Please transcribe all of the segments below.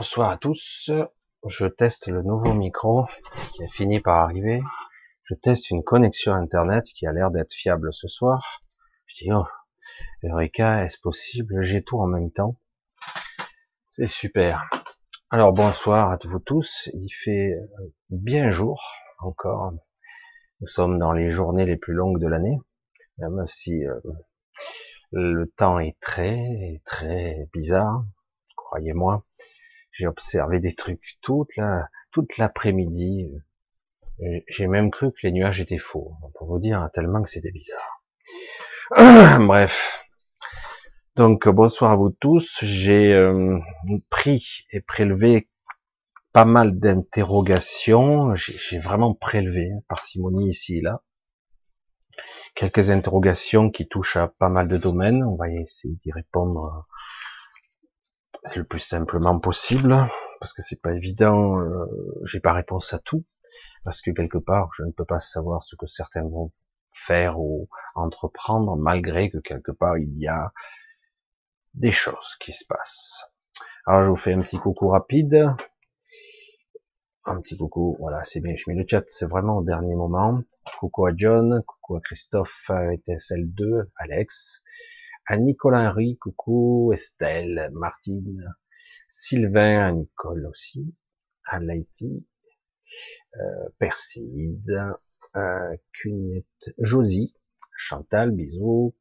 Bonsoir à tous. Je teste le nouveau micro qui a fini par arriver. Je teste une connexion internet qui a l'air d'être fiable ce soir. Je dis, oh, Eureka, est-ce possible? J'ai tout en même temps. C'est super. Alors bonsoir à vous tous. Il fait bien jour encore. Nous sommes dans les journées les plus longues de l'année, même si euh, le temps est très très bizarre. Croyez-moi, j'ai observé des trucs toute la toute l'après-midi. J'ai même cru que les nuages étaient faux, pour vous dire tellement que c'était bizarre. Bref. Donc bonsoir à vous tous. J'ai euh, pris et prélevé pas mal d'interrogations. J'ai vraiment prélevé parcimonie ici et là. Quelques interrogations qui touchent à pas mal de domaines. On va essayer d'y répondre le plus simplement possible, parce que c'est pas évident. Euh, J'ai pas réponse à tout, parce que quelque part, je ne peux pas savoir ce que certains vont faire ou entreprendre, malgré que quelque part il y a des choses qui se passent. Alors je vous fais un petit coucou rapide. Un petit coucou, voilà, c'est bien, je mets le chat, c'est vraiment au dernier moment. Coucou à John, coucou à Christophe ETSL2, Alex, à Nicolas Henry, coucou Estelle, Martine, Sylvain, Nicole aussi, à Laïti, euh, Perside, Cugnette, Josie, Chantal, bisous,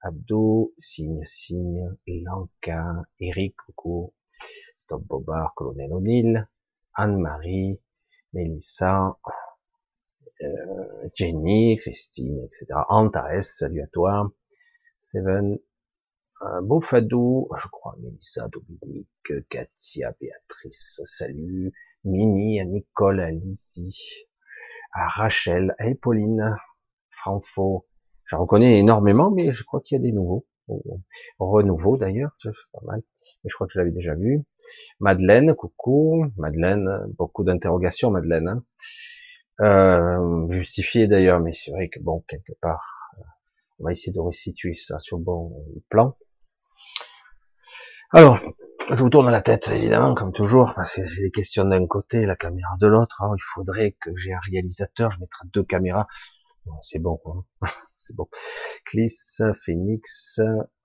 Abdo, Signe, Signe, Lanka, Eric, coucou, Stop Bobard, Colonel O'Neill, Anne-Marie, Mélissa, euh, Jenny, Christine, etc. Antares, salut à toi. Seven, euh, Beaufadou, je crois, Mélissa, Dominique, Katia, Béatrice, salut. Mimi, à Nicole, à Lizzie, à Rachel, à Pauline, Franfo. J'en reconnais énormément, mais je crois qu'il y a des nouveaux. Renouveau d'ailleurs, c'est pas mal. Mais je crois que je l'avais déjà vu. Madeleine, coucou. Madeleine, beaucoup d'interrogations, Madeleine. Hein. Euh, justifié d'ailleurs, mais c'est vrai que bon, quelque part, euh, on va essayer de restituer ça sur bon plan. Alors, je vous tourne la tête, évidemment, comme toujours, parce que j'ai des questions d'un côté, la caméra de l'autre. il faudrait que j'ai un réalisateur, je mettrai deux caméras. c'est bon, c'est bon. Clis, Phoenix,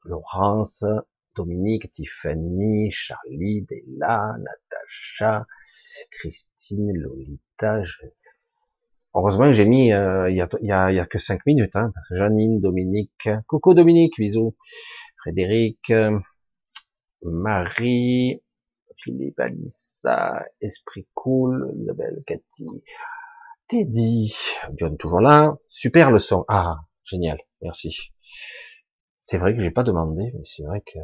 Laurence, Dominique, Tiffany, Charlie, Della, Natacha, Christine, Lolita. Heureusement que j'ai mis, euh, il y, a, y, a, y, a, que cinq minutes, hein, parce que Janine, Dominique, coucou Dominique, bisous, Frédéric, Marie, Philippe, Alissa, Esprit Cool, Isabelle, Cathy, Teddy, John toujours là, super le son, ah, génial, merci. C'est vrai que j'ai pas demandé, mais c'est vrai que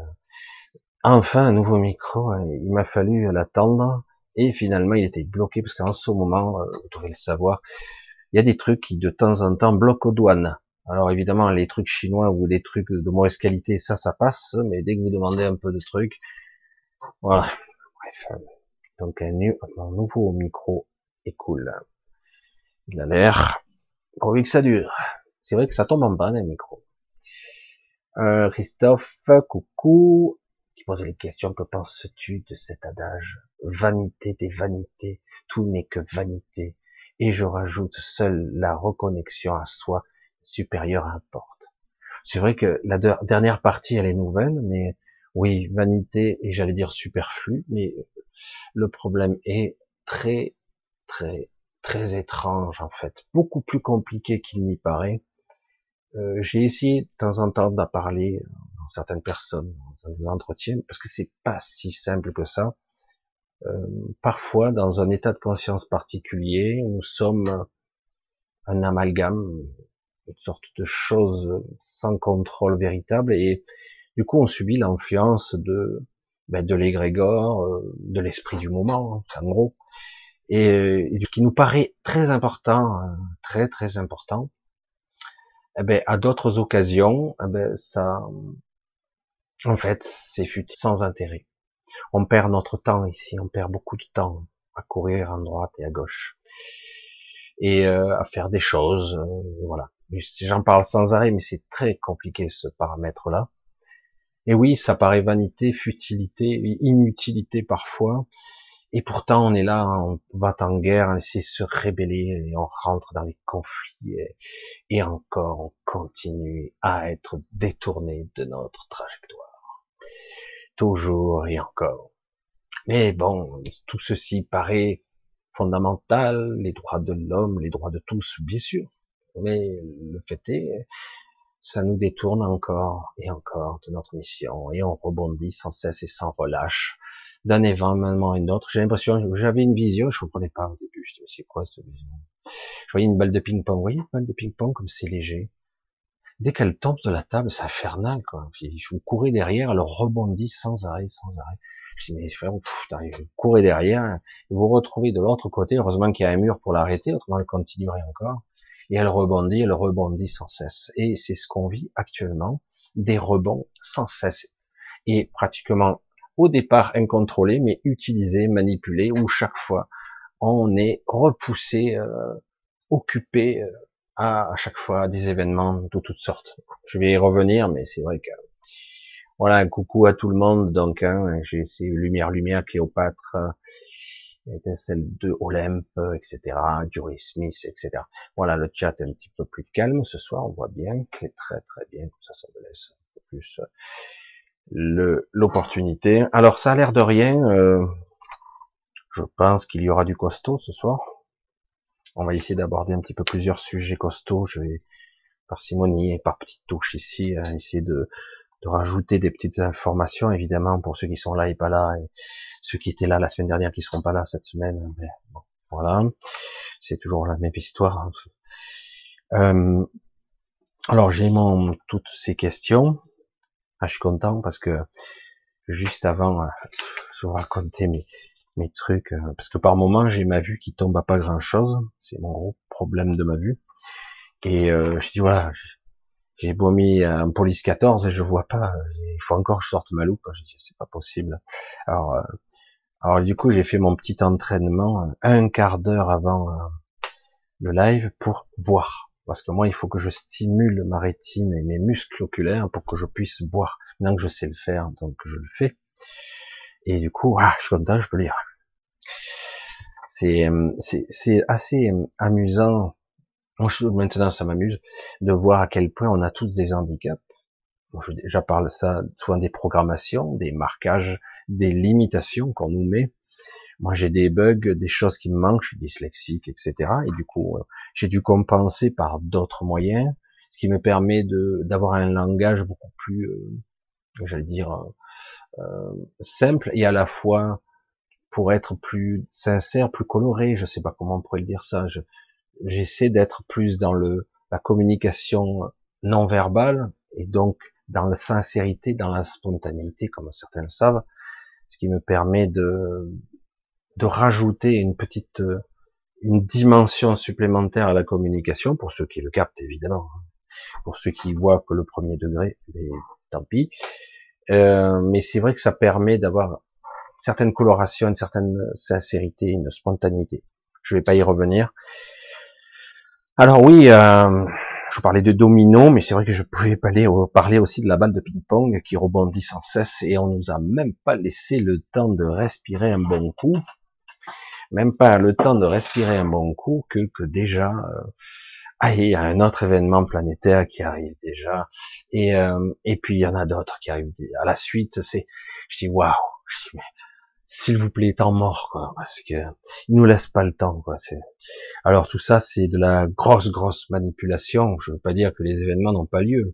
enfin un nouveau micro, hein, il m'a fallu l'attendre et finalement il était bloqué parce qu'en ce moment, euh, vous devez le savoir, il y a des trucs qui de temps en temps bloquent aux douanes. Alors évidemment les trucs chinois ou des trucs de mauvaise qualité, ça ça passe, mais dès que vous demandez un peu de trucs, voilà. Bref, donc un, un nouveau micro est cool. Il a l'air pourvu que ça dure. C'est vrai que ça tombe en panne, un micro. Euh, Christophe, coucou, qui posait les questions, que penses-tu de cet adage? Vanité des vanités, tout n'est que vanité. Et je rajoute, seule la reconnexion à soi supérieure importe. C'est vrai que la dernière partie, elle est nouvelle, mais oui, vanité, et j'allais dire superflu, mais le problème est très, très, très étrange en fait, beaucoup plus compliqué qu'il n'y paraît. Euh, j'ai essayé de temps en temps d'en parler dans certaines personnes, dans des entretiens, parce que c'est pas si simple que ça. Euh, parfois, dans un état de conscience particulier, nous sommes un amalgame, une sorte de choses sans contrôle véritable, et du coup, on subit l'influence de ben, de euh, de l'esprit du moment, en gros et, et qui nous paraît très important, euh, très très important, eh ben, à d'autres occasions, eh ben, ça, en fait, c'est sans intérêt. On perd notre temps ici, on perd beaucoup de temps à courir à droite et à gauche et euh, à faire des choses. Euh, voilà. J'en parle sans arrêt, mais c'est très compliqué ce paramètre-là. Et oui, ça paraît vanité, futilité, inutilité parfois. Et pourtant, on est là, on va en guerre, on essaie de se rébeller on rentre dans les conflits. Et, encore, on continue à être détourné de notre trajectoire. Toujours et encore. Mais bon, tout ceci paraît fondamental, les droits de l'homme, les droits de tous, bien sûr. Mais le fait est, ça nous détourne encore et encore de notre mission et on rebondit sans cesse et sans relâche d'un événement à un autre. J'ai l'impression, j'avais une vision, je ne comprenais pas au début. Je c'est quoi cette vision? Je voyais une balle de ping-pong. Vous voyez une balle de ping-pong comme c'est léger? Dès qu'elle tombe de la table, c'est infernal, quoi. Puis vous courez derrière, elle rebondit sans arrêt, sans arrêt. Je dis, mais frère, vous courez derrière, vous vous retrouvez de l'autre côté. Heureusement qu'il y a un mur pour l'arrêter, autrement elle continuerait encore. Et elle rebondit, elle rebondit sans cesse. Et c'est ce qu'on vit actuellement, des rebonds sans cesse. Et pratiquement au départ incontrôlé, mais utilisé, manipulé, où chaque fois on est repoussé, euh, occupé euh, à, chaque fois des événements de toutes sortes. Je vais y revenir, mais c'est vrai que voilà, un coucou à tout le monde. Donc, hein, j'ai essayé Lumière, Lumière, Cléopâtre, étincelle de Olympe, etc., Jury Smith, etc. Voilà, le chat est un petit peu plus calme ce soir, on voit bien, c'est très très bien, comme ça, ça me laisse un peu plus euh, l'opportunité. Alors ça a l'air de rien. Euh, je pense qu'il y aura du costaud ce soir. On va essayer d'aborder un petit peu plusieurs sujets costauds. Je vais par simonie et par petites touches ici essayer de, rajouter des petites informations évidemment pour ceux qui sont là et pas là et ceux qui étaient là la semaine dernière qui seront pas là cette semaine. Mais bon, voilà, c'est toujours la même histoire. Hein. Euh, alors j'ai mon toutes ces questions. Ah, je suis content parce que juste avant, euh, je vous raconter mes, mes trucs, euh, parce que par moment j'ai ma vue qui tombe à pas grand chose, c'est mon gros problème de ma vue. Et euh, je dis voilà, j'ai beau mis un police 14 et je vois pas, il faut encore que je sorte ma loupe, je dis c'est pas possible. Alors, alors du coup j'ai fait mon petit entraînement un quart d'heure avant le live pour voir parce que moi, il faut que je stimule ma rétine et mes muscles oculaires pour que je puisse voir. Maintenant que je sais le faire, donc je le fais. Et du coup, ah, je suis content, je peux lire. C'est, c'est, assez amusant. Maintenant, ça m'amuse de voir à quel point on a tous des handicaps. Je, déjà parle ça souvent des programmations, des marquages, des limitations qu'on nous met moi j'ai des bugs, des choses qui me manquent, je suis dyslexique, etc. Et du coup, euh, j'ai dû compenser par d'autres moyens, ce qui me permet de d'avoir un langage beaucoup plus, euh, j'allais dire, euh, simple et à la fois pour être plus sincère, plus coloré. Je sais pas comment on pourrait dire ça. J'essaie d'être plus dans le la communication non verbale et donc dans la sincérité, dans la spontanéité, comme certains le savent, ce qui me permet de de rajouter une petite euh, une dimension supplémentaire à la communication pour ceux qui le captent évidemment hein. pour ceux qui voient que le premier degré mais tant pis euh, mais c'est vrai que ça permet d'avoir certaines colorations, une certaine sincérité, une spontanéité. Je vais pas y revenir. Alors oui, euh, je parlais de domino, mais c'est vrai que je pouvais parler, parler aussi de la balle de ping-pong qui rebondit sans cesse et on nous a même pas laissé le temps de respirer un bon coup même pas le temps de respirer un bon coup que, que déjà, euh, ah, il y a un autre événement planétaire qui arrive déjà, et, euh, et puis il y en a d'autres qui arrivent à la suite. C'est, je dis waouh, s'il vous plaît, temps mort, quoi, parce que il nous laisse pas le temps, quoi. Alors tout ça, c'est de la grosse, grosse manipulation. Je veux pas dire que les événements n'ont pas lieu,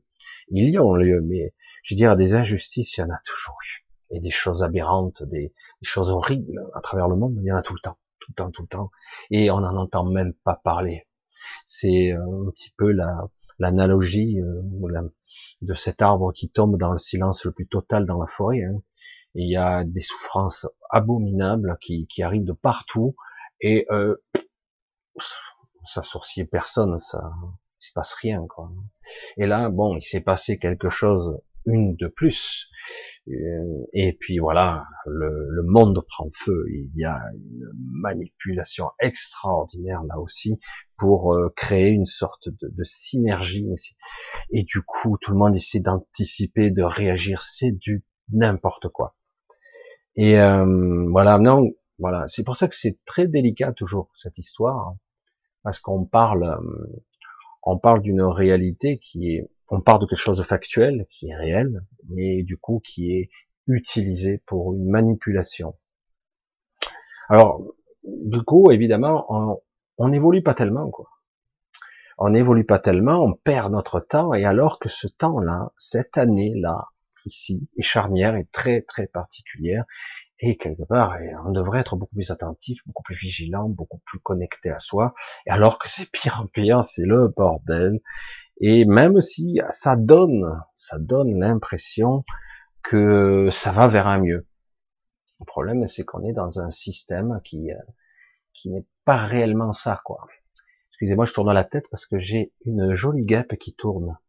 ils y ont lieu, mais je veux dire des injustices, il y en a toujours eu, et des choses aberrantes, des, des choses horribles à travers le monde, il y en a tout le temps tout le temps, tout le temps, et on n'en entend même pas parler. C'est euh, un petit peu la l'analogie euh, de cet arbre qui tombe dans le silence le plus total dans la forêt. Hein. il y a des souffrances abominables qui, qui arrivent de partout, et euh, ça sourcille personne, ça il se passe rien quoi. Et là, bon, il s'est passé quelque chose une de plus. Euh, et puis voilà, le, monde prend feu. Il y a une manipulation extraordinaire là aussi pour euh, créer une sorte de, synergie. Et du coup, tout le monde essaie d'anticiper, de réagir. C'est du n'importe quoi. Et euh, voilà, non, voilà. C'est pour ça que c'est très délicat toujours cette histoire, hein, parce qu'on parle, on parle d'une réalité qui est on part de quelque chose de factuel, qui est réel, mais du coup qui est utilisé pour une manipulation. Alors, du coup, évidemment, on n'évolue pas tellement, quoi. On n'évolue pas tellement, on perd notre temps, et alors que ce temps-là, cette année-là, ici, est charnière, est très très particulière, et quelque part, on devrait être beaucoup plus attentif, beaucoup plus vigilant, beaucoup plus connecté à soi, et alors que c'est pire en pire, c'est le bordel, et même si ça donne, ça donne l'impression que ça va vers un mieux. Le problème, c'est qu'on est dans un système qui, euh, qui n'est pas réellement ça, quoi. Excusez-moi, je tourne la tête parce que j'ai une jolie guêpe qui tourne.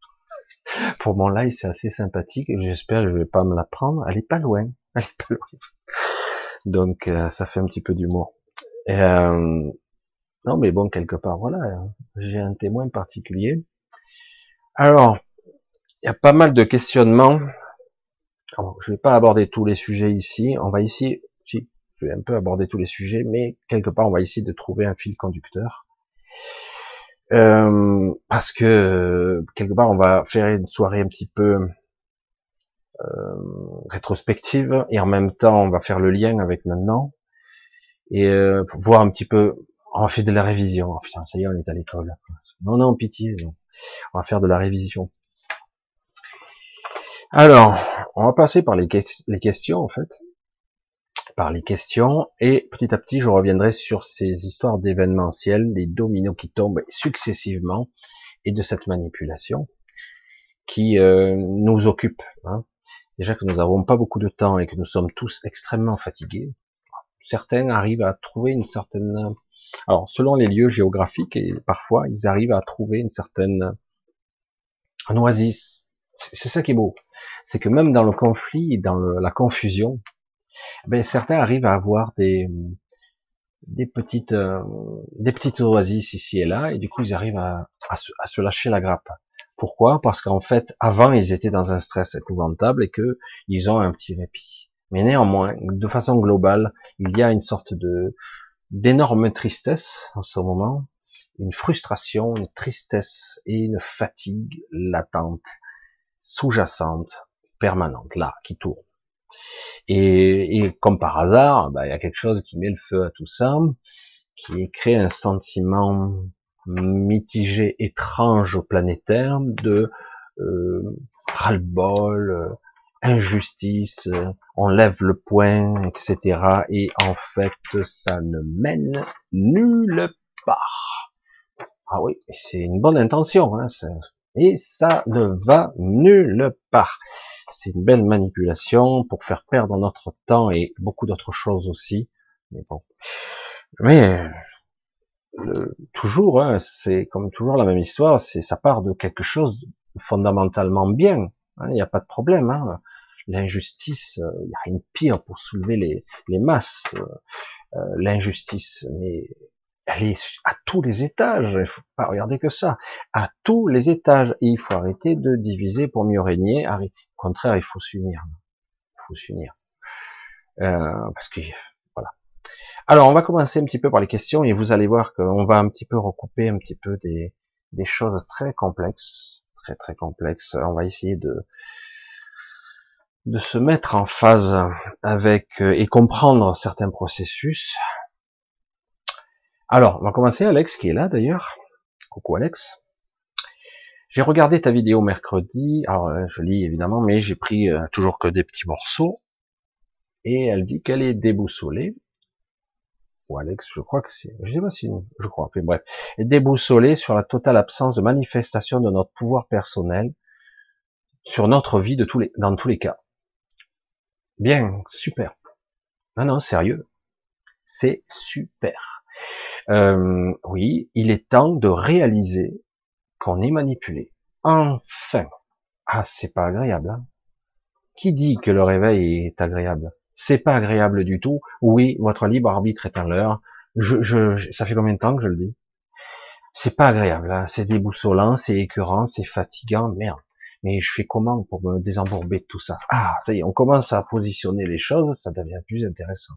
Pour mon live, c'est assez sympathique. J'espère que je vais pas me la prendre. Elle est pas loin. Pas loin. Donc, euh, ça fait un petit peu d'humour. Euh... Non, mais bon, quelque part, voilà. J'ai un témoin particulier. Alors, il y a pas mal de questionnements. Je vais pas aborder tous les sujets ici. On va ici, si, je vais un peu aborder tous les sujets, mais quelque part, on va essayer de trouver un fil conducteur. Euh, parce que quelque part, on va faire une soirée un petit peu euh, rétrospective et en même temps, on va faire le lien avec maintenant et euh, voir un petit peu. On fait de la révision. Oh, putain, ça y est, on est à l'école. Non, non, pitié. Non. On va faire de la révision. Alors, on va passer par les, questions en fait, par les questions, et petit à petit, je reviendrai sur ces histoires d'événementiel, les dominos qui tombent successivement, et de cette manipulation qui euh, nous occupe. Hein. Déjà que nous n'avons pas beaucoup de temps et que nous sommes tous extrêmement fatigués, certains arrivent à trouver une certaine alors, selon les lieux géographiques, et parfois, ils arrivent à trouver une certaine oasis. C'est ça qui est beau. C'est que même dans le conflit, dans la confusion, ben, certains arrivent à avoir des, des petites, euh, des petites oasis ici et là, et du coup, ils arrivent à, à, se, lâcher la grappe. Pourquoi? Parce qu'en fait, avant, ils étaient dans un stress épouvantable et que ils ont un petit répit. Mais néanmoins, de façon globale, il y a une sorte de, d'énormes tristesse en ce moment, une frustration, une tristesse et une fatigue latente, sous-jacente, permanente, là, qui tourne. Et, comme par hasard, bah, il y a quelque chose qui met le feu à tout ça, qui crée un sentiment mitigé, étrange au planétaire, de euh, ras-le-bol, euh, injustice, on lève le poing, etc. Et en fait, ça ne mène nulle part. Ah oui, c'est une bonne intention, hein, et ça ne va nulle part. C'est une belle manipulation pour faire perdre notre temps et beaucoup d'autres choses aussi. Mais bon, mais toujours, hein, c'est comme toujours la même histoire. C'est ça part de quelque chose fondamentalement bien. Hein, il n'y a pas de problème. Hein l'injustice, il euh, n'y a rien de pire pour soulever les, les masses. Euh, euh, l'injustice, mais elle est à tous les étages. Il faut pas regarder que ça. À tous les étages. Et il faut arrêter de diviser pour mieux régner. Au contraire, il faut s'unir. Il faut s'unir. Parce que voilà. Alors, on va commencer un petit peu par les questions et vous allez voir qu'on va un petit peu recouper un petit peu des, des choses très complexes, très très complexes. On va essayer de de se mettre en phase avec euh, et comprendre certains processus. Alors, on va commencer Alex qui est là d'ailleurs. Coucou Alex. J'ai regardé ta vidéo mercredi. Alors, euh, je lis évidemment, mais j'ai pris euh, toujours que des petits morceaux. Et elle dit qu'elle est déboussolée. Ou Alex, je crois que c'est, je sais pas si, je crois, enfin bref, est déboussolée sur la totale absence de manifestation de notre pouvoir personnel sur notre vie de tous les, dans tous les cas. Bien, super. Non, non, sérieux. C'est super. Euh, oui, il est temps de réaliser qu'on est manipulé. Enfin. Ah, c'est pas agréable. Hein Qui dit que le réveil est agréable? C'est pas agréable du tout. Oui, votre libre arbitre est à l'heure. Je, je, ça fait combien de temps que je le dis? C'est pas agréable. Hein c'est déboussolant, c'est écœurant, c'est fatigant. Merde. Mais je fais comment pour me désembourber de tout ça? Ah, ça y est, on commence à positionner les choses, ça devient plus intéressant.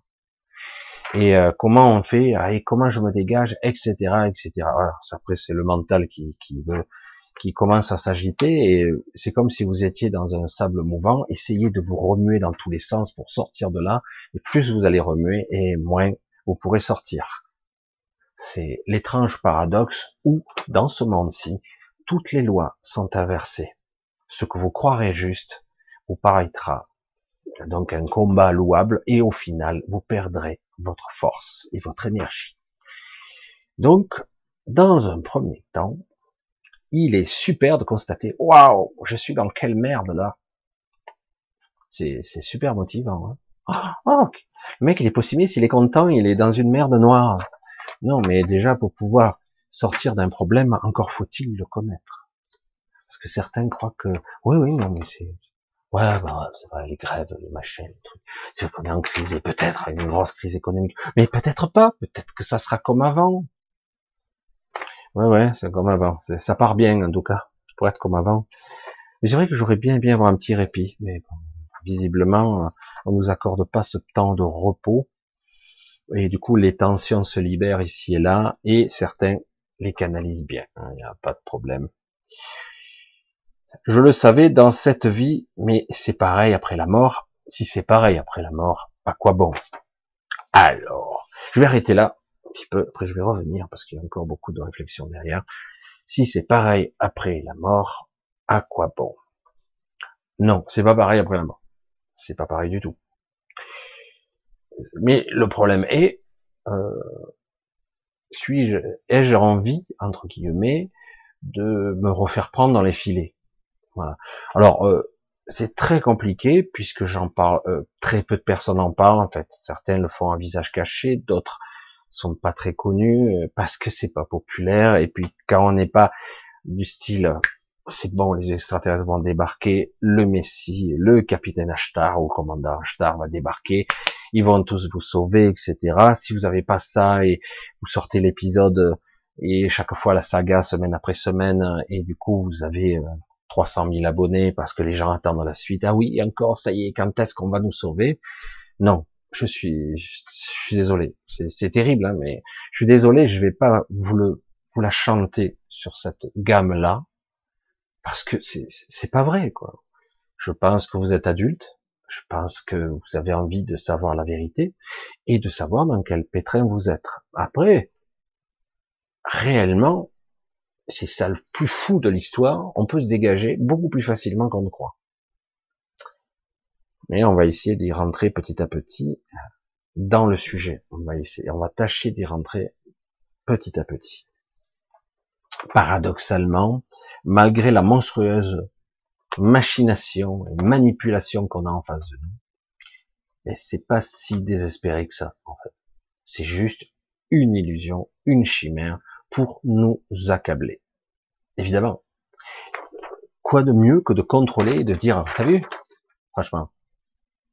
Et euh, comment on fait? Ah, Et comment je me dégage, etc., etc. Voilà, après c'est le mental qui, qui veut qui commence à s'agiter et c'est comme si vous étiez dans un sable mouvant. Essayez de vous remuer dans tous les sens pour sortir de là. Et plus vous allez remuer, et moins vous pourrez sortir. C'est l'étrange paradoxe où, dans ce monde-ci, toutes les lois sont inversées. Ce que vous croirez juste vous paraîtra donc un combat louable et au final, vous perdrez votre force et votre énergie. Donc, dans un premier temps, il est super de constater, waouh, je suis dans quelle merde là? C'est super motivant. Hein oh, le mec, il est pessimiste, il est content, il est dans une merde noire. Non, mais déjà pour pouvoir sortir d'un problème, encore faut-il le connaître. Parce que certains croient que, oui, oui, non, mais c'est, ouais, bah, c'est vrai, les grèves, les machins, les trucs. C'est qu'on est en crise et peut-être une grosse crise économique, mais peut-être pas. Peut-être que ça sera comme avant. Ouais, ouais, c'est comme avant. Ça part bien, en tout cas, pour être comme avant. Mais c'est vrai que j'aurais bien bien avoir un petit répit, mais visiblement, on nous accorde pas ce temps de repos. Et du coup, les tensions se libèrent ici et là, et certains les canalisent bien. Hein, il n'y a pas de problème. Je le savais dans cette vie, mais c'est pareil après la mort. Si c'est pareil après la mort, à quoi bon? Alors, je vais arrêter là petit peu, après je vais revenir parce qu'il y a encore beaucoup de réflexions derrière. Si c'est pareil après la mort, à quoi bon? Non, c'est pas pareil après la mort. C'est pas pareil du tout. Mais le problème est, euh, suis-je, ai-je envie, entre guillemets, de me refaire prendre dans les filets? Alors, euh, c'est très compliqué puisque j'en parle, euh, très peu de personnes en parlent en fait. Certains le font à visage caché, d'autres sont pas très connus euh, parce que c'est pas populaire. Et puis quand on n'est pas du style c'est bon les extraterrestres vont débarquer le Messie le capitaine Ashtar ou le commandant Ashtar va débarquer. Ils vont tous vous sauver etc si vous avez pas ça et vous sortez l'épisode et chaque fois la saga semaine après semaine et du coup vous avez 300 euh, 000 abonnés parce que les gens attendent la suite ah oui encore ça y est quand est-ce qu'on va nous sauver? Non je suis, je, suis désolé, c'est terrible, hein, mais je suis désolé, je vais pas vous le, vous la chanter sur cette gamme-là, parce que c'est pas vrai, quoi. Je pense que vous êtes adulte, je pense que vous avez envie de savoir la vérité et de savoir dans quel pétrin vous êtes. Après, réellement, c'est ça le plus fou de l'histoire, on peut se dégager beaucoup plus facilement qu'on ne croit. Mais on va essayer d'y rentrer petit à petit dans le sujet. On va essayer, on va tâcher d'y rentrer petit à petit. Paradoxalement, malgré la monstrueuse machination et manipulation qu'on a en face de nous, mais c'est pas si désespéré que ça, en fait. C'est juste une illusion, une chimère pour nous accabler. Évidemment. Quoi de mieux que de contrôler et de dire, t'as vu? Franchement,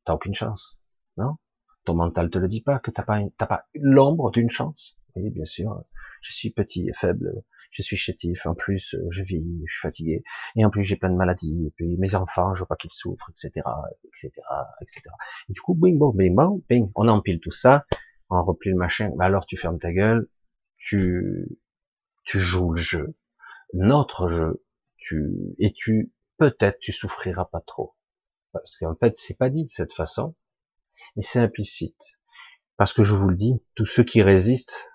t'as aucune chance, non? Ton mental te le dit pas que t'as pas, t'as pas l'ombre d'une chance? Oui, bien sûr. Je suis petit et faible. Je suis chétif. En plus, je vis, je suis fatigué. Et en plus, j'ai plein de maladies. Et puis, mes enfants, je veux pas qu'ils souffrent, etc., etc., etc. Et du coup, bing, bong, bing, bong, bing. On empile tout ça. On replie le machin. Bah alors, tu fermes ta gueule. Tu, tu joues le jeu. Notre jeu. Tu, et tu, peut-être, tu souffriras pas trop. Parce qu'en fait, c'est pas dit de cette façon, mais c'est implicite. Parce que je vous le dis, tous ceux qui résistent,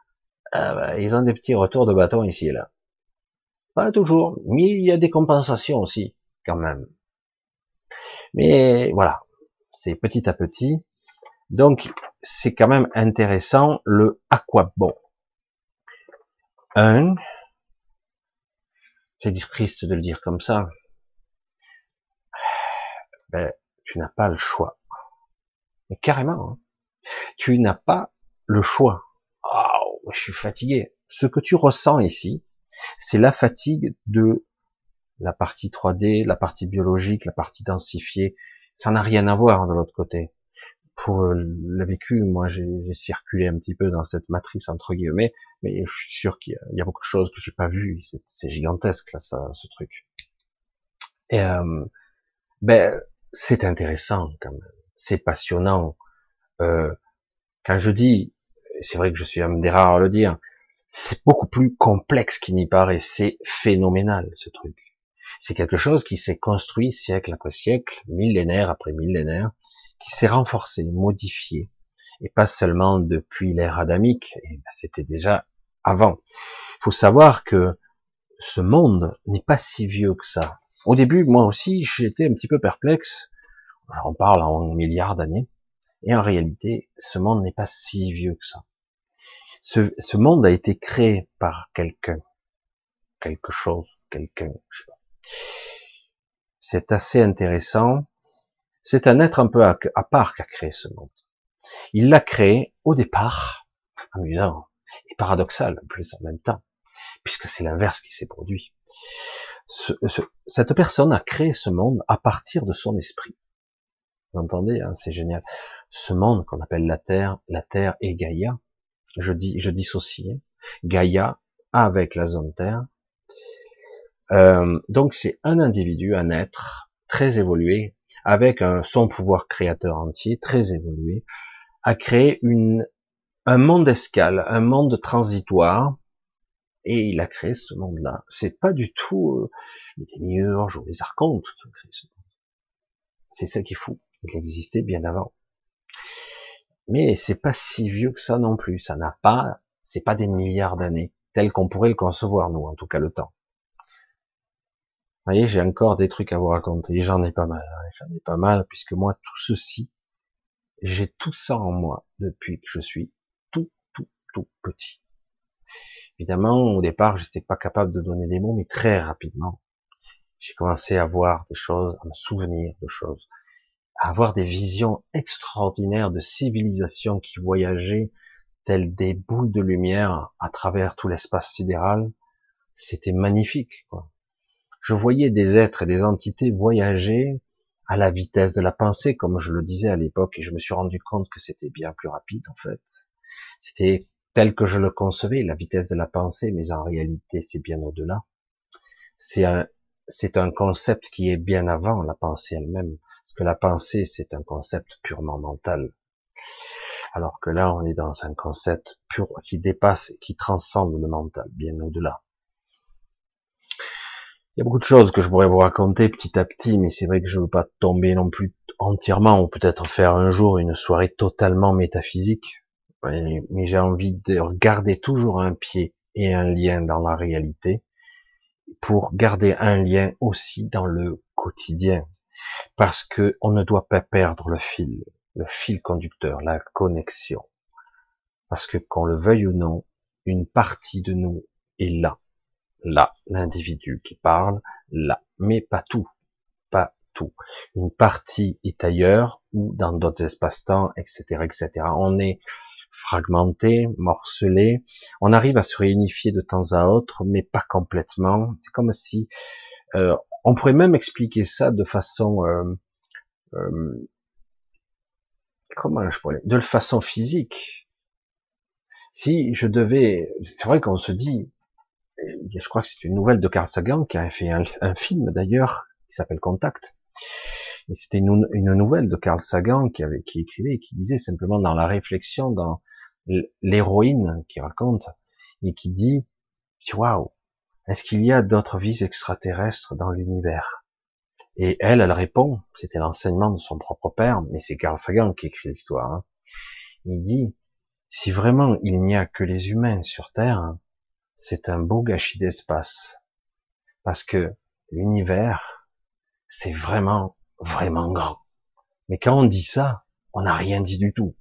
ah bah, ils ont des petits retours de bâton ici et là. Pas toujours, mais il y a des compensations aussi, quand même. Mais voilà, c'est petit à petit. Donc, c'est quand même intéressant le à quoi bon. Un, c'est triste de le dire comme ça, ben, tu n'as pas le choix. Mais carrément, hein. tu n'as pas le choix. Oh, je suis fatigué. Ce que tu ressens ici, c'est la fatigue de la partie 3D, la partie biologique, la partie densifiée. Ça n'a rien à voir de l'autre côté. Pour le vécu, moi, j'ai circulé un petit peu dans cette matrice entre guillemets, mais je suis sûr qu'il y, a beaucoup de choses que j'ai pas vues. C'est gigantesque là, ça, ce truc. Et euh, ben, c'est intéressant quand même, c'est passionnant. Euh, quand je dis, c'est vrai que je suis un des rares à le dire, c'est beaucoup plus complexe qu'il n'y paraît. C'est phénoménal ce truc. C'est quelque chose qui s'est construit siècle après siècle, millénaire après millénaire, qui s'est renforcé, modifié, et pas seulement depuis l'ère adamique. Ben, c'était déjà avant. Il faut savoir que ce monde n'est pas si vieux que ça. Au début, moi aussi, j'étais un petit peu perplexe. J'en parle en milliards d'années. Et en réalité, ce monde n'est pas si vieux que ça. Ce, ce monde a été créé par quelqu'un, quelque chose, quelqu'un, je sais pas. C'est assez intéressant. C'est un être un peu à, à part qui a créé ce monde. Il l'a créé au départ, amusant et paradoxal en plus en même temps, puisque c'est l'inverse qui s'est produit. Ce, cette personne a créé ce monde à partir de son esprit. Vous entendez, hein, c'est génial. Ce monde qu'on appelle la Terre, la Terre et Gaïa, je dis, je dissocie, hein. Gaïa avec la zone Terre. Euh, donc c'est un individu, un être très évolué, avec un, son pouvoir créateur entier, très évolué, a créé une, un monde escale, un monde transitoire, et il a créé ce monde-là. C'est pas du tout euh, les démiurges ou les archontes qui ont créé ce monde. C'est ça qui est fou. Il existait bien avant. Mais c'est pas si vieux que ça non plus. Ça n'a pas, c'est pas des milliards d'années, tel qu'on pourrait le concevoir, nous, en tout cas le temps. Vous voyez, j'ai encore des trucs à vous raconter. J'en ai pas mal. Hein. J'en ai pas mal, puisque moi, tout ceci, j'ai tout ça en moi depuis que je suis tout petit. Évidemment, au départ, j'étais pas capable de donner des mots, mais très rapidement, j'ai commencé à voir des choses, à me souvenir de choses, à avoir des visions extraordinaires de civilisations qui voyageaient telles des boules de lumière à travers tout l'espace sidéral. C'était magnifique. Quoi. Je voyais des êtres et des entités voyager à la vitesse de la pensée, comme je le disais à l'époque, et je me suis rendu compte que c'était bien plus rapide en fait. C'était tel que je le concevais, la vitesse de la pensée, mais en réalité c'est bien au-delà. C'est un, concept qui est bien avant la pensée elle-même, parce que la pensée c'est un concept purement mental. Alors que là on est dans un concept pur qui dépasse, qui transcende le mental, bien au-delà. Il y a beaucoup de choses que je pourrais vous raconter petit à petit, mais c'est vrai que je veux pas tomber non plus entièrement, ou peut-être faire un jour une soirée totalement métaphysique mais j'ai envie de garder toujours un pied et un lien dans la réalité pour garder un lien aussi dans le quotidien parce que on ne doit pas perdre le fil, le fil conducteur, la connexion. Parce que qu'on le veuille ou non, une partie de nous est là. Là, l'individu qui parle, là. Mais pas tout. Pas tout. Une partie est ailleurs ou dans d'autres espaces-temps, etc., etc. On est fragmenté, morcelé. On arrive à se réunifier de temps à autre, mais pas complètement. C'est comme si euh, on pourrait même expliquer ça de façon euh, euh, comment je pourrais de façon physique. Si je devais, c'est vrai qu'on se dit, je crois que c'est une nouvelle de Carl Sagan qui a fait un, film d'ailleurs qui s'appelle Contact c'était une, une, nouvelle de Carl Sagan qui, avait, qui écrivait et qui disait simplement dans la réflexion, dans l'héroïne qui raconte, et qui dit, waouh, est-ce qu'il y a d'autres vies extraterrestres dans l'univers? Et elle, elle répond, c'était l'enseignement de son propre père, mais c'est Carl Sagan qui écrit l'histoire. Hein. Il dit, si vraiment il n'y a que les humains sur Terre, c'est un beau gâchis d'espace. Parce que l'univers, c'est vraiment vraiment grand. Mais quand on dit ça, on n'a rien dit du tout.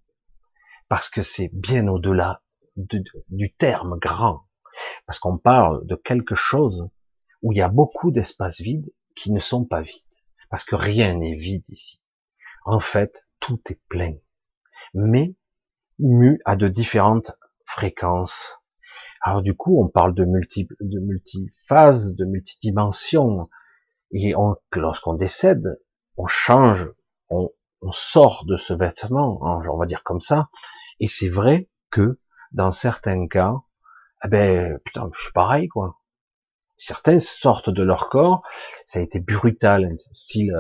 Parce que c'est bien au-delà du terme grand. Parce qu'on parle de quelque chose où il y a beaucoup d'espaces vides qui ne sont pas vides. Parce que rien n'est vide ici. En fait, tout est plein. Mais mu à de différentes fréquences. Alors du coup, on parle de multi, de multiphases, de multidimensions. Et lorsqu'on décède, on change on, on sort de ce vêtement, hein, on va dire comme ça, et c'est vrai que dans certains cas, eh ben putain, c'est pareil quoi. Certains sortent de leur corps, ça a été brutal, style.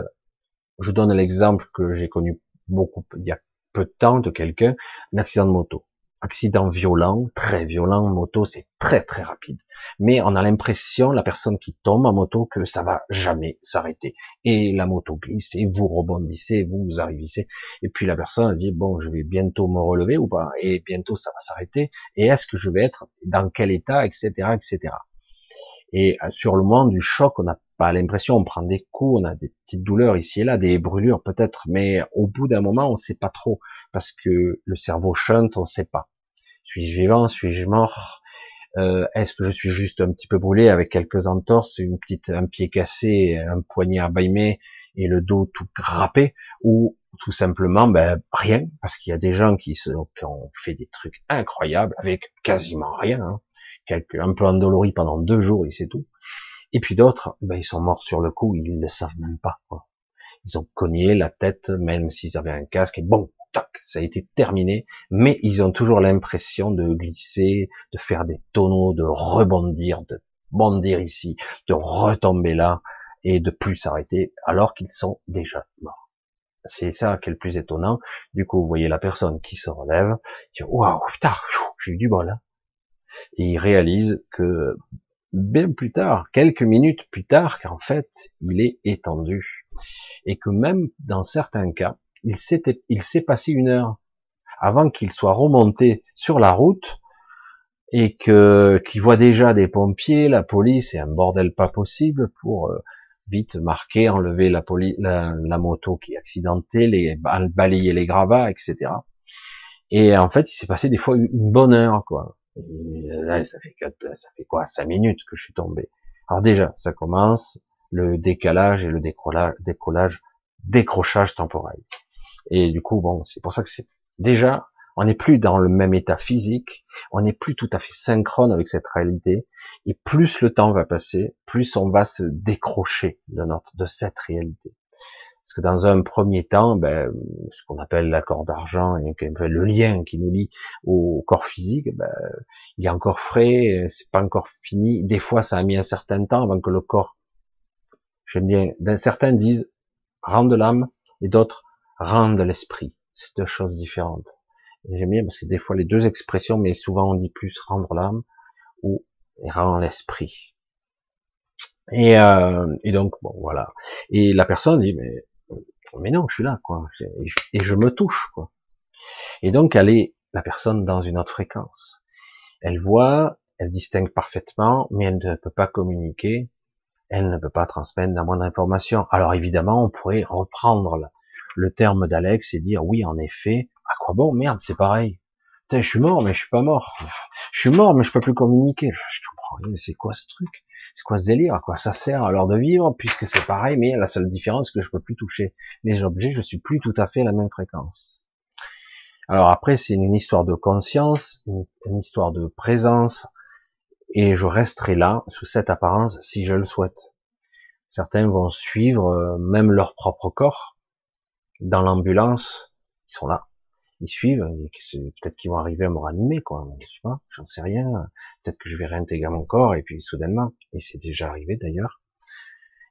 Je donne l'exemple que j'ai connu beaucoup il y a peu de temps de quelqu'un, un accident de moto accident violent, très violent, moto, c'est très très rapide. Mais on a l'impression, la personne qui tombe en moto, que ça va jamais s'arrêter. Et la moto glisse, et vous rebondissez, vous vous arrivez. Et puis la personne dit, bon, je vais bientôt me relever ou pas, et bientôt ça va s'arrêter. Et est-ce que je vais être dans quel état, etc., etc. Et euh, sur le moment du choc, on n'a pas l'impression, on prend des coups, on a des petites douleurs ici et là, des brûlures peut-être, mais au bout d'un moment, on ne sait pas trop, parce que le cerveau chante, on ne sait pas. Suis-je vivant Suis-je mort? Euh, Est-ce que je suis juste un petit peu brûlé avec quelques entorses, une petite, un pied cassé, un poignet abîmé et le dos tout râpé? Ou tout simplement, ben, rien, parce qu'il y a des gens qui, se, qui ont fait des trucs incroyables avec quasiment rien, hein. Un peu endoloris pendant deux jours et c'est tout. Et puis d'autres, ben, ils sont morts sur le coup, ils ne le savent même pas. Ils ont cogné la tête, même s'ils avaient un casque, et bon, ça a été terminé, mais ils ont toujours l'impression de glisser, de faire des tonneaux, de rebondir, de bondir ici, de retomber là, et de plus s'arrêter, alors qu'ils sont déjà morts. C'est ça qui est le plus étonnant. Du coup, vous voyez la personne qui se relève, waouh, putain, j'ai eu du bol. Hein. Et il réalise que bien plus tard, quelques minutes plus tard, qu'en fait, il est étendu. Et que même dans certains cas, il s'est, passé une heure avant qu'il soit remonté sur la route et que qu'il voit déjà des pompiers, la police et un bordel pas possible pour euh, vite marquer, enlever la, moto qui est accidentée, les balayer les gravats, etc. Et en fait, il s'est passé des fois une bonne heure, quoi. ça fait ça fait quoi, cinq minutes que je suis tombé. Alors déjà, ça commence le décalage et le décollage, décollage décrochage temporel. Et du coup, bon, c'est pour ça que c'est déjà, on n'est plus dans le même état physique, on n'est plus tout à fait synchrone avec cette réalité, et plus le temps va passer, plus on va se décrocher de notre, de cette réalité. Parce que dans un premier temps, ben, ce qu'on appelle l'accord d'argent et le lien qui nous lie au corps physique, ben, il est encore frais, c'est pas encore fini. Des fois, ça a mis un certain temps avant que le corps, j'aime bien, certains disent rendre l'âme et d'autres rendre l'esprit. C'est deux choses différentes. J'aime bien parce que des fois les deux expressions, mais souvent on dit plus rendre l'âme ou rendre l'esprit. Et, euh, et donc bon voilà. Et la personne dit mais non, je suis là quoi. Et je me touche quoi. Et donc elle est la personne dans une autre fréquence. Elle voit, elle distingue parfaitement, mais elle ne peut pas communiquer, elle ne peut pas transmettre la moindre information. Alors évidemment, on pourrait reprendre le terme d'Alex et dire oui, en effet, à quoi bon, merde, c'est pareil. Putain, je suis mort, mais je suis pas mort. Je suis mort, mais je peux plus communiquer. Je comprends rien, mais c'est quoi ce truc? C'est quoi ce délire? À quoi ça sert alors de vivre Puisque c'est pareil, mais la seule différence, c'est que je peux plus toucher les objets, je suis plus tout à fait à la même fréquence. Alors après, c'est une histoire de conscience, une histoire de présence, et je resterai là, sous cette apparence, si je le souhaite. Certains vont suivre euh, même leur propre corps, dans l'ambulance, ils sont là, ils suivent, peut-être qu'ils vont arriver à me ranimer, quoi, je sais pas, j'en sais rien, peut-être que je vais réintégrer mon corps, et puis soudainement, et c'est déjà arrivé d'ailleurs.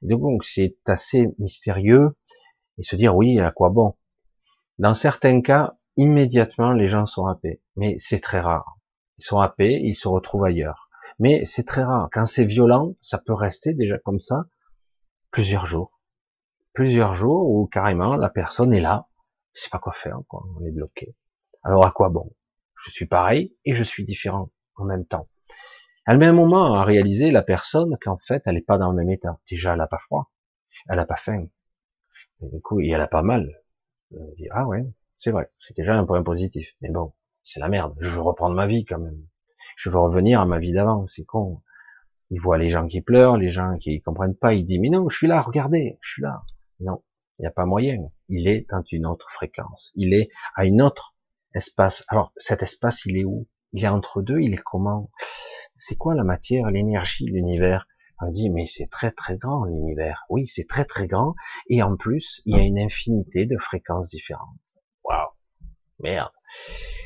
Donc c'est assez mystérieux, et se dire oui, à quoi bon? Dans certains cas, immédiatement les gens sont happés, mais c'est très rare. Ils sont happés, ils se retrouvent ailleurs. Mais c'est très rare. Quand c'est violent, ça peut rester déjà comme ça plusieurs jours plusieurs jours où carrément la personne est là, je sais pas quoi faire, quoi, on est bloqué. Alors à quoi bon? Je suis pareil et je suis différent en même temps. Elle met un moment à réaliser la personne qu'en fait elle n'est pas dans le même état. Déjà elle a pas froid, elle a pas faim, et du coup elle a pas mal. Elle dit ah ouais, c'est vrai, c'est déjà un point positif. Mais bon, c'est la merde. Je veux reprendre ma vie quand même. Je veux revenir à ma vie d'avant. C'est con. Il voit les gens qui pleurent, les gens qui comprennent pas. Il dit mais non, je suis là, regardez, je suis là. Non, il n'y a pas moyen. Il est dans une autre fréquence. Il est à une autre espace. Alors, cet espace, il est où? Il est entre deux, il est comment? C'est quoi la matière, l'énergie, l'univers? On dit, mais c'est très très grand l'univers. Oui, c'est très très grand. Et en plus, il y a une infinité de fréquences différentes. Waouh. Merde.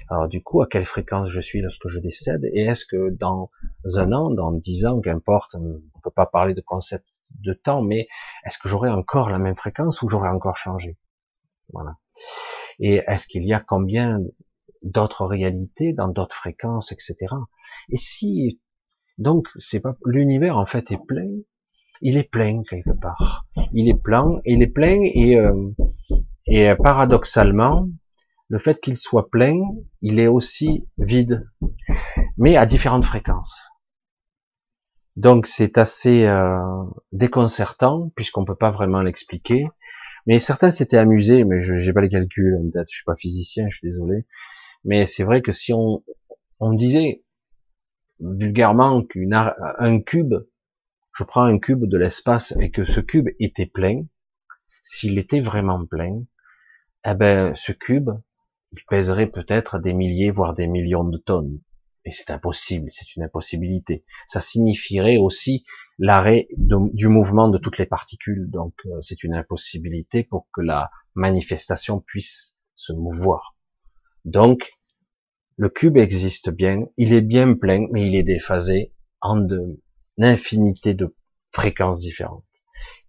Alors du coup, à quelle fréquence je suis lorsque je décède Et est-ce que dans un an, dans dix ans, qu'importe, on peut pas parler de concept de temps, mais est-ce que j'aurai encore la même fréquence ou j'aurai encore changé? Voilà. Et est-ce qu'il y a combien d'autres réalités dans d'autres fréquences, etc. Et si donc c'est pas l'univers en fait est plein, il est plein quelque part. Il est plein, il est plein et euh, et paradoxalement, le fait qu'il soit plein, il est aussi vide, mais à différentes fréquences. Donc c'est assez euh, déconcertant puisqu'on peut pas vraiment l'expliquer. Mais certains s'étaient amusés, mais je j'ai pas les calculs en tête, je suis pas physicien, je suis désolé. Mais c'est vrai que si on, on disait vulgairement qu'un cube, je prends un cube de l'espace et que ce cube était plein, s'il était vraiment plein, eh ben ce cube, il pèserait peut-être des milliers, voire des millions de tonnes. Et c'est impossible, c'est une impossibilité. Ça signifierait aussi l'arrêt du mouvement de toutes les particules. Donc euh, c'est une impossibilité pour que la manifestation puisse se mouvoir. Donc le cube existe bien, il est bien plein, mais il est déphasé en de, une infinité de fréquences différentes.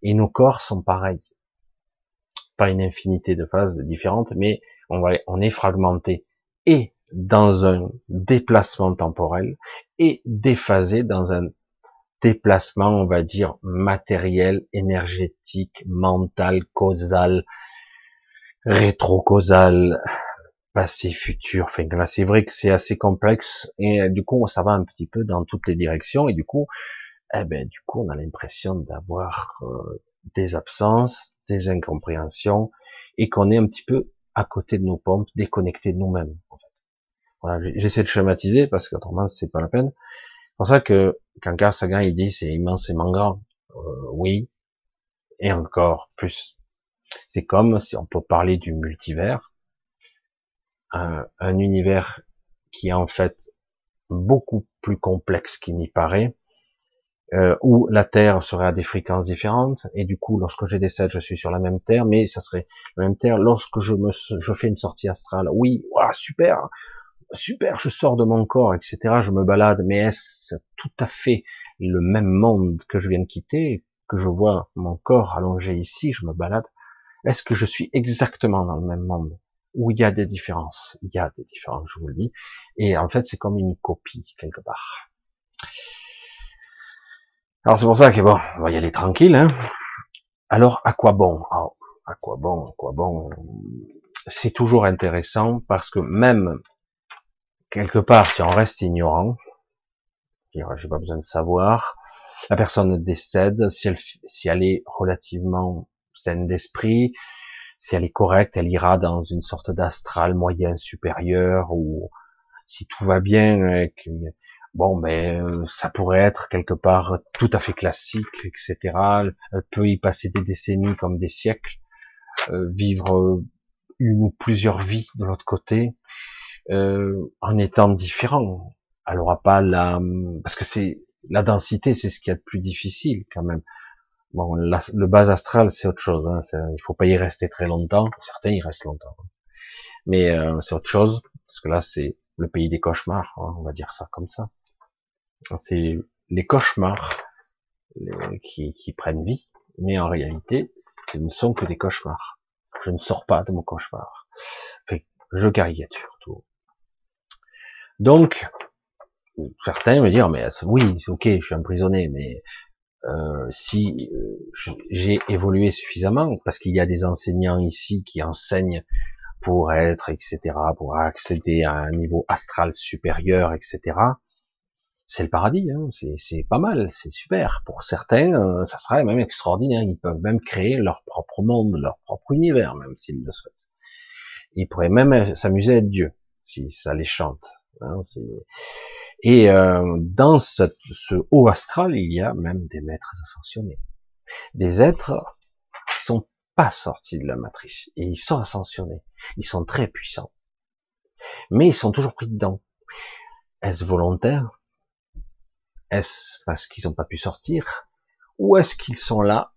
Et nos corps sont pareils. Pas une infinité de phases différentes, mais on, est fragmenté et dans un déplacement temporel et déphasé dans un déplacement, on va dire, matériel, énergétique, mental, causal, rétrocausal, passé, futur. Enfin, là, c'est vrai que c'est assez complexe et euh, du coup, ça va un petit peu dans toutes les directions et du coup, eh ben, du coup, on a l'impression d'avoir euh, des absences, des incompréhensions et qu'on est un petit peu à côté de nos pompes, déconnecté de nous-mêmes, en fait. Voilà, j'essaie de schématiser parce qu'autrement, c'est pas la peine. C'est pour ça que quand Carl Sagan, il dit c'est immensément grand. Euh, oui. Et encore plus. C'est comme si on peut parler du multivers un, un, univers qui est en fait beaucoup plus complexe qu'il n'y paraît, euh, où la Terre serait à des fréquences différentes, et du coup, lorsque j'ai décède, je suis sur la même Terre, mais ça serait la même Terre lorsque je me, je fais une sortie astrale. Oui, voilà, super, super, je sors de mon corps, etc. Je me balade, mais est-ce tout à fait le même monde que je viens de quitter, que je vois mon corps allongé ici, je me balade? Est-ce que je suis exactement dans le même monde où il y a des différences? Il y a des différences, je vous le dis. Et en fait, c'est comme une copie, quelque part. Alors c'est pour ça que bon, on va y aller tranquille. Hein. Alors, à quoi bon? Oh, À quoi bon À quoi bon? C'est toujours intéressant parce que même quelque part, si on reste ignorant, j'ai pas besoin de savoir, la personne décède, si elle, si elle est relativement saine d'esprit, si elle est correcte, elle ira dans une sorte d'astral moyen supérieur ou si tout va bien, bon, ben ça pourrait être quelque part tout à fait classique, etc. Elle peut y passer des décennies comme des siècles, euh, vivre une ou plusieurs vies de l'autre côté, euh, en étant différent. Elle aura pas la, parce que c'est la densité, c'est ce qui est de plus difficile quand même. Bon, le bas astral, c'est autre chose. Hein, il faut pas y rester très longtemps. Certains y restent longtemps, mais euh, c'est autre chose parce que là, c'est le pays des cauchemars. Hein, on va dire ça comme ça. C'est les cauchemars qui, qui, prennent vie, mais en réalité, ce ne sont que des cauchemars. Je ne sors pas de mon cauchemar. Enfin, je caricature tout. Donc, certains me disent, mais oui, ok, je suis emprisonné, mais euh, si euh, j'ai évolué suffisamment, parce qu'il y a des enseignants ici qui enseignent pour être, etc., pour accéder à un niveau astral supérieur, etc., c'est le paradis, hein, c'est pas mal, c'est super. Pour certains, euh, ça serait même extraordinaire. Ils peuvent même créer leur propre monde, leur propre univers, même s'ils le souhaitent. Ils pourraient même s'amuser à être Dieu, si ça les chante. Hein, et euh, dans ce, haut astral, il y a même des maîtres ascensionnés, des êtres qui sont pas sortis de la matrice et ils sont ascensionnés, ils sont très puissants, mais ils sont toujours pris dedans. Est-ce volontaire? Est-ce parce qu'ils n'ont pas pu sortir Où est-ce qu'ils sont là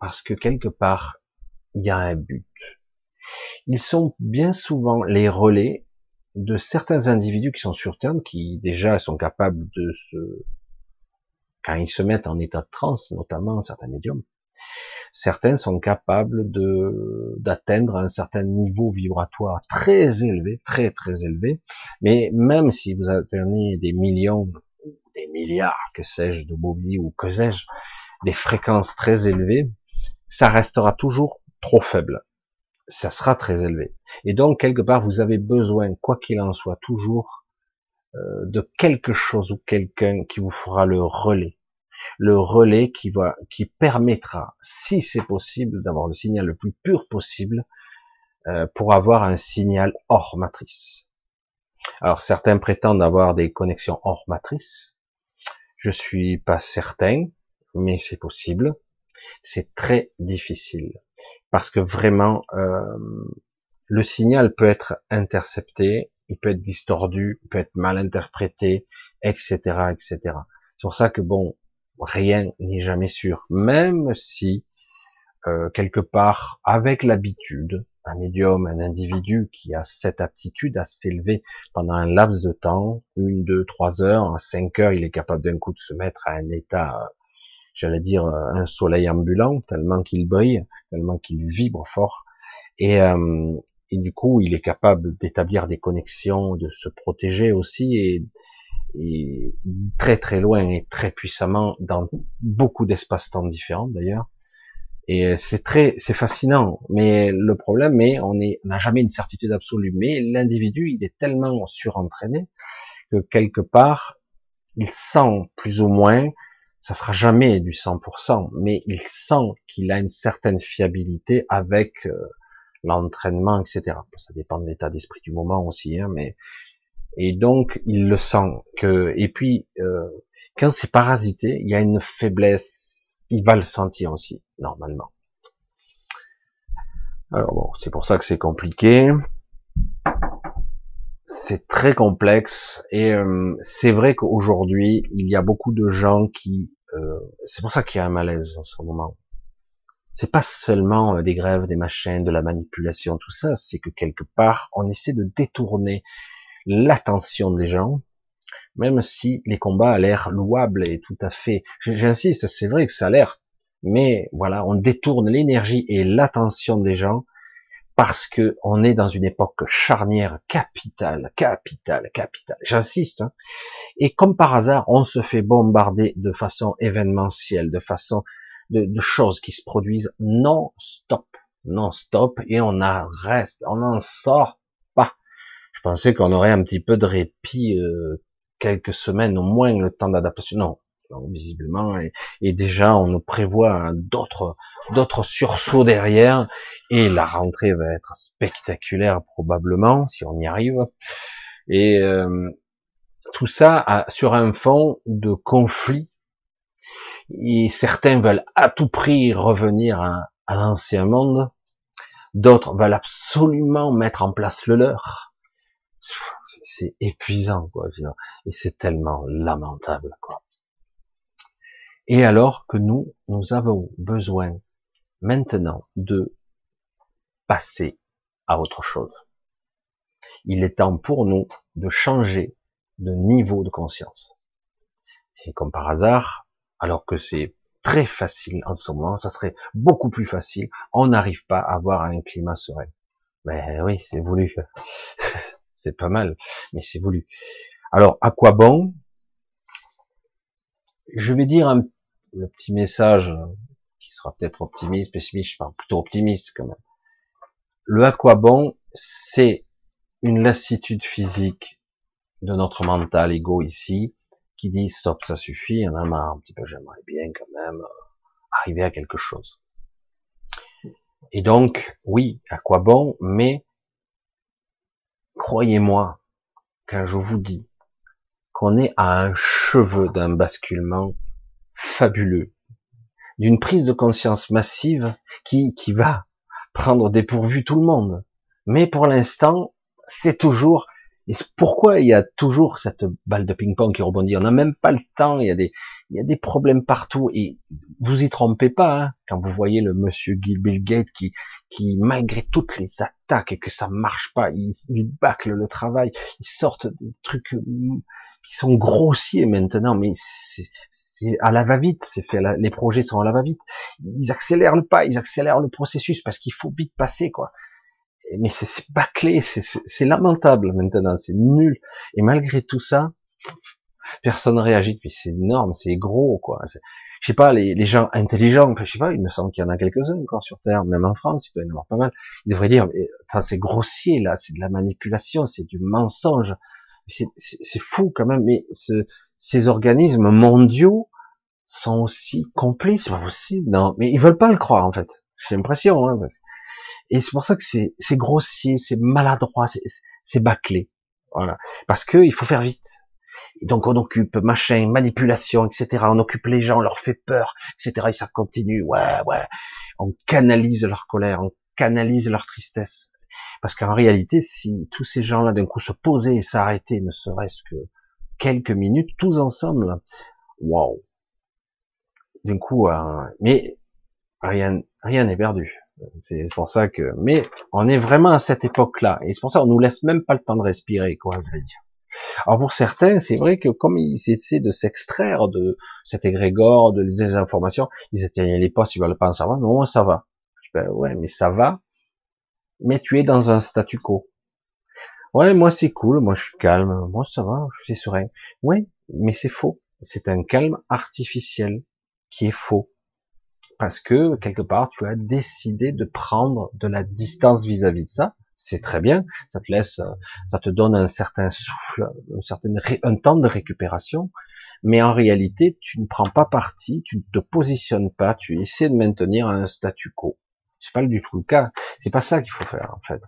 Parce que quelque part, il y a un but? Ils sont bien souvent les relais de certains individus qui sont sur Terre, qui déjà sont capables de se, quand ils se mettent en état de transe, notamment certains médiums, certains sont capables de d'atteindre un certain niveau vibratoire très élevé, très très élevé. Mais même si vous atteignez des millions, des milliards, que sais-je, de bobby ou que sais-je, des fréquences très élevées, ça restera toujours trop faible. Ça sera très élevé. Et donc, quelque part, vous avez besoin, quoi qu'il en soit, toujours euh, de quelque chose ou quelqu'un qui vous fera le relais le relais qui va, qui permettra, si c'est possible, d'avoir le signal le plus pur possible euh, pour avoir un signal hors matrice. Alors certains prétendent avoir des connexions hors matrice. Je suis pas certain, mais c'est possible. C'est très difficile parce que vraiment euh, le signal peut être intercepté, il peut être distordu, il peut être mal interprété, etc., etc. C'est pour ça que bon, rien n'est jamais sûr, même si euh, quelque part, avec l'habitude, un médium, un individu qui a cette aptitude à s'élever pendant un laps de temps, une, deux, trois heures, cinq heures, il est capable d'un coup de se mettre à un état, j'allais dire, un soleil ambulant, tellement qu'il brille, tellement qu'il vibre fort, et, euh, et du coup, il est capable d'établir des connexions, de se protéger aussi, et et très très loin et très puissamment dans beaucoup d'espaces-temps différents d'ailleurs. Et c'est très, c'est fascinant. Mais le problème est, on n'a jamais une certitude absolue. Mais l'individu, il est tellement surentraîné que quelque part, il sent plus ou moins, ça sera jamais du 100%, mais il sent qu'il a une certaine fiabilité avec euh, l'entraînement, etc. Ça dépend de l'état d'esprit du moment aussi, hein, mais et donc il le sent que et puis euh, quand c'est parasité, il y a une faiblesse, il va le sentir aussi normalement. Alors bon, c'est pour ça que c'est compliqué. C'est très complexe et euh, c'est vrai qu'aujourd'hui il y a beaucoup de gens qui, euh, c'est pour ça qu'il y a un malaise en ce moment. C'est pas seulement euh, des grèves, des machines, de la manipulation, tout ça, c'est que quelque part on essaie de détourner l'attention des gens, même si les combats a l'air louables et tout à fait, j'insiste, c'est vrai que ça a l'air, mais voilà, on détourne l'énergie et l'attention des gens parce que on est dans une époque charnière capitale, capitale, capitale. J'insiste. Hein. Et comme par hasard, on se fait bombarder de façon événementielle, de façon de, de choses qui se produisent non-stop, non-stop, et on en reste, on en sort je pensais qu'on aurait un petit peu de répit, euh, quelques semaines au moins, le temps d'adaptation. Non, visiblement, et, déjà on nous prévoit d'autres d'autres sursauts derrière, et la rentrée va être spectaculaire probablement si on y arrive. Et euh, tout ça sur un fond de conflit. Et certains veulent à tout prix revenir à l'ancien monde, d'autres veulent absolument mettre en place le leur c'est épuisant, quoi. Et c'est tellement lamentable, quoi. Et alors que nous, nous avons besoin maintenant de passer à autre chose. Il est temps pour nous de changer de niveau de conscience. Et comme par hasard, alors que c'est très facile en ce moment, ça serait beaucoup plus facile, on n'arrive pas à avoir un climat serein. Mais oui, c'est voulu. c'est pas mal, mais c'est voulu. Alors, à quoi bon Je vais dire un, le petit message qui sera peut-être optimiste, pessimiste, je plutôt optimiste quand même. Le à quoi bon, c'est une lassitude physique de notre mental ego ici, qui dit stop, ça suffit, y en a marre un petit peu, j'aimerais bien quand même euh, arriver à quelque chose. Et donc, oui, à quoi bon, mais Croyez-moi, quand je vous dis qu'on est à un cheveu d'un basculement fabuleux, d'une prise de conscience massive qui, qui va prendre dépourvu tout le monde. Mais pour l'instant, c'est toujours Et pourquoi il y a toujours cette balle de ping-pong qui rebondit On n'a même pas le temps. Il y a des, il y a des problèmes partout. Et vous y trompez pas hein, quand vous voyez le monsieur Bill Gates qui, qui malgré toutes les attaques et que ça marche pas, il, il bâcle le travail. Ils sortent des trucs hum, qui sont grossiers maintenant, mais c'est à la va-vite. C'est fait. les projets sont à la va-vite. Ils accélèrent le pas, ils accélèrent le processus parce qu'il faut vite passer quoi mais c'est bâclé, c'est lamentable maintenant, c'est nul. Et malgré tout ça, personne ne réagit. Puis c'est énorme, c'est gros, quoi. Je sais pas, les, gens intelligents, je sais pas, il me semble qu'il y en a quelques-uns encore sur Terre, même en France, il doit y en avoir pas mal. Ils devraient dire, c'est grossier là, c'est de la manipulation, c'est du mensonge. C'est fou quand même, mais ce, ces organismes mondiaux sont aussi complices, pas possible. Non, mais ils veulent pas le croire en fait. J'ai l'impression. Hein. Et c'est pour ça que c'est, grossier, c'est maladroit, c'est, bâclé. Voilà. Parce que il faut faire vite. Donc on occupe machin, manipulation, etc. On occupe les gens, on leur fait peur, etc. Et ça continue. Ouais, ouais. On canalise leur colère, on canalise leur tristesse. Parce qu'en réalité, si tous ces gens-là d'un coup se posaient et s'arrêtaient, ne serait-ce que quelques minutes, tous ensemble, waouh. D'un coup, euh, mais rien, rien n'est perdu. C'est pour ça que, mais on est vraiment à cette époque-là, et c'est pour ça qu'on nous laisse même pas le temps de respirer, quoi, je vais dire. Alors pour certains, c'est vrai que comme ils essaient de s'extraire de cet égrégore, de des informations, ils les pas, ils veulent pas en savoir, mais au moins ça va. Ben ouais, mais ça va, mais tu es dans un statu quo. Ouais, moi c'est cool, moi je suis calme, moi ça va, je suis serein. Ouais, mais c'est faux. C'est un calme artificiel qui est faux parce que quelque part tu as décidé de prendre de la distance vis-à-vis de ça. C'est très bien, ça te laisse, ça te donne un certain souffle, un certain un temps de récupération, mais en réalité tu ne prends pas parti, tu ne te positionnes pas, tu essaies de maintenir un statu quo. C'est pas du tout le cas. C'est pas ça qu'il faut faire en fait.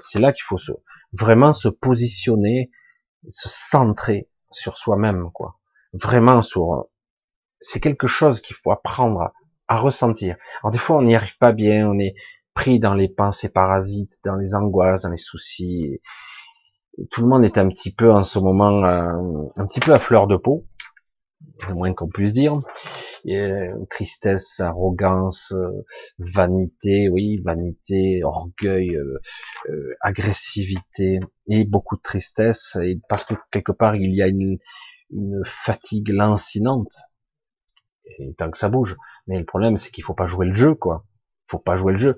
C'est là qu'il faut se vraiment se positionner, se centrer sur soi-même quoi. Vraiment sur c'est quelque chose qu'il faut apprendre à ressentir. Alors des fois, on n'y arrive pas bien, on est pris dans les pensées parasites, dans les angoisses, dans les soucis. Tout le monde est un petit peu en ce moment, euh, un petit peu à fleur de peau, le moins qu'on puisse dire. Et, tristesse, arrogance, euh, vanité, oui, vanité, orgueil, euh, agressivité et beaucoup de tristesse. Parce que quelque part, il y a une, une fatigue lancinante et tant que ça bouge. Mais le problème, c'est qu'il faut pas jouer le jeu, quoi. Faut pas jouer le jeu.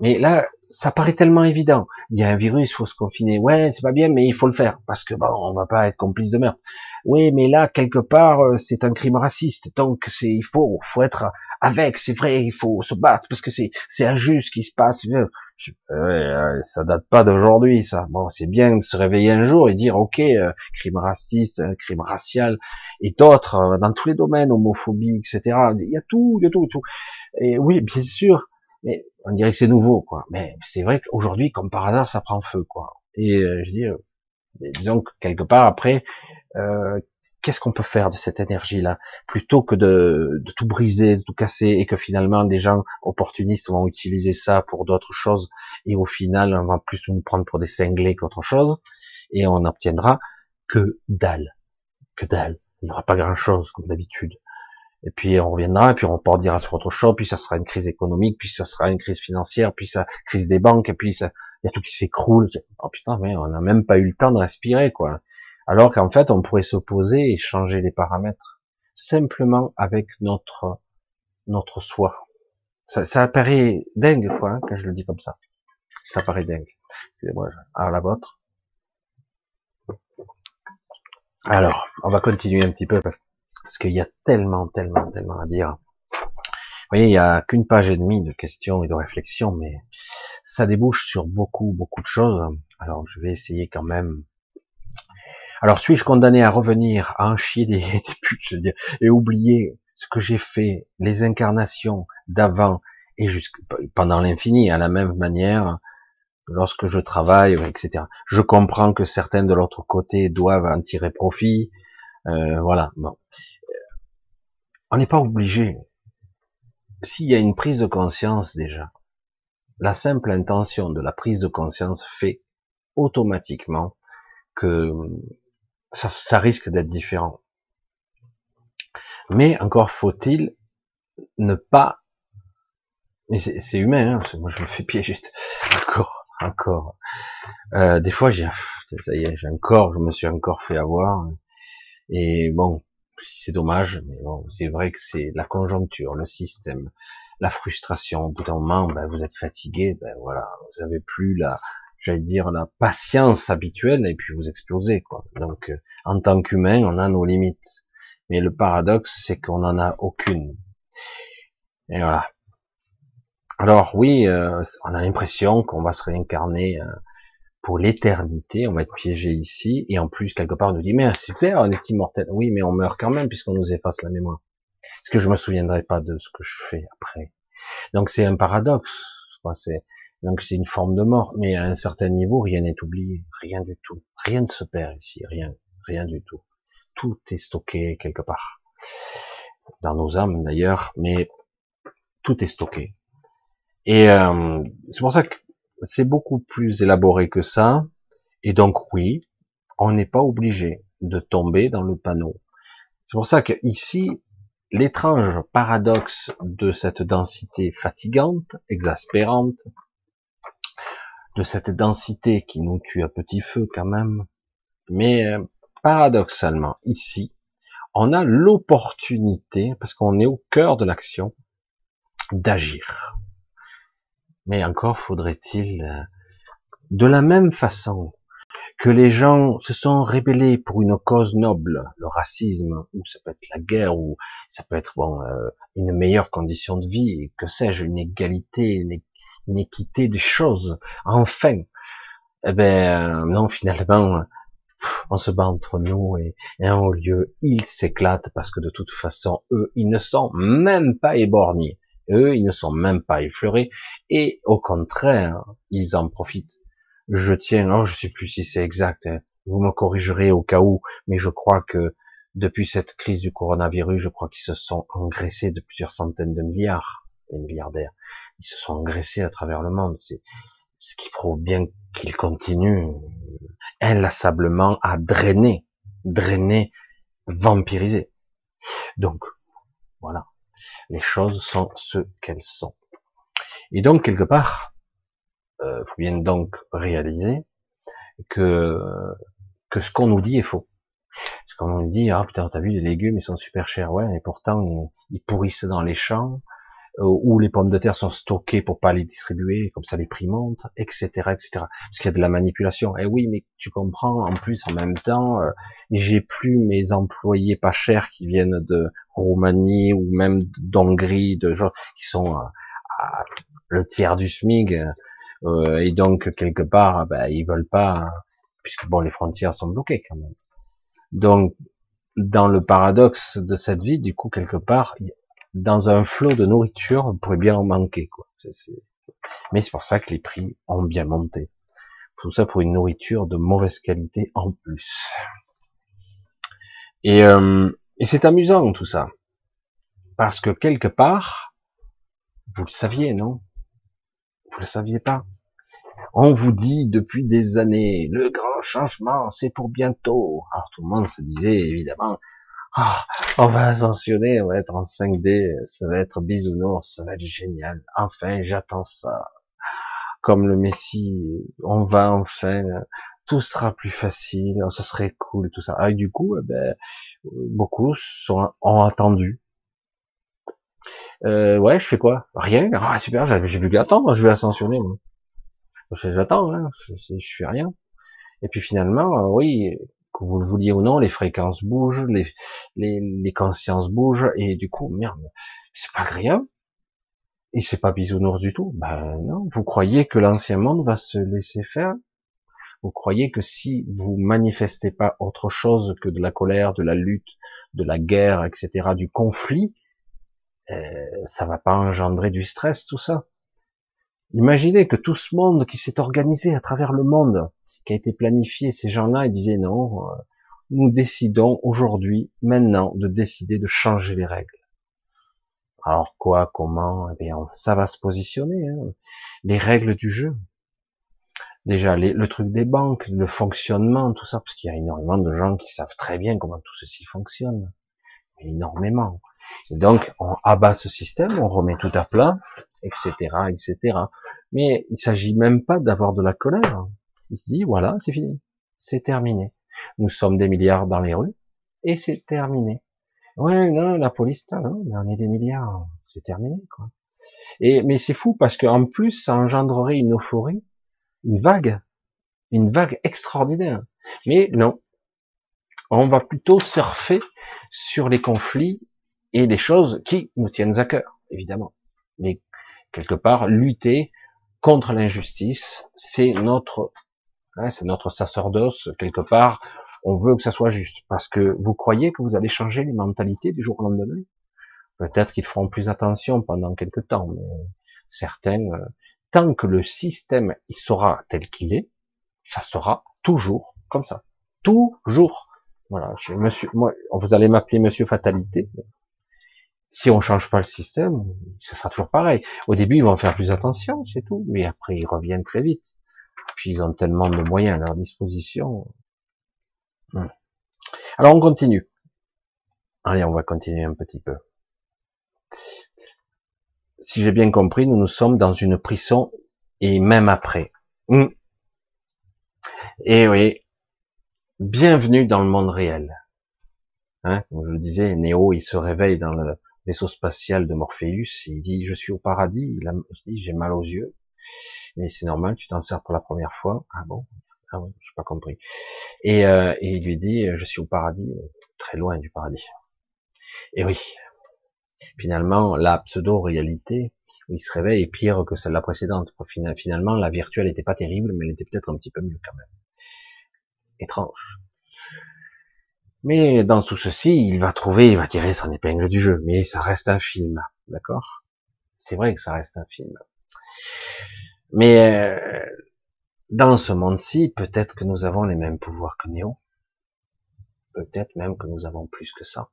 Mais là, ça paraît tellement évident. Il y a un virus, faut se confiner. Ouais, c'est pas bien, mais il faut le faire parce que bon, on va pas être complice de meurtre. Oui, mais là, quelque part, euh, c'est un crime raciste. Donc, c'est, il faut, faut être avec. C'est vrai, il faut se battre parce que c'est, c'est injuste qui se passe. Euh, ça date pas d'aujourd'hui, ça. Bon, c'est bien de se réveiller un jour et dire, ok, euh, crime raciste, crime racial, et d'autres euh, dans tous les domaines, homophobie, etc. Il y a tout, il y a tout, tout. Et oui, bien sûr, mais on dirait que c'est nouveau, quoi. Mais c'est vrai qu'aujourd'hui, comme par hasard, ça prend feu, quoi. Et je dis, que quelque part après, euh, qu'est-ce qu'on peut faire de cette énergie-là plutôt que de, tout briser, de tout casser et que finalement des gens opportunistes vont utiliser ça pour d'autres choses et au final on va plus nous prendre pour des cinglés qu'autre chose et on n'obtiendra que dalle, que dalle. Il n'y aura pas grand-chose comme d'habitude. Et puis on reviendra, et puis on repartira sur autre chose, puis ça sera une crise économique, puis ça sera une crise financière, puis ça crise des banques, et puis ça, il y a tout qui s'écroule. Oh putain, mais on n'a même pas eu le temps de respirer, quoi. Alors qu'en fait, on pourrait s'opposer et changer les paramètres simplement avec notre notre soi. Ça, ça paraît dingue, quoi, hein, quand je le dis comme ça. Ça paraît dingue. Excusez-moi, à la vôtre. Alors, on va continuer un petit peu parce, parce qu'il y a tellement, tellement, tellement à dire. Vous voyez, il y a qu'une page et demie de questions et de réflexions, mais ça débouche sur beaucoup, beaucoup de choses. Alors, je vais essayer quand même alors suis-je condamné à revenir à en chier des, putes, je veux dire, et oublier ce que j'ai fait, les incarnations d'avant et pendant l'infini, à la même manière, lorsque je travaille, etc. Je comprends que certains de l'autre côté doivent en tirer profit, euh, voilà. Bon, on n'est pas obligé. S'il y a une prise de conscience déjà, la simple intention de la prise de conscience fait automatiquement que ça, ça risque d'être différent. Mais encore faut-il ne pas mais c'est humain, hein, moi je me fais piéger encore, encore. Euh, des fois j'ai, ça y est, j'ai encore, je me suis encore fait avoir. Et bon, c'est dommage, mais bon, c'est vrai que c'est la conjoncture, le système, la frustration. Au bout d'un moment, ben, vous êtes fatigué, ben voilà, vous avez plus la, j'allais dire la patience habituelle, et puis vous explosez quoi. Donc, euh, en tant qu'humain, on a nos limites. Mais le paradoxe, c'est qu'on n'en a aucune. Et voilà. Alors oui, euh, on a l'impression qu'on va se réincarner euh, pour l'éternité, on va être piégé ici, et en plus quelque part on nous dit mais super, on est immortel. Oui, mais on meurt quand même puisqu'on nous efface la mémoire. Est-ce que je me souviendrai pas de ce que je fais après? Donc c'est un paradoxe. C'est donc c'est une forme de mort, mais à un certain niveau, rien n'est oublié, rien du tout, rien ne se perd ici, rien, rien du tout. Tout est stocké quelque part dans nos âmes d'ailleurs, mais tout est stocké. Et euh, c'est pour ça que c'est beaucoup plus élaboré que ça. Et donc oui, on n'est pas obligé de tomber dans le panneau. C'est pour ça que ici, l'étrange paradoxe de cette densité fatigante, exaspérante, de cette densité qui nous tue à petit feu quand même, mais euh, paradoxalement ici, on a l'opportunité, parce qu'on est au cœur de l'action, d'agir. Mais encore faudrait-il, euh, de la même façon que les gens se sont rébellés pour une cause noble, le racisme, ou ça peut être la guerre, ou ça peut être bon euh, une meilleure condition de vie, que sais-je, une égalité, une, équité des choses. Enfin, eh ben non, finalement, on se bat entre nous et, et en haut lieu, ils s'éclatent parce que de toute façon, eux, ils ne sont même pas éborgnés. Eux, ils ne sont même pas effleurés et au contraire, ils en profitent. Je tiens, oh, je sais plus si c'est exact, hein. vous me corrigerez au cas où, mais je crois que depuis cette crise du coronavirus, je crois qu'ils se sont engraissés de plusieurs centaines de milliards, les milliardaires. Ils se sont engraissés à travers le monde. C'est ce qui prouve bien qu'ils continuent inlassablement à drainer, drainer, vampiriser. Donc, voilà les choses sont ce qu'elles sont. Et donc, quelque part, euh, faut bien donc réaliser que, que ce qu'on nous dit est faux. Ce qu'on nous dit, ah putain, t'as vu, les légumes, ils sont super chers, ouais, et pourtant, ils pourrissent dans les champs, où les pommes de terre sont stockées pour pas les distribuer, comme ça les prix montent, etc., etc. Parce qu'il y a de la manipulation. Eh oui, mais tu comprends, en plus, en même temps, euh, j'ai plus mes employés pas chers qui viennent de Roumanie ou même d'Hongrie, de gens qui sont à, le tiers du SMIG, euh, et donc quelque part, ben, ils veulent pas, puisque bon, les frontières sont bloquées quand même. Donc, dans le paradoxe de cette vie, du coup, quelque part, dans un flot de nourriture, on pourrait bien en manquer. Mais c'est pour ça que les prix ont bien monté. Tout ça pour une nourriture de mauvaise qualité en plus. Et, euh, et c'est amusant tout ça. Parce que quelque part, vous le saviez, non? Vous le saviez pas On vous dit depuis des années, le grand changement, c'est pour bientôt. Alors tout le monde se disait évidemment, ah, on va ascensionner, on va être en 5D, ça va être bisounours, ça va être génial. Enfin, j'attends ça. Comme le Messie, on va enfin, tout sera plus facile, ce serait cool, tout ça. Ah, et du coup, eh ben, beaucoup sont, ont attendu. Euh, ouais, je fais quoi? Rien. Ah, super, j'ai plus qu'à attendre, je vais ascensionner. J'attends, hein, je, je fais rien. Et puis finalement, euh, oui, que vous le vouliez ou non, les fréquences bougent, les, les, les consciences bougent, et du coup, merde, c'est pas grave. Et c'est pas bisounours du tout. Ben non, vous croyez que l'ancien monde va se laisser faire? Vous croyez que si vous manifestez pas autre chose que de la colère, de la lutte, de la guerre, etc., du conflit, euh, ça va pas engendrer du stress, tout ça? Imaginez que tout ce monde qui s'est organisé à travers le monde, qui a été planifié, ces gens-là, ils disaient non, euh, nous décidons aujourd'hui, maintenant, de décider de changer les règles. Alors quoi, comment Eh bien, ça va se positionner. Hein. Les règles du jeu. déjà le truc des banques, le fonctionnement, tout ça, parce qu'il y a énormément de gens qui savent très bien comment tout ceci fonctionne, énormément. Et donc, on abat ce système, on remet tout à plat, etc., etc. Mais il s'agit même pas d'avoir de la colère. Il se dit, voilà, c'est fini, c'est terminé. Nous sommes des milliards dans les rues, et c'est terminé. Ouais, non, la police, non, mais on est des milliards, c'est terminé, quoi. Et, mais c'est fou parce qu'en plus, ça engendrerait une euphorie, une vague, une vague extraordinaire. Mais non. On va plutôt surfer sur les conflits et les choses qui nous tiennent à cœur, évidemment. Mais quelque part, lutter contre l'injustice, c'est notre, c'est notre sacerdoce, quelque part, on veut que ça soit juste. Parce que vous croyez que vous allez changer les mentalités du jour au lendemain? Peut-être qu'ils feront plus attention pendant quelques temps, mais certains, euh, tant que le système il sera tel qu'il est, ça sera toujours comme ça. Toujours. Voilà. Monsieur, moi, vous allez m'appeler Monsieur Fatalité. Si on change pas le système, ça sera toujours pareil. Au début, ils vont faire plus attention, c'est tout. Mais après, ils reviennent très vite. Puis ils ont tellement de moyens à leur disposition. Hmm. Alors on continue. Allez, on va continuer un petit peu. Si j'ai bien compris, nous nous sommes dans une prison et même après. Hmm. Et oui, bienvenue dans le monde réel. Hein, comme je le disais, Néo, il se réveille dans le vaisseau spatial de Morpheus, il dit, je suis au paradis, il, dit, j'ai mal aux yeux. Mais c'est normal, tu t'en sers pour la première fois. Ah bon? Ah oui, j'ai pas compris. Et, euh, il lui dit, je suis au paradis, très loin du paradis. Et oui, finalement, la pseudo-réalité, où il se réveille, est pire que celle la précédente. Finalement, la virtuelle n'était pas terrible, mais elle était peut-être un petit peu mieux quand même. Étrange. Mais dans tout ceci, il va trouver, il va tirer son épingle du jeu. Mais ça reste un film, d'accord? C'est vrai que ça reste un film. Mais euh, dans ce monde-ci, peut-être que nous avons les mêmes pouvoirs que Néo. Peut-être même que nous avons plus que ça.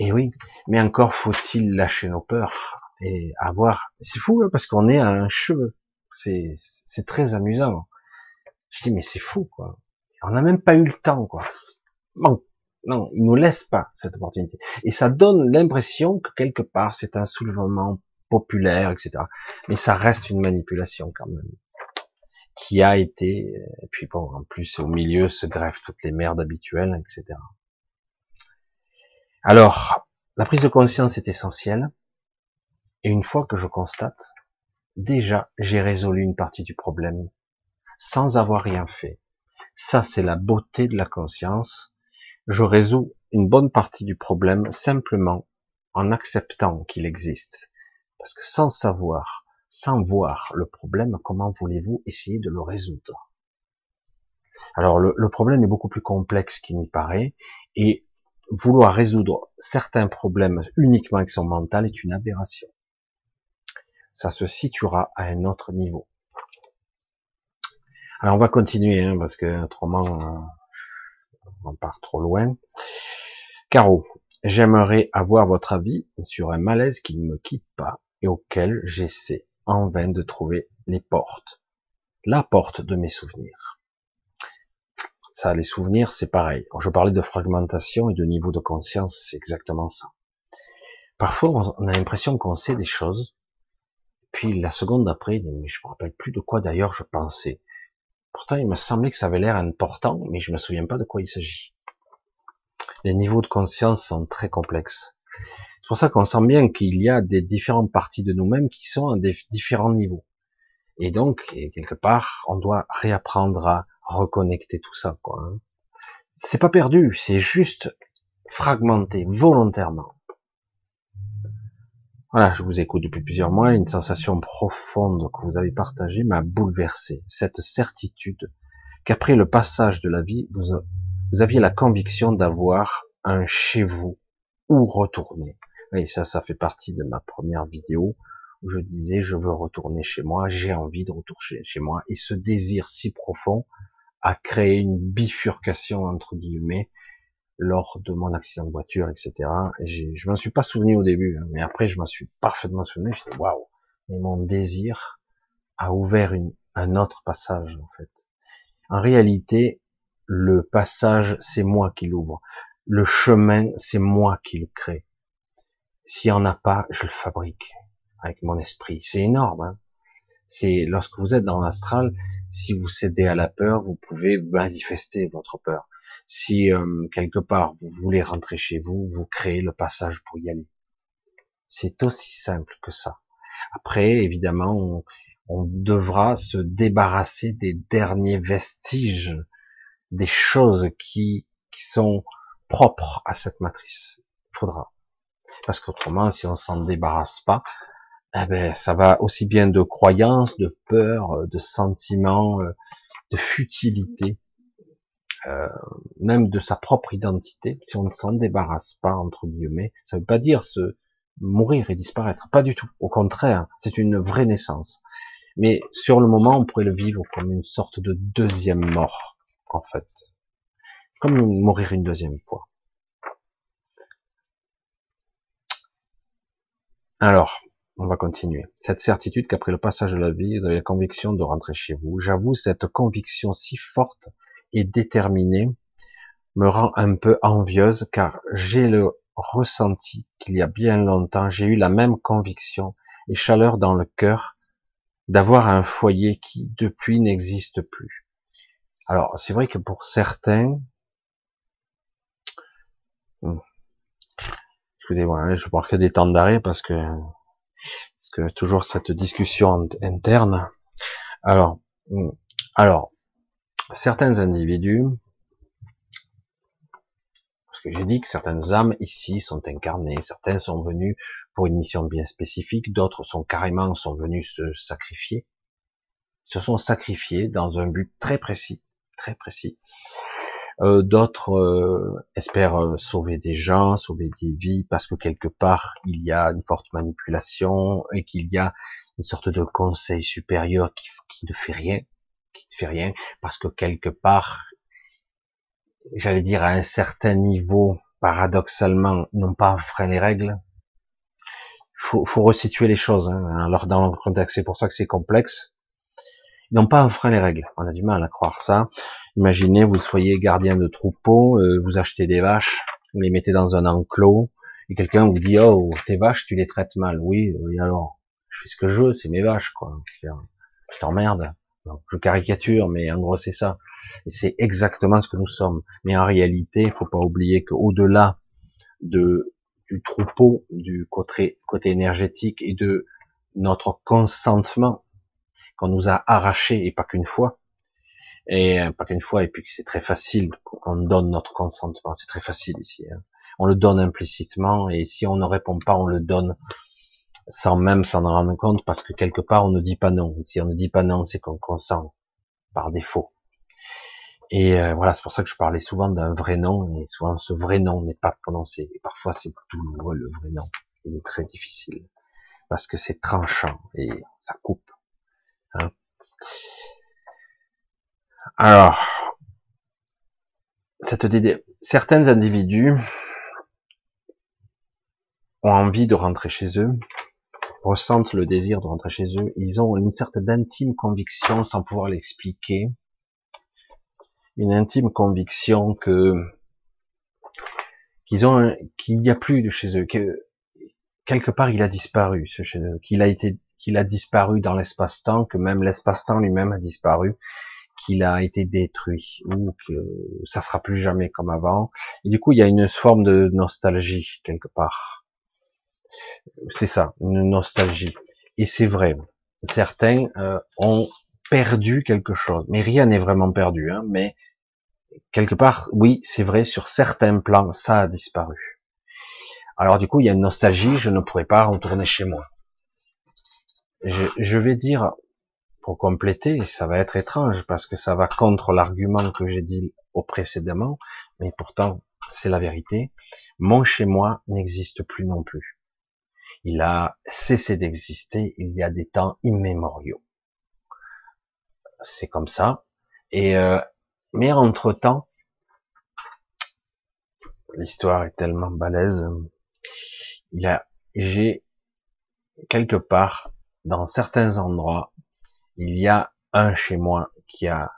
Et oui, mais encore faut-il lâcher nos peurs et avoir. C'est fou hein, parce qu'on est à un cheveu. C'est c'est très amusant. Je dis mais c'est fou quoi. On n'a même pas eu le temps quoi. Non, non, il nous laisse pas cette opportunité. Et ça donne l'impression que quelque part c'est un soulèvement populaire, etc. Mais ça reste une manipulation quand même, qui a été, et puis bon, en plus au milieu se greffent toutes les merdes habituelles, etc. Alors, la prise de conscience est essentielle, et une fois que je constate, déjà j'ai résolu une partie du problème, sans avoir rien fait. Ça, c'est la beauté de la conscience. Je résous une bonne partie du problème simplement en acceptant qu'il existe. Parce que sans savoir, sans voir le problème, comment voulez-vous essayer de le résoudre? Alors le, problème est beaucoup plus complexe qu'il n'y paraît, et vouloir résoudre certains problèmes uniquement avec son mental est une aberration. Ça se situera à un autre niveau. Alors on va continuer, hein, parce que autrement euh, on part trop loin. Caro, j'aimerais avoir votre avis sur un malaise qui ne me quitte pas et auquel j'essaie en vain de trouver les portes. La porte de mes souvenirs. Ça, les souvenirs, c'est pareil. je parlais de fragmentation et de niveau de conscience, c'est exactement ça. Parfois, on a l'impression qu'on sait des choses, puis la seconde d'après, mais je me rappelle plus de quoi d'ailleurs je pensais. Pourtant, il me semblait que ça avait l'air important, mais je me souviens pas de quoi il s'agit. Les niveaux de conscience sont très complexes. C'est pour ça qu'on sent bien qu'il y a des différentes parties de nous-mêmes qui sont à des différents niveaux. Et donc, quelque part, on doit réapprendre à reconnecter tout ça, quoi. Hein. C'est pas perdu, c'est juste fragmenté volontairement. Voilà, je vous écoute depuis plusieurs mois, une sensation profonde que vous avez partagée m'a bouleversé. Cette certitude qu'après le passage de la vie, vous, vous aviez la conviction d'avoir un chez vous où retourner. Et ça, ça fait partie de ma première vidéo où je disais je veux retourner chez moi, j'ai envie de retourner chez moi. Et ce désir si profond a créé une bifurcation entre guillemets lors de mon accident de voiture, etc. Et je m'en suis pas souvenu au début, hein, mais après je m'en suis parfaitement souvenu. J'étais waouh, mais mon désir a ouvert un autre passage, en fait. En réalité, le passage, c'est moi qui l'ouvre. Le chemin, c'est moi qui le crée. S'il n'y en a pas, je le fabrique avec mon esprit. C'est énorme. Hein c'est lorsque vous êtes dans l'astral, si vous cédez à la peur, vous pouvez manifester votre peur. Si euh, quelque part vous voulez rentrer chez vous, vous créez le passage pour y aller. C'est aussi simple que ça. Après, évidemment, on, on devra se débarrasser des derniers vestiges, des choses qui, qui sont propres à cette matrice. Il faudra. Parce qu'autrement, si on s'en débarrasse pas, eh ben, ça va aussi bien de croyances, de peur, euh, de sentiments, euh, de futilité, euh, même de sa propre identité. Si on ne s'en débarrasse pas, entre guillemets, ça ne veut pas dire se mourir et disparaître, pas du tout. Au contraire, c'est une vraie naissance. Mais sur le moment, on pourrait le vivre comme une sorte de deuxième mort, en fait. Comme mourir une deuxième fois. Alors, on va continuer. Cette certitude qu'après le passage de la vie, vous avez la conviction de rentrer chez vous. J'avoue, cette conviction si forte et déterminée me rend un peu envieuse car j'ai le ressenti qu'il y a bien longtemps, j'ai eu la même conviction et chaleur dans le cœur d'avoir un foyer qui depuis n'existe plus. Alors, c'est vrai que pour certains, hmm, excusez-moi, hein, je marque des temps d'arrêt parce que parce que toujours cette discussion interne. Alors, hmm, alors, certains individus, parce que j'ai dit que certaines âmes ici sont incarnées, certains sont venus pour une mission bien spécifique, d'autres sont carrément sont venus se sacrifier, se sont sacrifiés dans un but très précis, très précis. Euh, d'autres euh, espèrent euh, sauver des gens, sauver des vies, parce que quelque part il y a une forte manipulation et qu'il y a une sorte de conseil supérieur qui, qui ne fait rien, qui ne fait rien, parce que quelque part, j'allais dire à un certain niveau, paradoxalement, ils n'ont pas frein les règles. Faut, faut resituer les choses. Hein. Alors dans le contexte, c'est pour ça que c'est complexe. N'ont pas enfreint les règles. On a du mal à croire ça. Imaginez, vous soyez gardien de troupeau, euh, vous achetez des vaches, vous les mettez dans un enclos, et quelqu'un vous dit, oh, tes vaches, tu les traites mal. Oui, oui alors, je fais ce que je veux, c'est mes vaches, quoi. Je t'emmerde. Je caricature, mais en gros, c'est ça. Et c'est exactement ce que nous sommes. Mais en réalité, il faut pas oublier qu'au-delà de, du troupeau, du côté énergétique et de notre consentement, qu'on nous a arraché et pas qu'une fois, et euh, pas qu'une fois, et puis que c'est très facile qu'on donne notre consentement, c'est très facile ici. Hein. On le donne implicitement, et si on ne répond pas, on le donne sans même s'en rendre compte, parce que quelque part on ne dit pas non. Si on ne dit pas non, c'est qu'on consent par défaut. Et euh, voilà, c'est pour ça que je parlais souvent d'un vrai nom, et souvent ce vrai nom n'est pas prononcé. Et parfois c'est douloureux le vrai nom. Il est très difficile parce que c'est tranchant et ça coupe. Hein. Alors, idée, certains individus ont envie de rentrer chez eux, ressentent le désir de rentrer chez eux, ils ont une certaine intime conviction sans pouvoir l'expliquer, une intime conviction que qu'ils ont qu'il n'y a plus de chez eux, que quelque part il a disparu ce chez eux, qu'il a été qu'il a disparu dans l'espace-temps, que même l'espace-temps lui-même a disparu, qu'il a été détruit ou que ça sera plus jamais comme avant. Et du coup, il y a une forme de nostalgie quelque part. C'est ça, une nostalgie. Et c'est vrai. Certains euh, ont perdu quelque chose, mais rien n'est vraiment perdu. Hein, mais quelque part, oui, c'est vrai, sur certains plans, ça a disparu. Alors du coup, il y a une nostalgie, je ne pourrais pas retourner chez moi je, vais dire, pour compléter, ça va être étrange parce que ça va contre l'argument que j'ai dit au précédemment, mais pourtant c'est la vérité. Mon chez moi n'existe plus non plus. Il a cessé d'exister il y a des temps immémoriaux. C'est comme ça. Et euh, mais entre temps, l'histoire est tellement balèze. Il a, j'ai quelque part dans certains endroits, il y a un chez moi qui a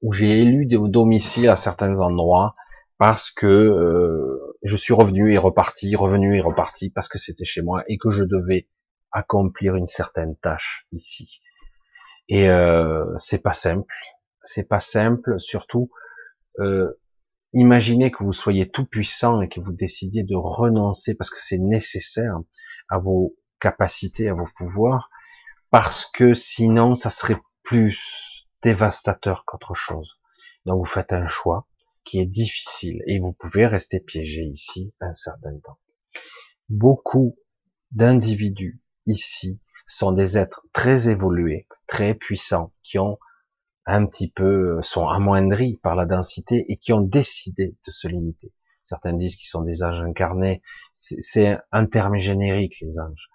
où j'ai élu des domiciles à certains endroits parce que euh, je suis revenu et reparti, revenu et reparti parce que c'était chez moi et que je devais accomplir une certaine tâche ici. Et euh, c'est pas simple, c'est pas simple. Surtout, euh, imaginez que vous soyez tout puissant et que vous décidiez de renoncer parce que c'est nécessaire à vos capacités, à vos pouvoirs, parce que sinon ça serait plus dévastateur qu'autre chose. Donc vous faites un choix qui est difficile et vous pouvez rester piégé ici un certain temps. Beaucoup d'individus ici sont des êtres très évolués, très puissants, qui ont un petit peu, sont amoindris par la densité et qui ont décidé de se limiter. Certains disent qu'ils sont des anges incarnés. C'est un terme générique, les anges.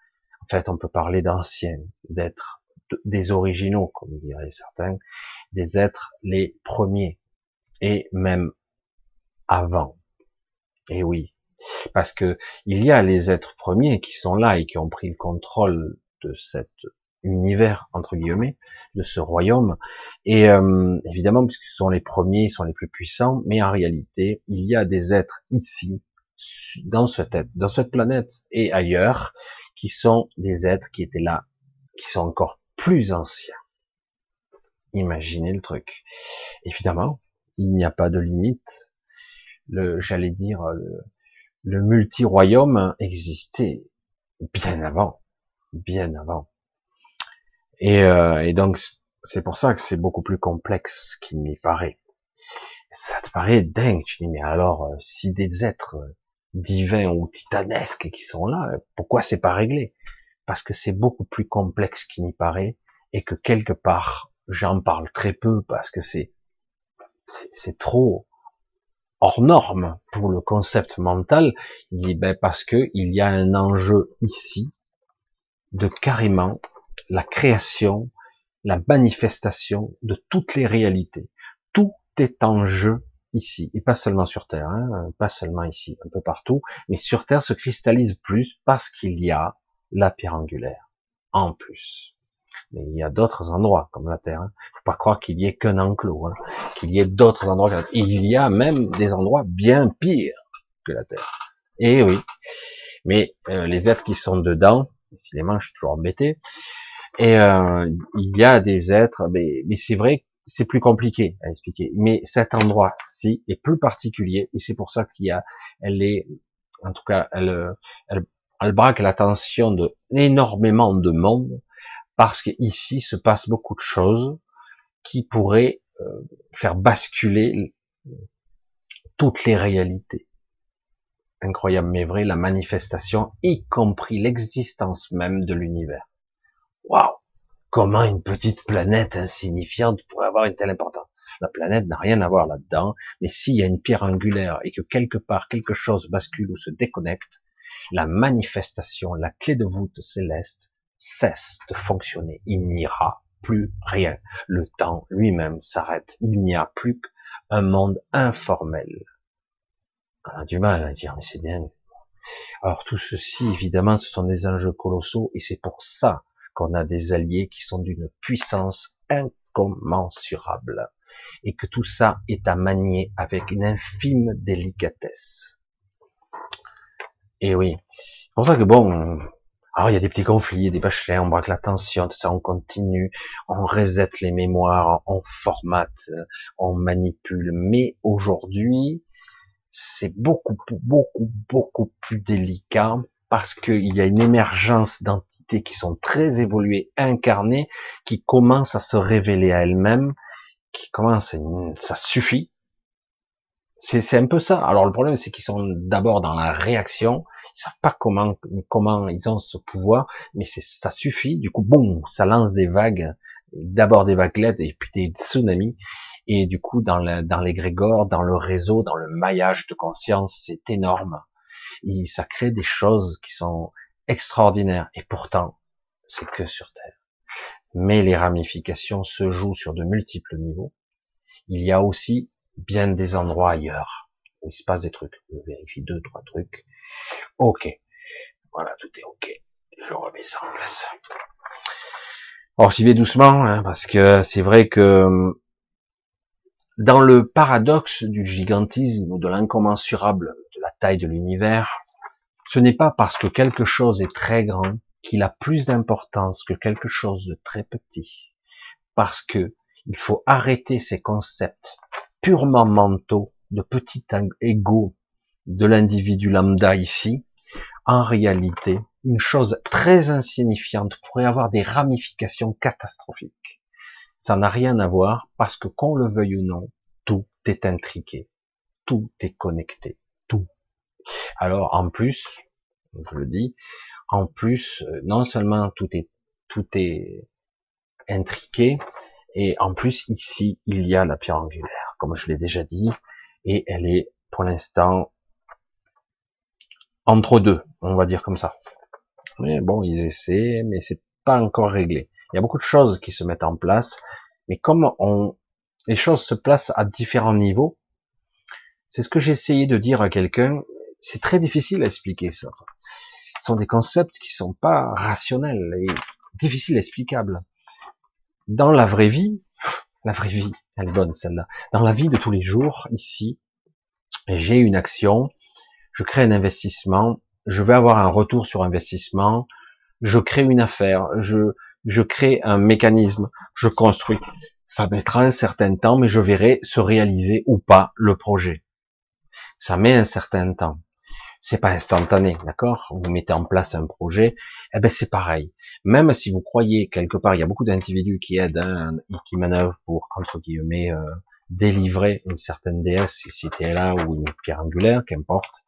En fait, on peut parler d'anciens, d'êtres, des originaux, comme diraient certains, des êtres les premiers, et même avant. Et oui, parce que il y a les êtres premiers qui sont là et qui ont pris le contrôle de cet univers entre guillemets, de ce royaume. Et euh, évidemment, puisque ce sont les premiers, ils sont les plus puissants, mais en réalité, il y a des êtres ici, dans cette, dans cette planète et ailleurs, qui sont des êtres qui étaient là, qui sont encore plus anciens. Imaginez le truc. Évidemment, il n'y a pas de limite. Le, j'allais dire, le, le multi-royaume existait bien avant, bien avant. Et, euh, et donc, c'est pour ça que c'est beaucoup plus complexe qu'il n'y paraît. Ça te paraît dingue. Tu dis, mais alors, euh, si des êtres euh, divins ou titanesques qui sont là, pourquoi c'est pas réglé? Parce que c'est beaucoup plus complexe qu'il n'y paraît et que quelque part, j'en parle très peu parce que c'est c'est trop hors norme pour le concept mental. Il dit ben parce que il y a un enjeu ici de carrément la création, la manifestation de toutes les réalités. Tout est en jeu ici, et pas seulement sur Terre, hein, pas seulement ici, un peu partout, mais sur Terre se cristallise plus parce qu'il y a la pierre angulaire, en plus. Mais il y a d'autres endroits comme la Terre. Hein. Faut pas croire qu'il y ait qu'un enclos, hein, qu'il y ait d'autres endroits. Il y a même des endroits bien pires que la Terre. Et oui. Mais euh, les êtres qui sont dedans, les je suis toujours embêté, et euh, il y a des êtres, mais, mais c'est vrai, c'est plus compliqué à expliquer. Mais cet endroit-ci est plus particulier, et c'est pour ça qu'il y a, elle est, en tout cas, elle, elle, elle braque l'attention de énormément de monde, parce qu'ici se passe beaucoup de choses qui pourraient euh, faire basculer toutes les réalités. Incroyable mais vrai, la manifestation, y compris l'existence même de l'univers. Waouh Comment une petite planète insignifiante pourrait avoir une telle importance La planète n'a rien à voir là-dedans, mais s'il y a une pierre angulaire et que quelque part quelque chose bascule ou se déconnecte, la manifestation, la clé de voûte céleste cesse de fonctionner. Il n'y aura plus rien. Le temps lui-même s'arrête. Il n'y a plus qu'un monde informel. On a du mal à dire, mais c'est bien. Alors tout ceci, évidemment, ce sont des enjeux colossaux et c'est pour ça qu'on a des alliés qui sont d'une puissance incommensurable et que tout ça est à manier avec une infime délicatesse. Et oui, c'est pour ça que bon, alors il y a des petits conflits, des bachelets, on braque la tension, tout ça, on continue, on reset les mémoires, on formate, on manipule, mais aujourd'hui, c'est beaucoup, beaucoup, beaucoup plus délicat parce qu'il y a une émergence d'entités qui sont très évoluées, incarnées, qui commencent à se révéler à elles-mêmes, qui commencent, ça suffit. C'est un peu ça. Alors le problème, c'est qu'ils sont d'abord dans la réaction, ils savent pas comment comment ils ont ce pouvoir, mais ça suffit. Du coup, boum, ça lance des vagues, d'abord des vaguelettes et puis des tsunamis. Et du coup, dans, le, dans l'égrégore, dans le réseau, dans le maillage de conscience, c'est énorme ça crée des choses qui sont extraordinaires. Et pourtant, c'est que sur Terre. Mais les ramifications se jouent sur de multiples niveaux. Il y a aussi bien des endroits ailleurs où il se passe des trucs. Je vérifie deux, trois trucs. Ok. Voilà, tout est ok. Je remets ça en place. Or, j'y vais doucement, hein, parce que c'est vrai que dans le paradoxe du gigantisme ou de l'incommensurable la taille de l'univers, ce n'est pas parce que quelque chose est très grand qu'il a plus d'importance que quelque chose de très petit. Parce que il faut arrêter ces concepts purement mentaux de petit ego de l'individu lambda ici. En réalité, une chose très insignifiante pourrait avoir des ramifications catastrophiques. Ça n'a rien à voir parce que qu'on le veuille ou non, tout est intriqué, tout est connecté. Alors en plus, je le dis, en plus, euh, non seulement tout est tout est intriqué, et en plus ici il y a la pierre angulaire, comme je l'ai déjà dit, et elle est pour l'instant entre deux, on va dire comme ça. Mais bon, ils essaient, mais c'est pas encore réglé. Il y a beaucoup de choses qui se mettent en place, mais comme on, les choses se placent à différents niveaux, c'est ce que j'ai essayé de dire à quelqu'un. C'est très difficile à expliquer ça. Ce sont des concepts qui sont pas rationnels et difficiles à explicables. Dans la vraie vie, la vraie vie, elle est bonne celle-là. Dans la vie de tous les jours, ici, j'ai une action, je crée un investissement, je vais avoir un retour sur investissement, je crée une affaire, je, je crée un mécanisme, je construis. Ça mettra un certain temps, mais je verrai se réaliser ou pas le projet. Ça met un certain temps. C'est pas instantané, d'accord? Vous mettez en place un projet, eh ben c'est pareil. Même si vous croyez quelque part, il y a beaucoup d'individus qui aident hein, et qui manœuvrent pour entre guillemets euh, délivrer une certaine déesse, si c'était là ou une pierre angulaire, qu'importe.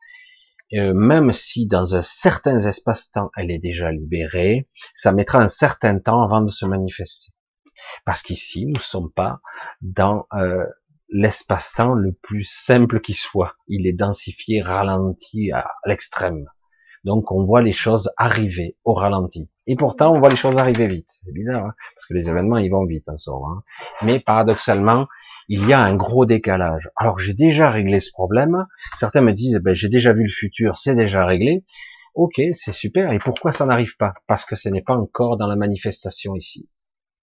Euh, même si dans un certain espace-temps elle est déjà libérée, ça mettra un certain temps avant de se manifester. Parce qu'ici, nous ne sommes pas dans euh, l'espace-temps le plus simple qui soit. Il est densifié, ralenti à l'extrême. Donc on voit les choses arriver au ralenti. Et pourtant, on voit les choses arriver vite. C'est bizarre, hein parce que les événements, ils vont vite en sort. Hein Mais paradoxalement, il y a un gros décalage. Alors j'ai déjà réglé ce problème. Certains me disent, ben, j'ai déjà vu le futur, c'est déjà réglé. Ok, c'est super. Et pourquoi ça n'arrive pas? Parce que ce n'est pas encore dans la manifestation ici.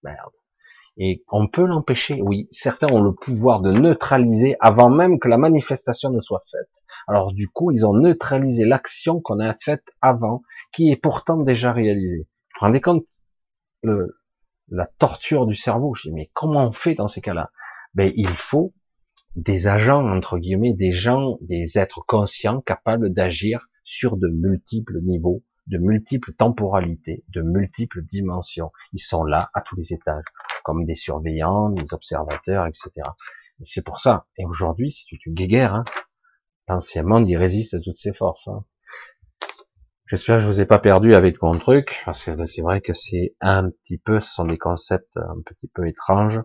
Merde. Et on peut l'empêcher, oui. Certains ont le pouvoir de neutraliser avant même que la manifestation ne soit faite. Alors du coup, ils ont neutralisé l'action qu'on a faite avant, qui est pourtant déjà réalisée. Vous vous rendez compte le, la torture du cerveau? Je dis, mais comment on fait dans ces cas-là? Ben, il faut des agents, entre guillemets, des gens, des êtres conscients capables d'agir sur de multiples niveaux, de multiples temporalités, de multiples dimensions. Ils sont là à tous les étages, comme des surveillants, des observateurs, etc. Et c'est pour ça. Et aujourd'hui, c'est une guéguerre. Hein. L'ancien monde, il résiste à toutes ces forces. Hein. J'espère que je vous ai pas perdu avec mon truc, parce que c'est vrai que c'est un petit peu, ce sont des concepts un petit peu étranges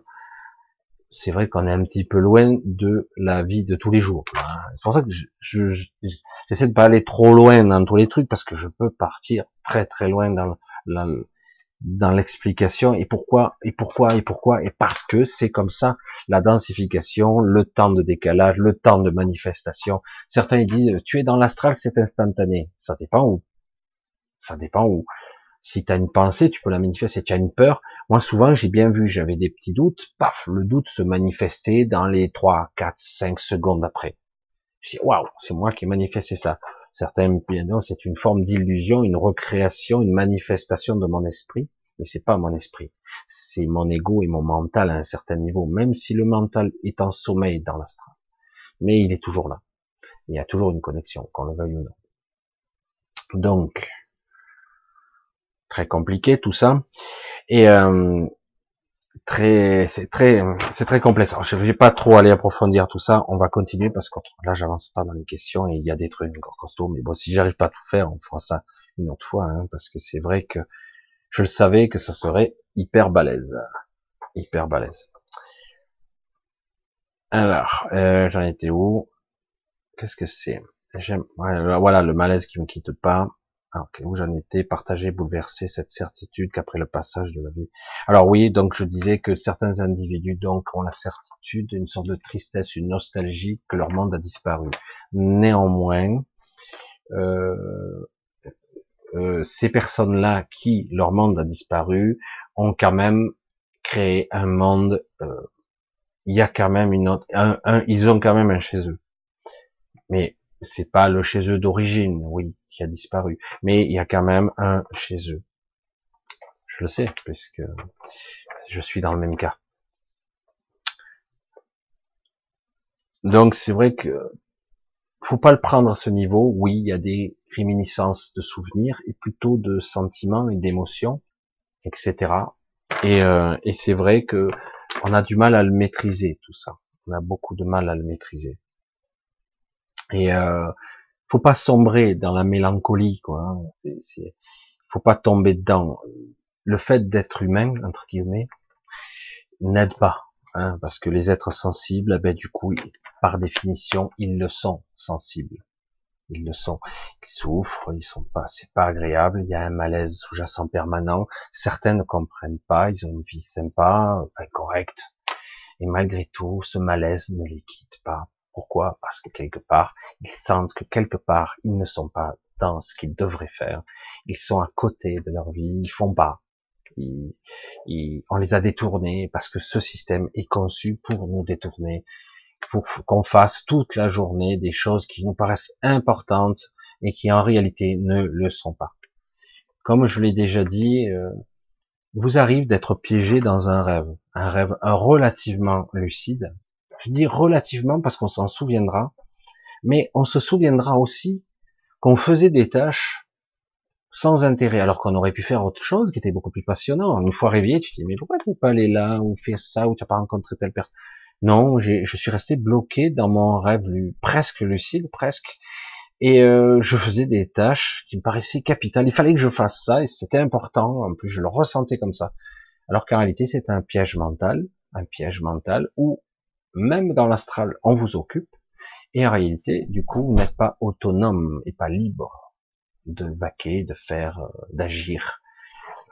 c'est vrai qu'on est un petit peu loin de la vie de tous les jours. C'est pour ça que j'essaie je, de pas aller trop loin dans tous les trucs parce que je peux partir très très loin dans dans l'explication et pourquoi et pourquoi et pourquoi et parce que c'est comme ça la densification, le temps de décalage, le temps de manifestation. Certains ils disent tu es dans l'astral, c'est instantané. Ça dépend où. Ça dépend où. Si tu as une pensée, tu peux la manifester. Tu as une peur, moi souvent j'ai bien vu, j'avais des petits doutes, paf, le doute se manifestait dans les 3, 4, 5 secondes après. Je dis waouh, c'est moi qui ai manifesté ça. Certains disent non, c'est une forme d'illusion, une recréation, une manifestation de mon esprit, mais c'est pas mon esprit. C'est mon ego et mon mental à un certain niveau, même si le mental est en sommeil dans l'astral. Mais il est toujours là. Il y a toujours une connexion, qu'on le veuille ou non. Donc, très compliqué tout ça et euh, très c'est très c'est très complexe. Je vais pas trop aller approfondir tout ça, on va continuer parce que là j'avance pas dans les questions et il y a des trucs encore costauds. Mais bon, si j'arrive pas à tout faire, on fera ça une autre fois hein, parce que c'est vrai que je le savais que ça serait hyper balèze, hyper balèze. Alors, euh, j'en étais où? Qu'est-ce que c'est? Voilà, le malaise qui me quitte pas. Alors, où j'en étais, partager, bouleverser cette certitude qu'après le passage de la vie. Alors oui, donc je disais que certains individus donc ont la certitude, une sorte de tristesse, une nostalgie que leur monde a disparu. Néanmoins, euh, euh, ces personnes-là qui leur monde a disparu ont quand même créé un monde. Euh, il y a quand même une autre, un, ils ont quand même un chez eux. Mais c'est pas le chez eux d'origine, oui, qui a disparu. Mais il y a quand même un chez eux. Je le sais, puisque je suis dans le même cas. Donc c'est vrai que faut pas le prendre à ce niveau. Oui, il y a des réminiscences de souvenirs et plutôt de sentiments et d'émotions, etc. Et, euh, et c'est vrai que on a du mal à le maîtriser tout ça. On a beaucoup de mal à le maîtriser. Et euh, faut pas sombrer dans la mélancolie, quoi. Hein. faut pas tomber dedans. Le fait d'être humain entre guillemets n'aide pas, hein, parce que les êtres sensibles, eh ben du coup, par définition, ils le sont sensibles. Ils le sont. Ils souffrent, ils sont pas, c'est pas agréable. Il y a un malaise sous-jacent permanent. Certains ne comprennent pas. Ils ont une vie sympa, pas correcte. Et malgré tout, ce malaise ne les quitte pas. Pourquoi? Parce que quelque part, ils sentent que quelque part, ils ne sont pas dans ce qu'ils devraient faire. Ils sont à côté de leur vie. Ils font pas. on les a détournés parce que ce système est conçu pour nous détourner pour qu'on fasse toute la journée des choses qui nous paraissent importantes et qui en réalité ne le sont pas. Comme je l'ai déjà dit, euh, vous arrive d'être piégé dans un rêve, un rêve relativement lucide. Je dis relativement parce qu'on s'en souviendra, mais on se souviendra aussi qu'on faisait des tâches sans intérêt, alors qu'on aurait pu faire autre chose qui était beaucoup plus passionnant. Une fois réveillé, tu te dis mais pourquoi t'es pas allé là ou fait ça ou tu n'as pas rencontré telle personne non, je suis resté bloqué dans mon rêve presque lucide, presque. Et euh, je faisais des tâches qui me paraissaient capitales. Il fallait que je fasse ça et c'était important. En plus, je le ressentais comme ça. Alors qu'en réalité, c'est un piège mental, un piège mental où même dans l'astral, on vous occupe. Et en réalité, du coup, vous n'êtes pas autonome et pas libre de vaquer, de faire, euh, d'agir,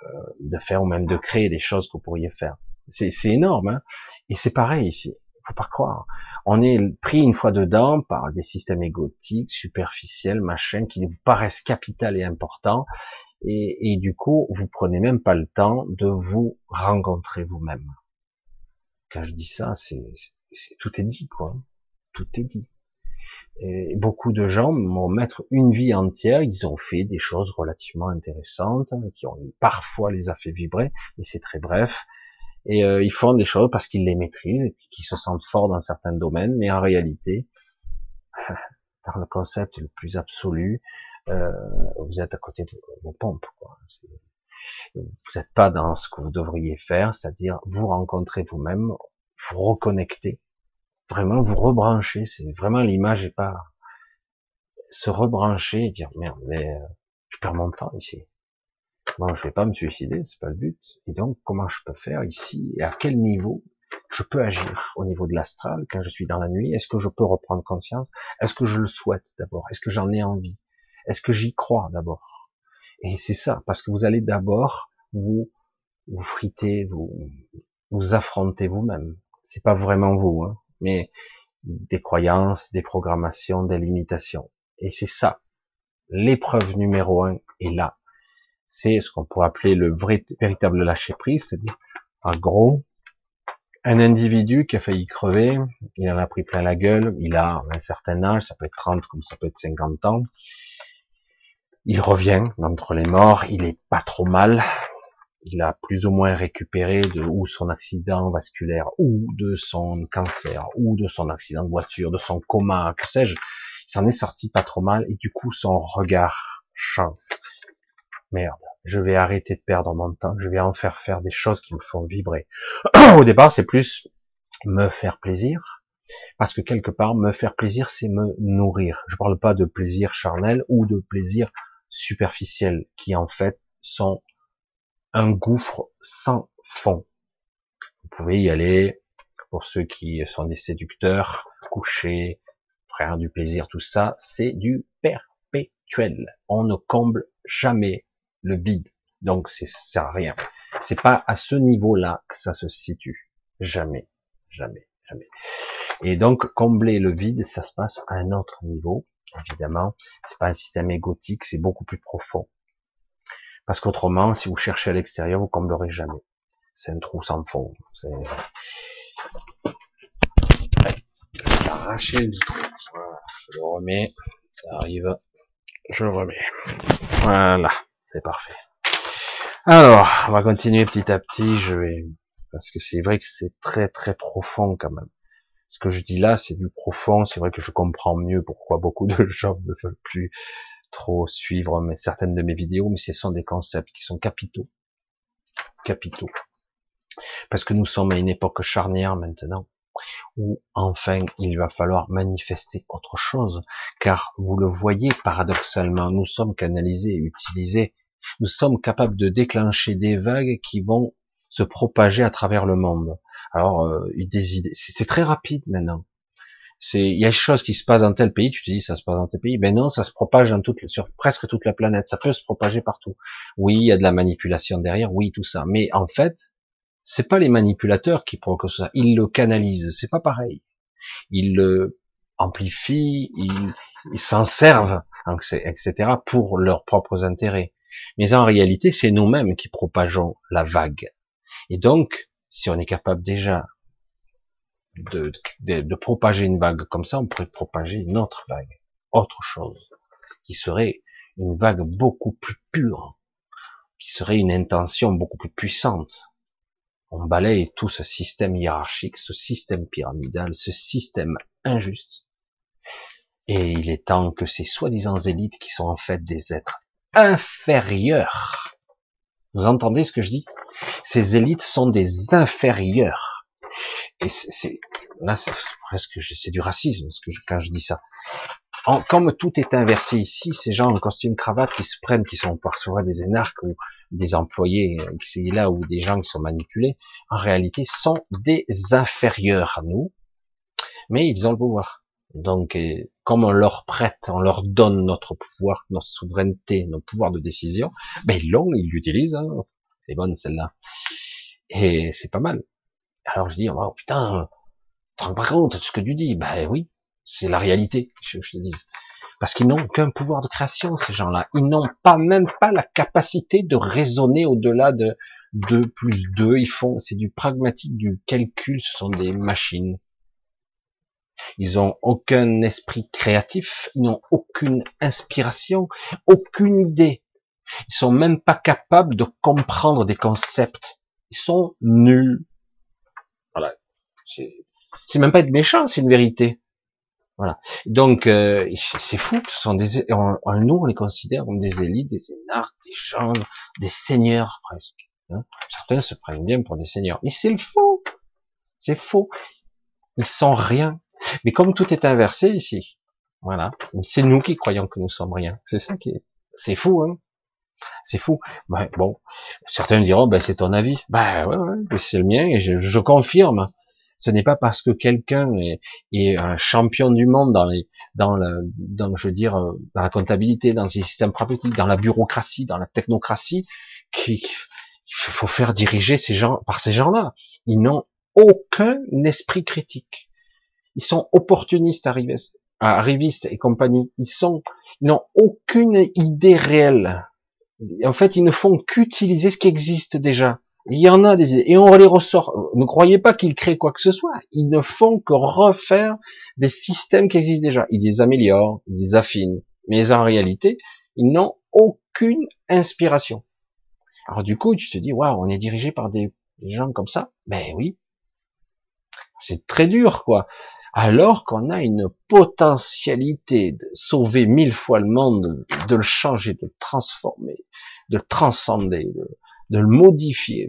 euh, de faire ou même de créer des choses que vous pourriez faire. C'est énorme. Hein et c'est pareil ici. Faut pas croire. On est pris une fois dedans par des systèmes égotiques, superficiels, machin, qui vous paraissent capital et importants. Et, et du coup, vous prenez même pas le temps de vous rencontrer vous-même. Quand je dis ça, c'est, tout est dit, quoi. Tout est dit. Beaucoup de gens vont mettre une vie entière, ils ont fait des choses relativement intéressantes, qui ont parfois les a fait vibrer, mais c'est très bref et euh, ils font des choses parce qu'ils les maîtrisent et qu'ils se sentent forts dans certains domaines, mais en réalité, dans le concept le plus absolu, euh, vous êtes à côté de vos pompes. Vous n'êtes pas dans ce que vous devriez faire, c'est-à-dire vous rencontrer vous-même, vous reconnecter, vraiment vous rebrancher. C'est vraiment l'image et pas se rebrancher et dire merde, mais euh, je perds mon temps ici. Bon, je vais pas me suicider, c'est pas le but. Et donc, comment je peux faire ici et à quel niveau je peux agir au niveau de l'astral quand je suis dans la nuit? Est-ce que je peux reprendre conscience? Est-ce que je le souhaite d'abord? Est-ce que j'en ai envie? Est-ce que j'y crois d'abord? Et c'est ça, parce que vous allez d'abord vous vous friter, vous vous affronter vous-même. C'est pas vraiment vous, hein, mais des croyances, des programmations, des limitations. Et c'est ça. L'épreuve numéro un est là c'est ce qu'on pourrait appeler le vrai, véritable lâcher prise, c'est-à-dire, en gros, un individu qui a failli crever, il en a pris plein la gueule, il a un certain âge, ça peut être 30 comme ça peut être 50 ans, il revient d'entre les morts, il est pas trop mal, il a plus ou moins récupéré de ou son accident vasculaire, ou de son cancer, ou de son accident de voiture, de son coma, que sais-je, il s'en est sorti pas trop mal, et du coup son regard change merde, je vais arrêter de perdre mon temps, je vais en faire faire des choses qui me font vibrer. Au départ, c'est plus me faire plaisir, parce que quelque part, me faire plaisir, c'est me nourrir. Je parle pas de plaisir charnel ou de plaisir superficiel, qui en fait sont un gouffre sans fond. Vous pouvez y aller, pour ceux qui sont des séducteurs, coucher, faire du plaisir, tout ça, c'est du perpétuel. On ne comble jamais le vide. Donc c'est à rien. C'est pas à ce niveau-là que ça se situe. Jamais, jamais, jamais. Et donc combler le vide, ça se passe à un autre niveau. Évidemment, c'est pas un système égotique, c'est beaucoup plus profond. Parce qu'autrement, si vous cherchez à l'extérieur, vous comblerez jamais. C'est un trou sans fond. C'est arracher le trou. Voilà, je le remets. Ça arrive. Je le remets. Voilà, c'est parfait. Alors, on va continuer petit à petit. Je vais parce que c'est vrai que c'est très très profond quand même. Ce que je dis là, c'est du profond. C'est vrai que je comprends mieux pourquoi beaucoup de gens ne veulent plus trop suivre certaines de mes vidéos, mais ce sont des concepts qui sont capitaux, capitaux. Parce que nous sommes à une époque charnière maintenant, où enfin il va falloir manifester autre chose, car vous le voyez paradoxalement, nous sommes canalisés, utilisés, nous sommes capables de déclencher des vagues qui vont se propager à travers le monde. Alors, euh, des idées, c'est très rapide maintenant. C'est, il y a des choses qui se passent dans tel pays, tu te dis ça se passe dans tel pays, ben non, ça se propage dans toute, sur presque toute la planète, ça peut se propager partout. Oui, il y a de la manipulation derrière, oui, tout ça, mais en fait, c'est pas les manipulateurs qui provoquent ça, ils le canalisent, c'est pas pareil. Ils le amplifient, ils, ils s'en servent, etc., pour leurs propres intérêts. Mais en réalité, c'est nous-mêmes qui propageons la vague. Et donc, si on est capable déjà de, de, propager une vague comme ça, on pourrait propager une autre vague, autre chose, qui serait une vague beaucoup plus pure, qui serait une intention beaucoup plus puissante. On balaye tout ce système hiérarchique, ce système pyramidal, ce système injuste. Et il est temps que ces soi-disant élites, qui sont en fait des êtres inférieurs, vous entendez ce que je dis? Ces élites sont des inférieurs. Et c'est là, c'est presque c'est du racisme ce que quand je dis ça. En, comme tout est inversé ici, ces gens en costume cravate qui se prennent, qui sont parfois des énarques ou des employés qui sont là ou des gens qui sont manipulés, en réalité sont des inférieurs à nous, mais ils ont le pouvoir. Donc, comme on leur prête, on leur donne notre pouvoir, notre souveraineté, nos pouvoirs de décision, ben ils l'ont, ils l'utilisent. Hein c'est bonne celle-là. Et c'est pas mal. Alors je dis, oh putain, tu te rends pas compte de ce que tu dis Ben oui, c'est la réalité, je, je te dis. Parce qu'ils n'ont qu'un pouvoir de création, ces gens-là. Ils n'ont pas même pas la capacité de raisonner au-delà de 2 plus 2. Ils font, c'est du pragmatique, du calcul, ce sont des machines. Ils ont aucun esprit créatif, ils n'ont aucune inspiration, aucune idée. Ils sont même pas capables de comprendre des concepts. Ils sont nuls. C'est même pas être méchant, c'est une vérité. Voilà. Donc euh, c'est fou. Ce sont des, nous on les considère comme des élites, des énarques, des gens, des seigneurs presque. Hein. Certains se prennent bien pour des seigneurs, mais c'est le faux. C'est faux. Ils sont rien. Mais comme tout est inversé ici, voilà, c'est nous qui croyons que nous sommes rien. C'est ça qui est, c'est fou, hein. C'est fou. bon, certains diront, ben, c'est ton avis. Ben ouais, ouais c'est le mien et je, confirme. Ce n'est pas parce que quelqu'un est, un champion du monde dans les, dans dans, je veux euh, dans la comptabilité, dans les systèmes pratiques, dans la bureaucratie, dans la technocratie, qu'il faut faire diriger ces gens par ces gens-là. Ils n'ont aucun esprit critique. Ils sont opportunistes, arrivistes, et compagnie. Ils n'ont aucune idée réelle en fait, ils ne font qu'utiliser ce qui existe déjà. Il y en a des et on les ressort. Ne croyez pas qu'ils créent quoi que ce soit. Ils ne font que refaire des systèmes qui existent déjà. Ils les améliorent, ils les affinent. Mais en réalité, ils n'ont aucune inspiration. Alors du coup, tu te dis, waouh, on est dirigé par des, gens comme ça. Ben oui. C'est très dur, quoi alors qu'on a une potentialité de sauver mille fois le monde, de le changer, de le transformer, de le transcender, de, le modifier.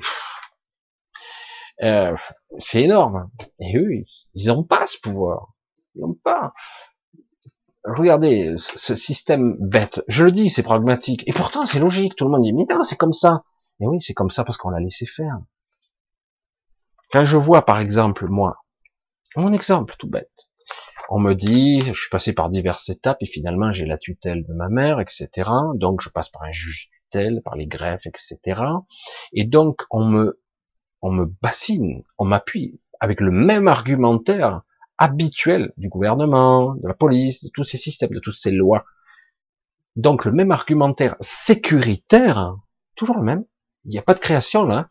Euh, c'est énorme. Et eux, ils n'ont pas ce pouvoir. Ils n'ont pas. Regardez ce système bête. Je le dis, c'est pragmatique. Et pourtant, c'est logique. Tout le monde dit, mais non, c'est comme ça. Et oui, c'est comme ça parce qu'on l'a laissé faire. Quand je vois, par exemple, moi, mon exemple, tout bête. On me dit, je suis passé par diverses étapes et finalement j'ai la tutelle de ma mère, etc. Donc je passe par un juge par les greffes, etc. Et donc on me, on me bassine, on m'appuie avec le même argumentaire habituel du gouvernement, de la police, de tous ces systèmes, de toutes ces lois. Donc le même argumentaire sécuritaire, toujours le même. Il n'y a pas de création là.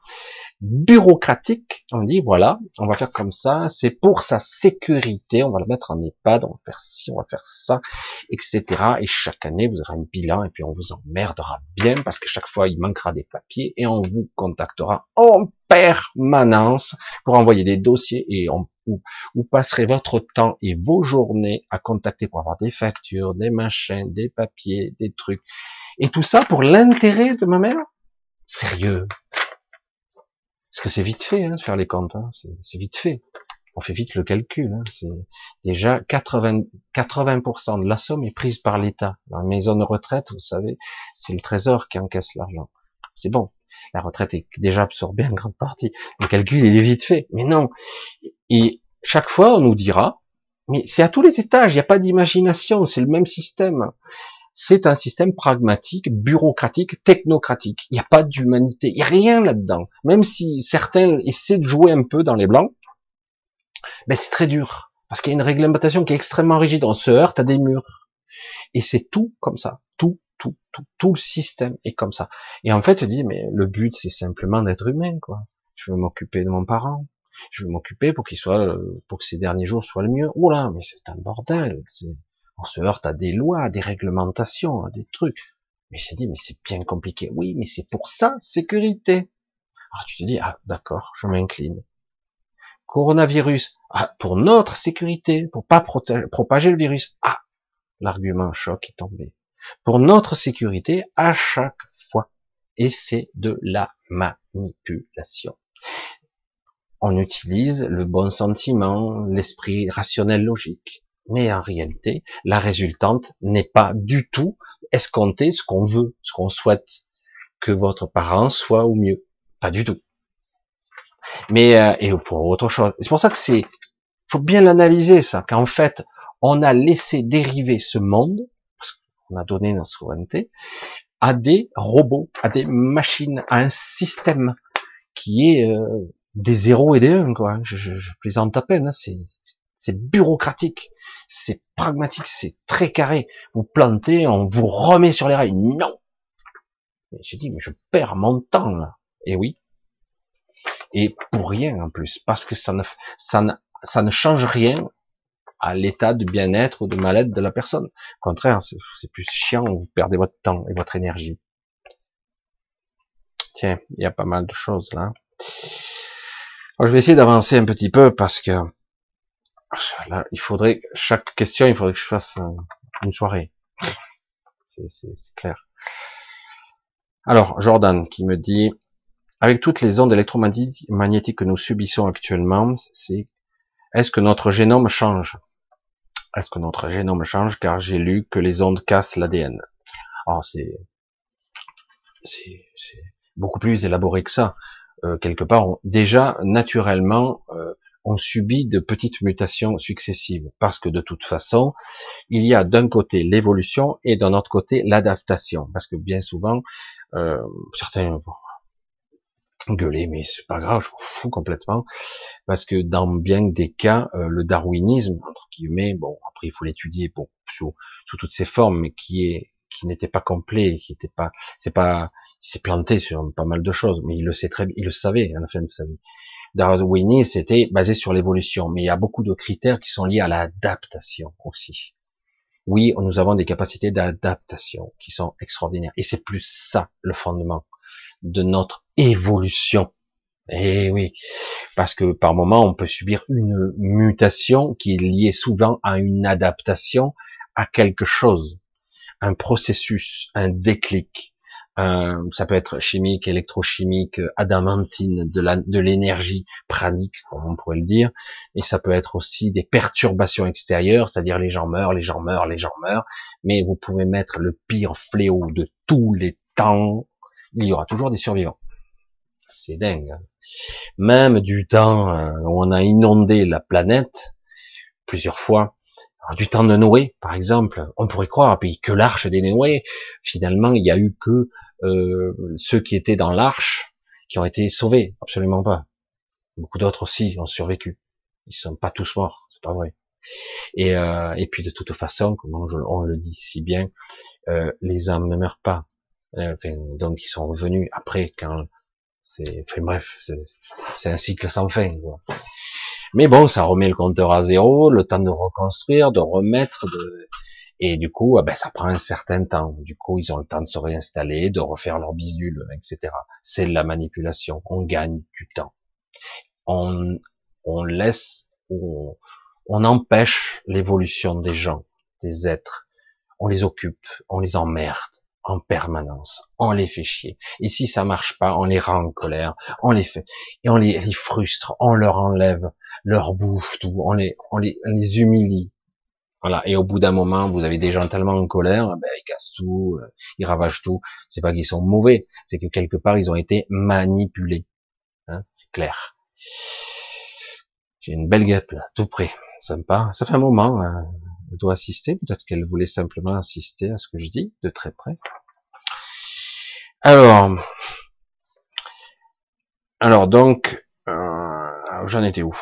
Bureaucratique, on dit voilà, on va faire comme ça, c'est pour sa sécurité, on va le mettre en EHPAD, on va faire ci, on va faire ça, etc. Et chaque année, vous aurez un bilan et puis on vous emmerdera bien parce que chaque fois, il manquera des papiers et on vous contactera en permanence pour envoyer des dossiers et on, vous passerez votre temps et vos journées à contacter pour avoir des factures, des machins, des papiers, des trucs. Et tout ça pour l'intérêt de ma mère? Sérieux Parce que c'est vite fait hein, de faire les comptes, hein. c'est vite fait. On fait vite le calcul. Hein. C'est déjà 80, 80% de la somme est prise par l'État. Dans la maison de retraite, vous savez, c'est le Trésor qui encaisse l'argent. C'est bon, la retraite est déjà absorbée en grande partie. Le calcul, il est vite fait. Mais non. Et chaque fois, on nous dira, mais c'est à tous les étages, il n'y a pas d'imagination, c'est le même système c'est un système pragmatique, bureaucratique, technocratique. Il n'y a pas d'humanité, il n'y a rien là-dedans. Même si certains essaient de jouer un peu dans les blancs, mais c'est très dur. Parce qu'il y a une réglementation qui est extrêmement rigide. On se heurte à des murs. Et c'est tout comme ça. Tout, tout, tout, tout le système est comme ça. Et en fait, tu dis, mais le but, c'est simplement d'être humain, quoi. Je veux m'occuper de mon parent. Je veux m'occuper pour qu'il soit, euh, pour que ces derniers jours soient le mieux. Oula, mais c'est un bordel. On se heurte à des lois, à des réglementations, à des trucs. Mais j'ai dit, mais c'est bien compliqué. Oui, mais c'est pour ça, sécurité. Alors tu te dis, ah d'accord, je m'incline. Coronavirus, ah, pour notre sécurité, pour pas propager le virus. Ah, l'argument choc est tombé. Pour notre sécurité, à chaque fois. Et c'est de la manipulation. On utilise le bon sentiment, l'esprit rationnel logique mais en réalité, la résultante n'est pas du tout escompter ce qu'on veut, ce qu'on souhaite, que votre parent soit au mieux. Pas du tout. Mais euh, et pour autre chose. C'est pour ça que c'est, faut bien l'analyser ça. Qu'en fait, on a laissé dériver ce monde, parce qu'on a donné notre souveraineté, à des robots, à des machines, à un système qui est euh, des zéros et des uns, quoi. Je, je, je plaisante à peine. Hein. C'est bureaucratique c'est pragmatique, c'est très carré. Vous plantez, on vous remet sur les rails. Non. J'ai dit, mais je perds mon temps là. Et oui. Et pour rien en plus, parce que ça ne, change rien à l'état de bien-être ou de mal-être de la personne. Au contraire, c'est plus chiant, vous perdez votre temps et votre énergie. Tiens, il y a pas mal de choses là. Je vais essayer d'avancer un petit peu parce que Là, il faudrait, chaque question, il faudrait que je fasse une soirée. C'est clair. Alors, Jordan qui me dit, avec toutes les ondes électromagnétiques que nous subissons actuellement, c'est, est-ce que notre génome change? Est-ce que notre génome change? Car j'ai lu que les ondes cassent l'ADN. Alors, c'est, c'est, beaucoup plus élaboré que ça. Euh, quelque part, déjà, naturellement, euh, on subit de petites mutations successives, parce que de toute façon, il y a d'un côté l'évolution et d'un autre côté l'adaptation, parce que bien souvent, euh, certains vont gueuler, mais c'est pas grave, je m'en fous complètement, parce que dans bien des cas, euh, le darwinisme, entre guillemets, bon, après il faut l'étudier bon, sous, sous toutes ses formes, mais qui est qui n'était pas complet, qui n'était pas, c'est pas, il s'est planté sur pas mal de choses, mais il le sait très il le savait à la fin de sa vie. Darwinisme, c'était basé sur l'évolution, mais il y a beaucoup de critères qui sont liés à l'adaptation aussi. Oui, nous avons des capacités d'adaptation qui sont extraordinaires. Et c'est plus ça le fondement de notre évolution. Eh oui, parce que par moment, on peut subir une mutation qui est liée souvent à une adaptation à quelque chose, un processus, un déclic. Euh, ça peut être chimique, électrochimique, adamantine, de l'énergie pranique, comme on pourrait le dire, et ça peut être aussi des perturbations extérieures, c'est-à-dire les gens meurent, les gens meurent, les gens meurent, mais vous pouvez mettre le pire fléau de tous les temps, il y aura toujours des survivants. C'est dingue. Hein. Même du temps euh, où on a inondé la planète plusieurs fois, du temps de Noé, par exemple, on pourrait croire, puis que l'arche des Noé, finalement, il y a eu que euh, ceux qui étaient dans l'arche qui ont été sauvés, absolument pas. Beaucoup d'autres aussi ont survécu. Ils sont pas tous morts, c'est pas vrai. Et, euh, et puis de toute façon, comme on, le dit si bien, euh, les âmes ne meurent pas. Euh, donc ils sont revenus après quand c'est, enfin bref, c'est un cycle sans fin. Quoi. Mais bon, ça remet le compteur à zéro, le temps de reconstruire, de remettre, de... et du coup, ah ben, ça prend un certain temps. Du coup, ils ont le temps de se réinstaller, de refaire leur bidule, etc. C'est la manipulation. On gagne du temps. On, on laisse, on, on empêche l'évolution des gens, des êtres. On les occupe, on les emmerde en permanence, on les fait chier. Et si ça marche pas, on les rend en colère, on les fait, et on les, frustre, on leur enlève leur bouffe, tout, on les, on les, les humilie. Voilà. Et au bout d'un moment, vous avez des gens tellement en colère, ben, ils cassent tout, euh, ils ravagent tout. C'est pas qu'ils sont mauvais, c'est que quelque part, ils ont été manipulés. Hein, c'est clair. J'ai une belle guêpe là, tout près. Sympa. Ça fait un moment. Hein elle doit assister, peut-être qu'elle voulait simplement assister à ce que je dis de très près. Alors, alors donc, euh, j'en étais où?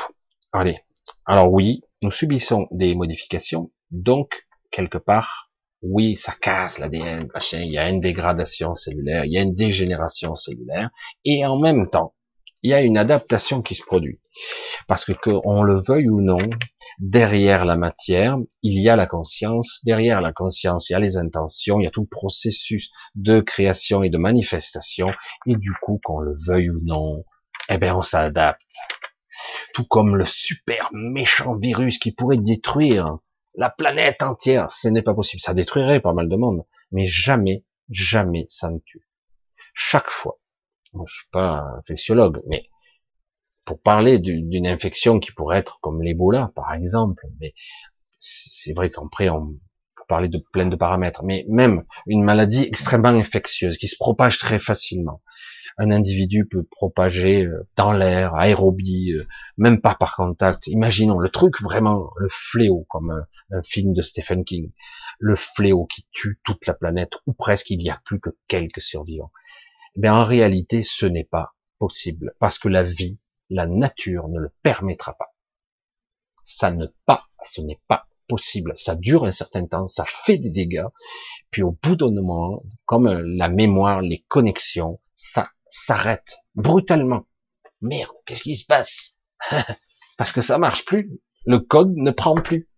Allez, alors oui, nous subissons des modifications, donc quelque part, oui, ça casse l'ADN, il y a une dégradation cellulaire, il y a une dégénération cellulaire, et en même temps, il y a une adaptation qui se produit. Parce que qu'on le veuille ou non, derrière la matière, il y a la conscience, derrière la conscience, il y a les intentions, il y a tout le processus de création et de manifestation, et du coup, qu'on le veuille ou non, eh bien, on s'adapte. Tout comme le super méchant virus qui pourrait détruire la planète entière, ce n'est pas possible. Ça détruirait pas mal de monde, mais jamais, jamais ça ne tue. Chaque fois, moi, je suis pas infectiologue, mais pour parler d'une infection qui pourrait être comme l'Ebola, par exemple, mais c'est vrai qu'après on peut parler de plein de paramètres, mais même une maladie extrêmement infectieuse qui se propage très facilement. Un individu peut propager euh, dans l'air, aérobie, euh, même pas par contact. Imaginons le truc vraiment, le fléau, comme un, un film de Stephen King, le fléau qui tue toute la planète, ou presque il n'y a plus que quelques survivants. Mais en réalité, ce n'est pas possible, parce que la vie, la nature ne le permettra pas. Ça ne pas, ce n'est pas possible. Ça dure un certain temps, ça fait des dégâts, puis au bout d'un moment, comme la mémoire, les connexions, ça s'arrête brutalement. Merde, qu'est-ce qui se passe? Parce que ça marche plus. Le code ne prend plus.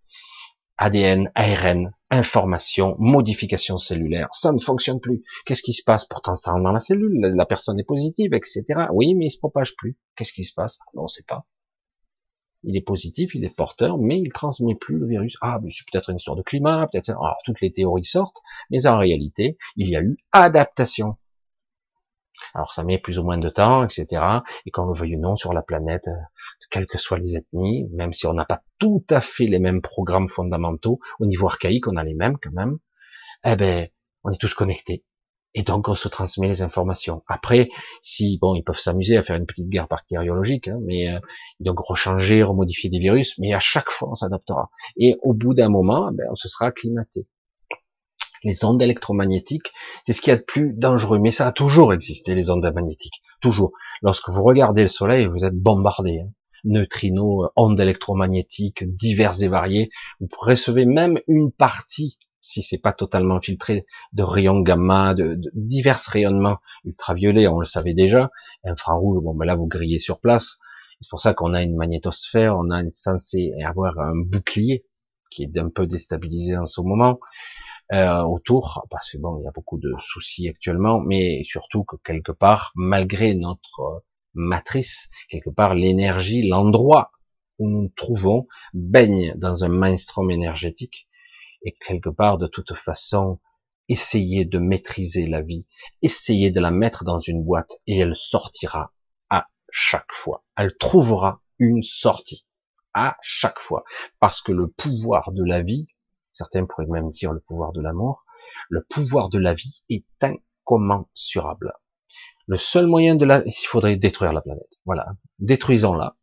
ADN, ARN, information, modification cellulaire, ça ne fonctionne plus. Qu'est-ce qui se passe? Pourtant, ça rentre dans la cellule, la personne est positive, etc. Oui, mais il se propage plus. Qu'est-ce qui se passe? Non, on sait pas. Il est positif, il est porteur, mais il transmet plus le virus. Ah, mais c'est peut-être une histoire de climat, peut-être. Alors toutes les théories sortent, mais en réalité, il y a eu adaptation. Alors ça met plus ou moins de temps, etc. Et qu'on le veuille ou non sur la planète, euh, quelles que soient les ethnies, même si on n'a pas tout à fait les mêmes programmes fondamentaux, au niveau archaïque, on a les mêmes quand même, eh ben, on est tous connectés. Et donc on se transmet les informations. Après, si bon, ils peuvent s'amuser à faire une petite guerre bactériologique, hein, mais euh, donc rechanger, remodifier des virus, mais à chaque fois on s'adaptera. Et au bout d'un moment, eh ben, on se sera acclimaté les ondes électromagnétiques, c'est ce qu'il y a de plus dangereux. Mais ça a toujours existé, les ondes magnétiques. Toujours. Lorsque vous regardez le soleil, vous êtes bombardé. Hein. Neutrinos, ondes électromagnétiques, diverses et variées. Vous recevez même une partie, si c'est pas totalement filtré, de rayons gamma, de, divers rayonnements ultraviolets, on le savait déjà. Infrarouge, bon, ben là, vous grillez sur place. C'est pour ça qu'on a une magnétosphère, on a censé avoir un bouclier qui est un peu déstabilisé en ce moment euh, autour, parce que bon, il y a beaucoup de soucis actuellement, mais surtout que quelque part, malgré notre matrice, quelque part, l'énergie, l'endroit où nous nous trouvons, baigne dans un mainstream énergétique, et quelque part, de toute façon, essayer de maîtriser la vie, essayer de la mettre dans une boîte, et elle sortira à chaque fois. Elle trouvera une sortie à chaque fois, parce que le pouvoir de la vie, certains pourraient même dire le pouvoir de l'amour, le pouvoir de la vie est incommensurable. Le seul moyen de la, il faudrait détruire la planète. Voilà, détruisons-la.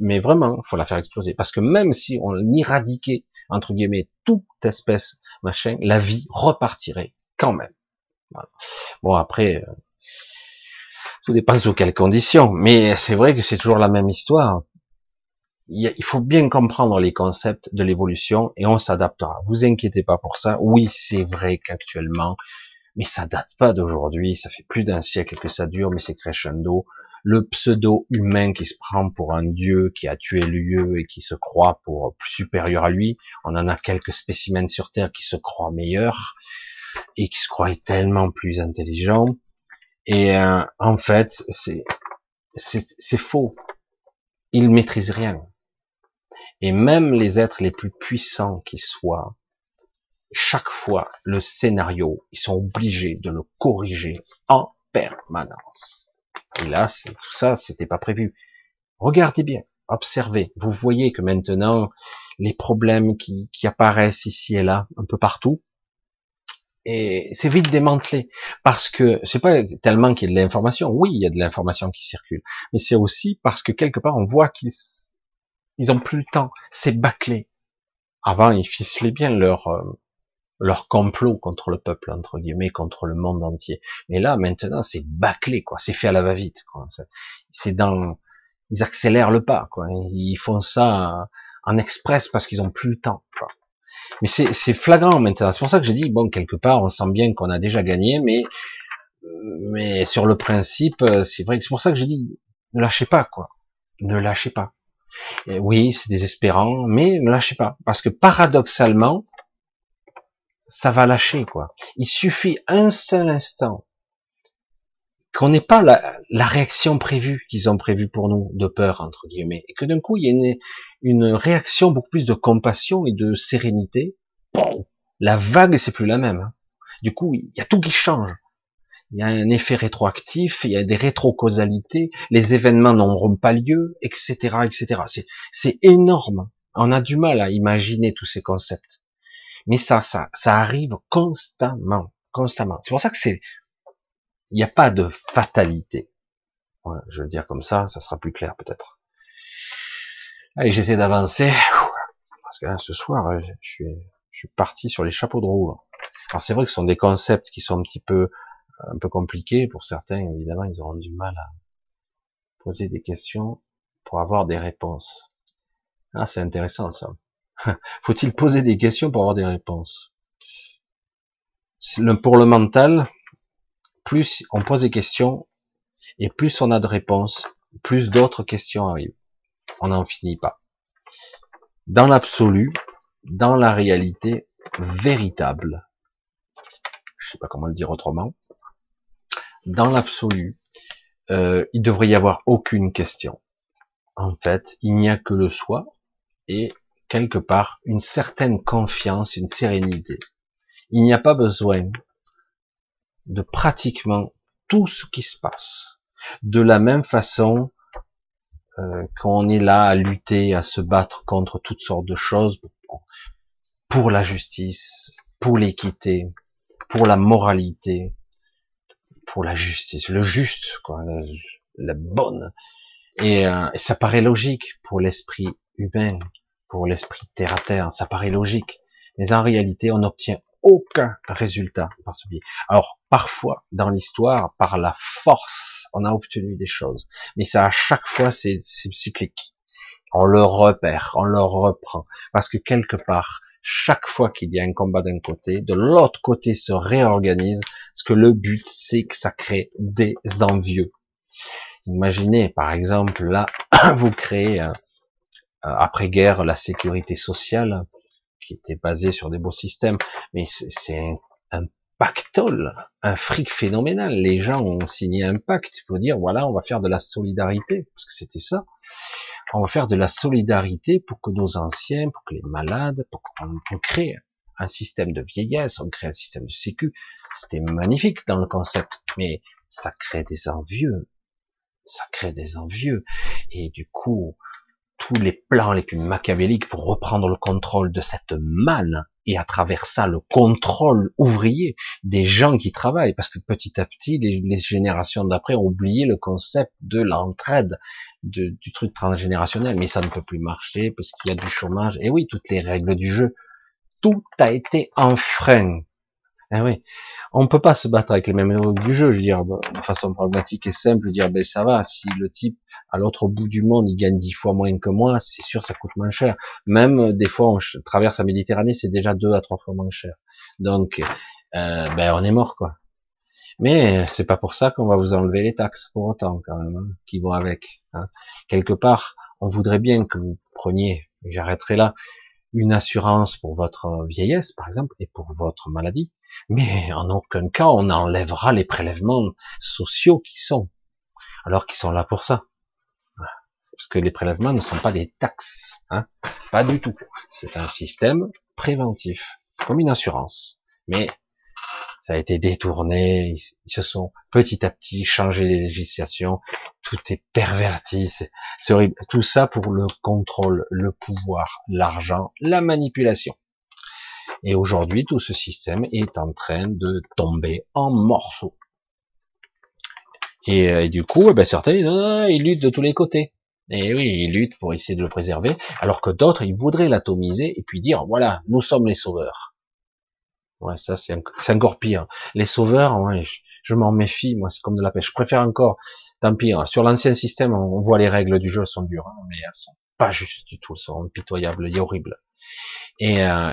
Mais vraiment, il faut la faire exploser. Parce que même si on éradiquait, entre guillemets, toute espèce, machin, la vie repartirait quand même. Bon, après, euh, tout dépend sous quelles conditions. Mais c'est vrai que c'est toujours la même histoire il faut bien comprendre les concepts de l'évolution et on s'adaptera. Vous inquiétez pas pour ça. Oui, c'est vrai qu'actuellement, mais ça date pas d'aujourd'hui, ça fait plus d'un siècle que ça dure, mais c'est crescendo. Le pseudo humain qui se prend pour un dieu qui a tué lieu et qui se croit pour plus supérieur à lui. On en a quelques spécimens sur Terre qui se croient meilleurs et qui se croient tellement plus intelligents. Et euh, en fait, c'est c'est faux. Ils maîtrisent rien. Et même les êtres les plus puissants qui soient, chaque fois, le scénario, ils sont obligés de le corriger en permanence. Et là, tout ça, c'était pas prévu. Regardez bien, observez. Vous voyez que maintenant, les problèmes qui, qui apparaissent ici et là, un peu partout, et c'est vite démantelé parce que c'est pas tellement qu'il y a de l'information. Oui, il y a de l'information qui circule, mais c'est aussi parce que quelque part on voit qu'ils ils ont plus le temps. C'est bâclé. Avant, ils ficelaient bien leur euh, leur complot contre le peuple entre guillemets, contre le monde entier. Mais là, maintenant, c'est bâclé quoi. C'est fait à la va-vite. C'est dans, ils accélèrent le pas quoi. Ils font ça en express parce qu'ils ont plus le temps. Quoi. Mais c'est flagrant maintenant. C'est pour ça que j'ai dit bon quelque part, on sent bien qu'on a déjà gagné, mais mais sur le principe, c'est vrai c'est pour ça que j'ai dit ne lâchez pas quoi. Ne lâchez pas oui, c'est désespérant, mais ne lâchez pas. Parce que paradoxalement, ça va lâcher, quoi. Il suffit un seul instant qu'on n'ait pas la, réaction prévue qu'ils ont prévue pour nous, de peur, entre guillemets, et que d'un coup, il y ait une, réaction beaucoup plus de compassion et de sérénité. la vague, c'est plus la même. Hein. Du coup, il y a tout qui change il y a un effet rétroactif, il y a des rétrocausalités, les événements n'auront pas lieu, etc., etc. C'est, c'est énorme. On a du mal à imaginer tous ces concepts. Mais ça, ça, ça arrive constamment, constamment. C'est pour ça que c'est, il n'y a pas de fatalité. je veux dire comme ça, ça sera plus clair peut-être. Allez, j'essaie d'avancer. Parce que là, ce soir, je suis, je suis parti sur les chapeaux de roue. Alors c'est vrai que ce sont des concepts qui sont un petit peu un peu compliqué pour certains, évidemment, ils auront du mal à poser des questions pour avoir des réponses. Ah, c'est intéressant ça. Faut-il poser des questions pour avoir des réponses? Pour le mental, plus on pose des questions et plus on a de réponses, plus d'autres questions arrivent. On n'en finit pas. Dans l'absolu, dans la réalité véritable, je sais pas comment le dire autrement, dans l'absolu, euh, il devrait y avoir aucune question. En fait, il n'y a que le soi et quelque part une certaine confiance, une sérénité. Il n'y a pas besoin de pratiquement tout ce qui se passe. De la même façon euh, qu'on est là à lutter, à se battre contre toutes sortes de choses pour la justice, pour l'équité, pour la moralité, pour la justice, le juste, quoi, la, bonne. Et, euh, ça paraît logique pour l'esprit humain, pour l'esprit terre à terre, ça paraît logique. Mais en réalité, on n'obtient aucun résultat par ce biais. Alors, parfois, dans l'histoire, par la force, on a obtenu des choses. Mais ça, à chaque fois, c'est cyclique. On le repère, on le reprend. Parce que quelque part, chaque fois qu'il y a un combat d'un côté, de l'autre côté se réorganise, parce que le but, c'est que ça crée des envieux. Imaginez, par exemple, là, vous créez, euh, après-guerre, la sécurité sociale, qui était basée sur des beaux systèmes, mais c'est un, pactole, un fric phénoménal. Les gens ont signé un pacte pour dire, voilà, on va faire de la solidarité, parce que c'était ça on va faire de la solidarité pour que nos anciens, pour que les malades, pour qu'on crée un système de vieillesse, on crée un système de sécu. C'était magnifique dans le concept, mais ça crée des envieux. Ça crée des envieux. Et du coup, tous les plans les plus machiavéliques pour reprendre le contrôle de cette manne et à travers ça le contrôle ouvrier des gens qui travaillent parce que petit à petit les, les générations d'après ont oublié le concept de l'entraide du truc transgénérationnel, mais ça ne peut plus marcher parce qu'il y a du chômage. Et oui, toutes les règles du jeu, tout a été enfreint. Eh oui, on peut pas se battre avec les mêmes règles du jeu. Je veux dire, de façon pragmatique et simple, dire ben ça va. Si le type à l'autre bout du monde il gagne dix fois moins que moi, c'est sûr ça coûte moins cher. Même euh, des fois on traverse la Méditerranée, c'est déjà deux à trois fois moins cher. Donc euh, ben on est mort quoi. Mais c'est pas pour ça qu'on va vous enlever les taxes pour autant quand même hein, qui vont avec. Hein. Quelque part, on voudrait bien que vous preniez, j'arrêterai là, une assurance pour votre vieillesse par exemple et pour votre maladie, mais en aucun cas on enlèvera les prélèvements sociaux qui sont, alors qu'ils sont là pour ça. Parce que les prélèvements ne sont pas des taxes, hein pas du tout. C'est un système préventif, comme une assurance. Mais ça a été détourné, ils se sont petit à petit changé les législations, tout est perverti, c'est horrible. Tout ça pour le contrôle, le pouvoir, l'argent, la manipulation. Et aujourd'hui, tout ce système est en train de tomber en morceaux. Et, euh, du coup, eh ben, certains, ils luttent de tous les côtés. Et oui, ils luttent pour essayer de le préserver, alors que d'autres, ils voudraient l'atomiser et puis dire, voilà, nous sommes les sauveurs. Ouais, ça c'est encore pire. Les sauveurs, ouais, je, m'en méfie, moi c'est comme de la pêche. Je préfère encore, tant pis. Hein. Sur l'ancien système, on voit les règles du jeu sont dures, hein, mais elles sont pas justes du tout, elles sont impitoyables et horribles. Et, euh,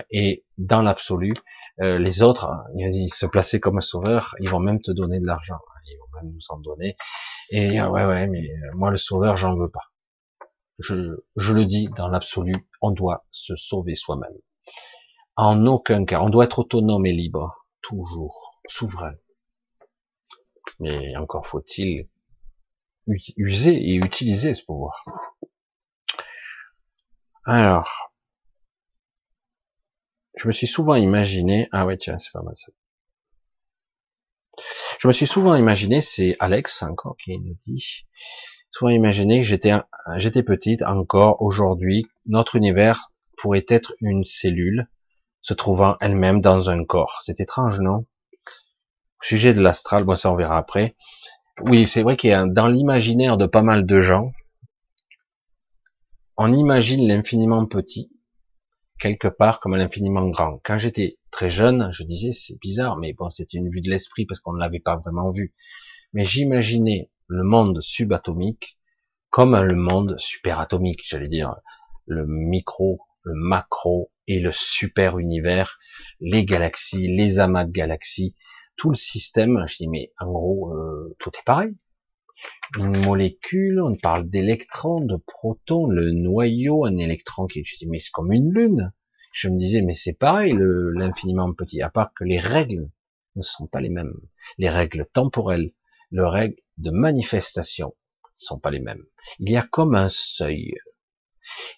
dans l'absolu, euh, les autres, ils se placer comme sauveurs, ils vont même te donner de l'argent, ils vont même nous en donner. Et euh, ouais, ouais, mais moi le sauveur, j'en veux pas. Je, je le dis dans l'absolu, on doit se sauver soi-même. En aucun cas. On doit être autonome et libre. Toujours. Souverain. Mais encore faut-il user et utiliser ce pouvoir. Alors. Je me suis souvent imaginé, ah ouais, tiens, c'est pas mal ça. Je me suis souvent imaginé, c'est Alex encore qui nous dit, souvent imaginé que j'étais, j'étais petite encore aujourd'hui, notre univers pourrait être une cellule se trouvant elle-même dans un corps. C'est étrange, non? Au sujet de l'astral, bon ça on verra après. Oui, c'est vrai qu'il y a dans l'imaginaire de pas mal de gens, on imagine l'infiniment petit quelque part comme l'infiniment grand. Quand j'étais très jeune, je disais c'est bizarre, mais bon c'était une vue de l'esprit parce qu'on ne l'avait pas vraiment vu. Mais j'imaginais le monde subatomique comme le monde superatomique, j'allais dire le micro, le macro, et le super univers, les galaxies, les amas de galaxies, tout le système. Je dis mais en gros euh, tout est pareil. Une molécule, on parle d'électrons, de protons, le noyau, un électron qui, je dis mais c'est comme une lune. Je me disais mais c'est pareil l'infiniment petit, à part que les règles ne sont pas les mêmes. Les règles temporelles, les règles de manifestation ne sont pas les mêmes. Il y a comme un seuil,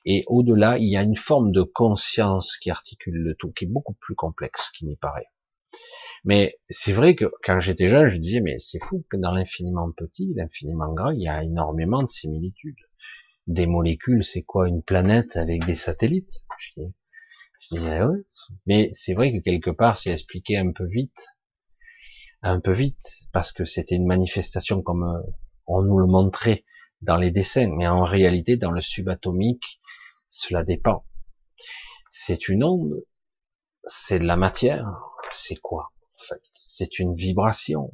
et au-delà, il y a une forme de conscience qui articule le tout, qui est beaucoup plus complexe qu'il n'y paraît. Mais c'est vrai que quand j'étais jeune, je disais, mais c'est fou que dans l'infiniment petit, l'infiniment grand, il y a énormément de similitudes. Des molécules, c'est quoi une planète avec des satellites? Je dis, ah Mais c'est vrai que quelque part, c'est expliqué un peu vite, un peu vite, parce que c'était une manifestation comme euh, on nous le montrait dans les dessins, mais en réalité, dans le subatomique, cela dépend. C'est une onde, c'est de la matière, c'est quoi en fait? C'est une vibration.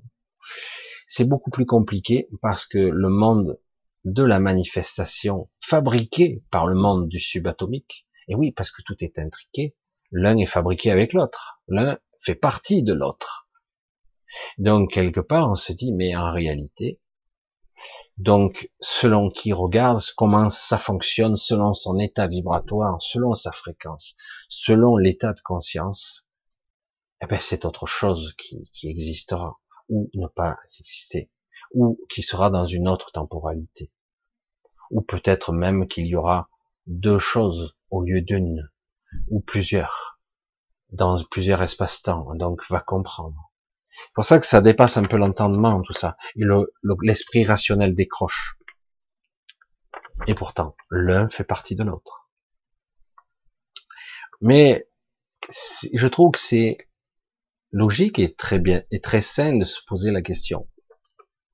C'est beaucoup plus compliqué parce que le monde de la manifestation fabriqué par le monde du subatomique, et oui, parce que tout est intriqué, l'un est fabriqué avec l'autre, l'un fait partie de l'autre. Donc quelque part, on se dit, mais en réalité, donc, selon qui regarde, comment ça fonctionne, selon son état vibratoire, selon sa fréquence, selon l'état de conscience, eh ben, c'est autre chose qui, qui existera, ou ne pas exister, ou qui sera dans une autre temporalité, ou peut-être même qu'il y aura deux choses au lieu d'une, ou plusieurs, dans plusieurs espaces-temps, donc va comprendre. C'est pour ça que ça dépasse un peu l'entendement, tout ça. Et l'esprit rationnel décroche. Et pourtant, l'un fait partie de l'autre. Mais je trouve que c'est logique et très bien et très sain de se poser la question.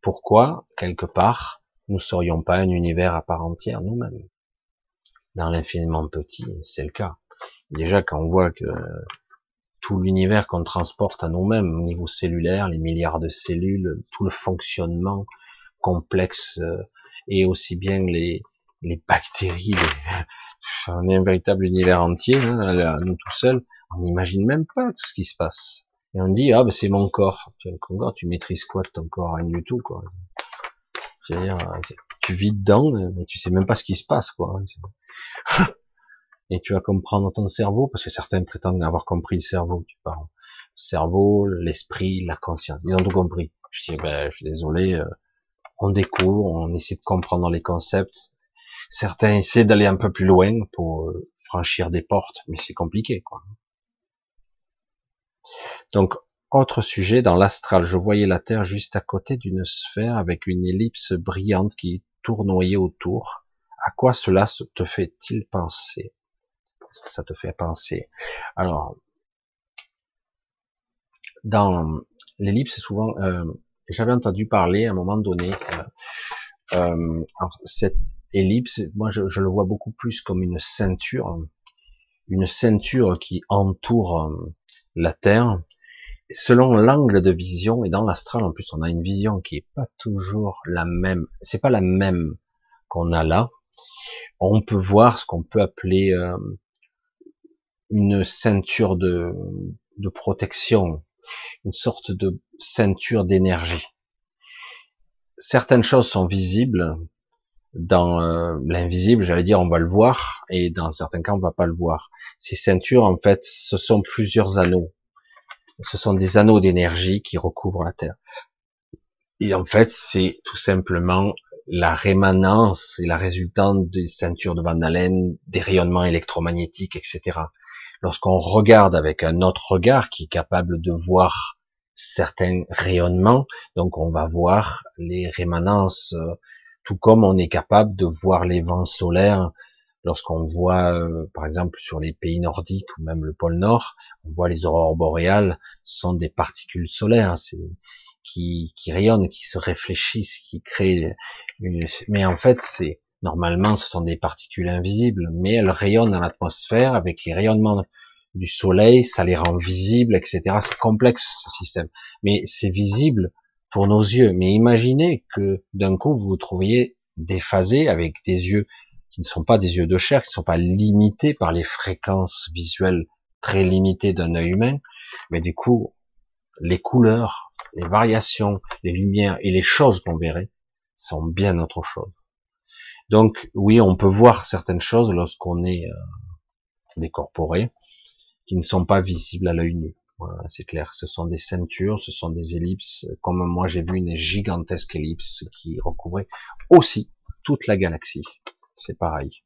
Pourquoi, quelque part, nous serions pas un univers à part entière nous-mêmes? Dans l'infiniment petit, c'est le cas. Déjà, quand on voit que tout l'univers qu'on transporte à nous-mêmes au niveau cellulaire, les milliards de cellules, tout le fonctionnement complexe euh, et aussi bien les, les bactéries, on est un véritable univers entier, hein, nous tout seuls, on n'imagine même pas tout ce qui se passe. Et on dit, ah ben c'est mon corps. tu maîtrises quoi de ton corps? Rien du tout, quoi. C'est-à-dire, tu vis dedans, mais tu sais même pas ce qui se passe, quoi. Et tu vas comprendre ton cerveau, parce que certains prétendent avoir compris le cerveau, tu parles. Le cerveau, l'esprit, la conscience. Ils ont tout compris. Je dis, ben, je suis désolé, euh, on découvre, on essaie de comprendre les concepts. Certains essaient d'aller un peu plus loin pour euh, franchir des portes, mais c'est compliqué, quoi. Donc, autre sujet, dans l'astral, je voyais la Terre juste à côté d'une sphère avec une ellipse brillante qui tournoyait autour. À quoi cela te fait-il penser? Ça te fait penser. Alors, dans l'ellipse, souvent, euh, j'avais entendu parler à un moment donné, euh, euh cette ellipse, moi je, je, le vois beaucoup plus comme une ceinture, une ceinture qui entoure euh, la Terre. Selon l'angle de vision et dans l'astral en plus on a une vision qui est pas toujours la même. C'est pas la même qu'on a là. On peut voir ce qu'on peut appeler euh, une ceinture de, de protection une sorte de ceinture d'énergie certaines choses sont visibles dans euh, l'invisible j'allais dire on va le voir et dans certains cas on va pas le voir ces ceintures en fait ce sont plusieurs anneaux ce sont des anneaux d'énergie qui recouvrent la Terre. Et en fait, c'est tout simplement la rémanence et la résultante des ceintures de Van Allen, des rayonnements électromagnétiques, etc. Lorsqu'on regarde avec un autre regard qui est capable de voir certains rayonnements, donc on va voir les rémanences, euh, tout comme on est capable de voir les vents solaires lorsqu'on voit, euh, par exemple, sur les pays nordiques ou même le pôle Nord, on voit les aurores boréales sont des particules solaires, qui, qui rayonnent, qui se réfléchissent, qui créent. Mais en fait, c'est normalement, ce sont des particules invisibles, mais elles rayonnent dans l'atmosphère avec les rayonnements du soleil, ça les rend visibles, etc. C'est complexe ce système, mais c'est visible pour nos yeux. Mais imaginez que d'un coup vous vous trouviez déphasé avec des yeux qui ne sont pas des yeux de chair, qui ne sont pas limités par les fréquences visuelles très limitées d'un œil humain, mais du coup, les couleurs, les variations, les lumières et les choses qu'on verrait sont bien autre chose. Donc oui, on peut voir certaines choses lorsqu'on est euh, décorporé, qui ne sont pas visibles à l'œil nu. Voilà, c'est clair. Ce sont des ceintures, ce sont des ellipses. Comme moi, j'ai vu une gigantesque ellipse qui recouvrait aussi toute la galaxie c'est pareil.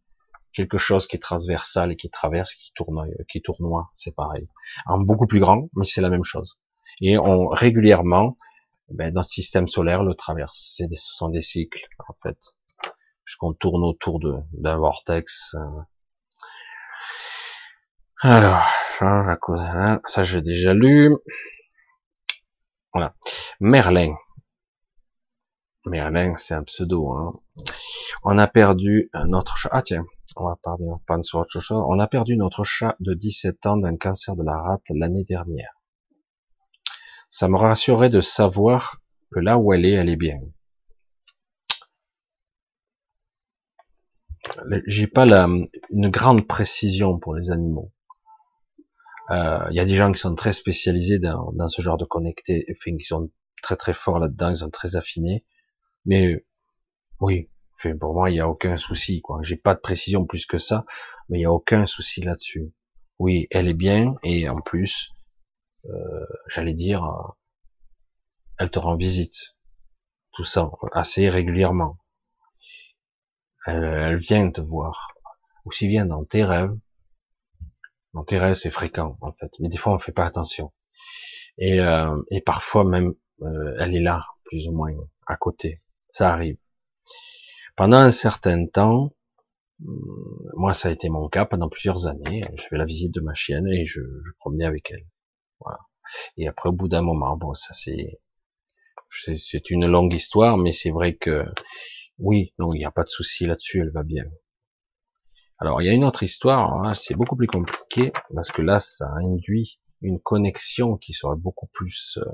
Quelque chose qui est transversal et qui traverse, qui tourne, qui tournoie, c'est pareil. En beaucoup plus grand, mais c'est la même chose. Et on régulièrement, ben, notre système solaire le traverse. C'est ce sont des cycles en fait, puisqu'on tourne autour d'un vortex. Euh. Alors, ça j'ai déjà lu. Voilà. Merlin. Merlin, c'est un pseudo. Hein. On a perdu notre chat. Ah tiens, on va parler, on sur autre chose. On a perdu notre chat de 17 ans d'un cancer de la rate l'année dernière. Ça me rassurait de savoir que là où elle est, elle est bien. J'ai pas la, une grande précision pour les animaux. Euh, il y a des gens qui sont très spécialisés dans, ce genre de connectés, enfin, qui sont très très forts là-dedans, ils sont très affinés. Mais oui, pour moi, il n'y a aucun souci. J'ai pas de précision plus que ça, mais il n'y a aucun souci là-dessus. Oui, elle est bien, et en plus, euh, j'allais dire, elle te rend visite. Tout ça, assez régulièrement. Elle, vient te voir. Aussi bien dans tes rêves. Dans tes rêves, c'est fréquent, en fait. Mais des fois, on fait pas attention. Et, euh, et parfois même, euh, elle est là, plus ou moins, à côté. Ça arrive. Pendant un certain temps, hum, moi ça a été mon cas pendant plusieurs années, j'avais la visite de ma chienne et je, je promenais avec elle. Voilà. Et après au bout d'un moment, bon ça c'est c'est une longue histoire, mais c'est vrai que oui, non, il n'y a pas de souci là-dessus, elle va bien. Alors il y a une autre histoire, c'est beaucoup plus compliqué parce que là ça induit une connexion qui serait beaucoup plus euh,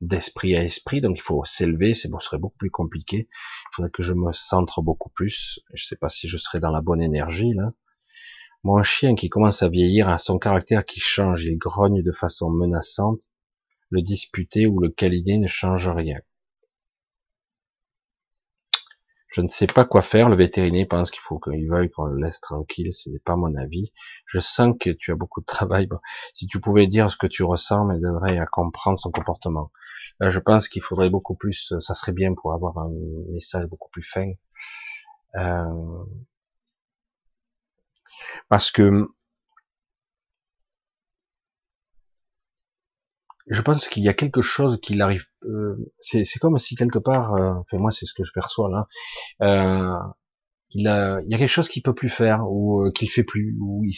d'esprit à esprit, donc il faut s'élever, c'est serait beaucoup plus compliqué. Il faudrait que je me centre beaucoup plus. Je sais pas si je serai dans la bonne énergie là. Mon chien qui commence à vieillir a son caractère qui change, il grogne de façon menaçante, le disputer ou le câliner ne change rien. Je ne sais pas quoi faire. Le vétérinaire pense qu'il faut qu'il veuille qu'on le laisse tranquille. Ce n'est pas mon avis. Je sens que tu as beaucoup de travail. si tu pouvais dire ce que tu ressens, m'aiderait à comprendre son comportement. je pense qu'il faudrait beaucoup plus. Ça serait bien pour avoir un message beaucoup plus fin. Euh, parce que je pense qu'il y a quelque chose qui l'arrive. Euh, c'est comme si quelque part, euh, enfin moi c'est ce que je perçois là. Euh, il a, il y a quelque chose qu'il peut plus faire ou qu'il fait plus. Ou il,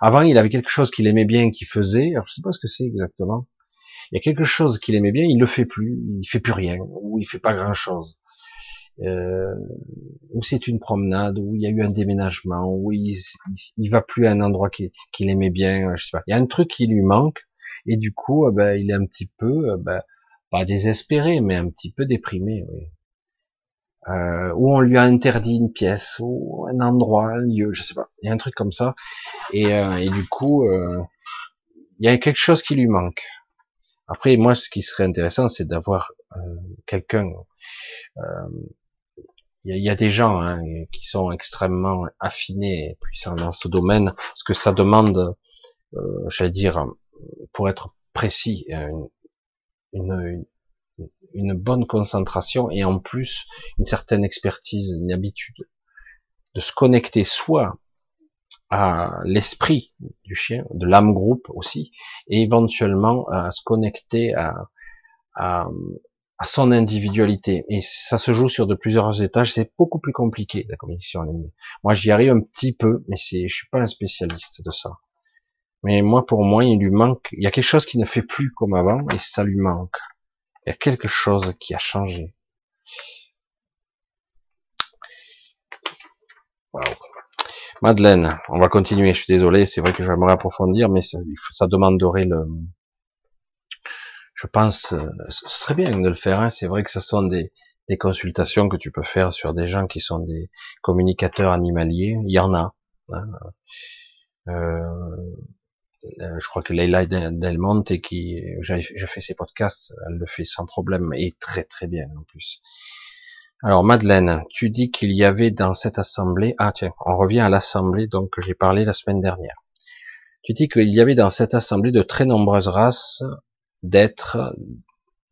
avant il avait quelque chose qu'il aimait bien, qu'il faisait. Alors je sais pas ce que c'est exactement. Il y a quelque chose qu'il aimait bien, il le fait plus, il fait plus rien ou il fait pas grand chose. Euh, ou c'est une promenade, où il y a eu un déménagement, où il, il, va plus à un endroit qu'il aimait bien, je sais pas. Il y a un truc qui lui manque, et du coup, euh, ben, il est un petit peu, euh, ben, pas désespéré, mais un petit peu déprimé, oui. Euh, où on lui a interdit une pièce ou un endroit, un lieu, je sais pas. Il y a un truc comme ça, et, euh, et du coup, euh, il y a quelque chose qui lui manque. Après, moi, ce qui serait intéressant, c'est d'avoir quelqu'un. Il y, y, a des gens hein, qui sont extrêmement affinés et puissants dans ce domaine, parce que ça demande, j'allais dire, pour être précis, une, une, bonne concentration et en plus une certaine expertise, une habitude de se connecter soit à l'esprit du chien, de l'âme groupe aussi, et éventuellement à se connecter à, à, à, son individualité. Et ça se joue sur de plusieurs étages. C'est beaucoup plus compliqué la communication en ligne. Moi, j'y arrive un petit peu, mais je suis pas un spécialiste de ça. Mais moi, pour moi, il lui manque, il y a quelque chose qui ne fait plus comme avant, et ça lui manque. Il y a quelque chose qui a changé. Madeleine, on va continuer, je suis désolé, c'est vrai que j'aimerais approfondir, mais ça, demanderait le... Je pense, euh, ce serait bien de le faire, hein. c'est vrai que ce sont des, des consultations que tu peux faire sur des gens qui sont des communicateurs animaliers, il y en a. Hein. Euh, je crois que Leila Delmonte qui j'ai fait ses podcasts, elle le fait sans problème et très très bien en plus. Alors Madeleine, tu dis qu'il y avait dans cette assemblée, ah tiens, on revient à l'assemblée donc que j'ai parlé la semaine dernière. Tu dis qu'il y avait dans cette assemblée de très nombreuses races d'êtres,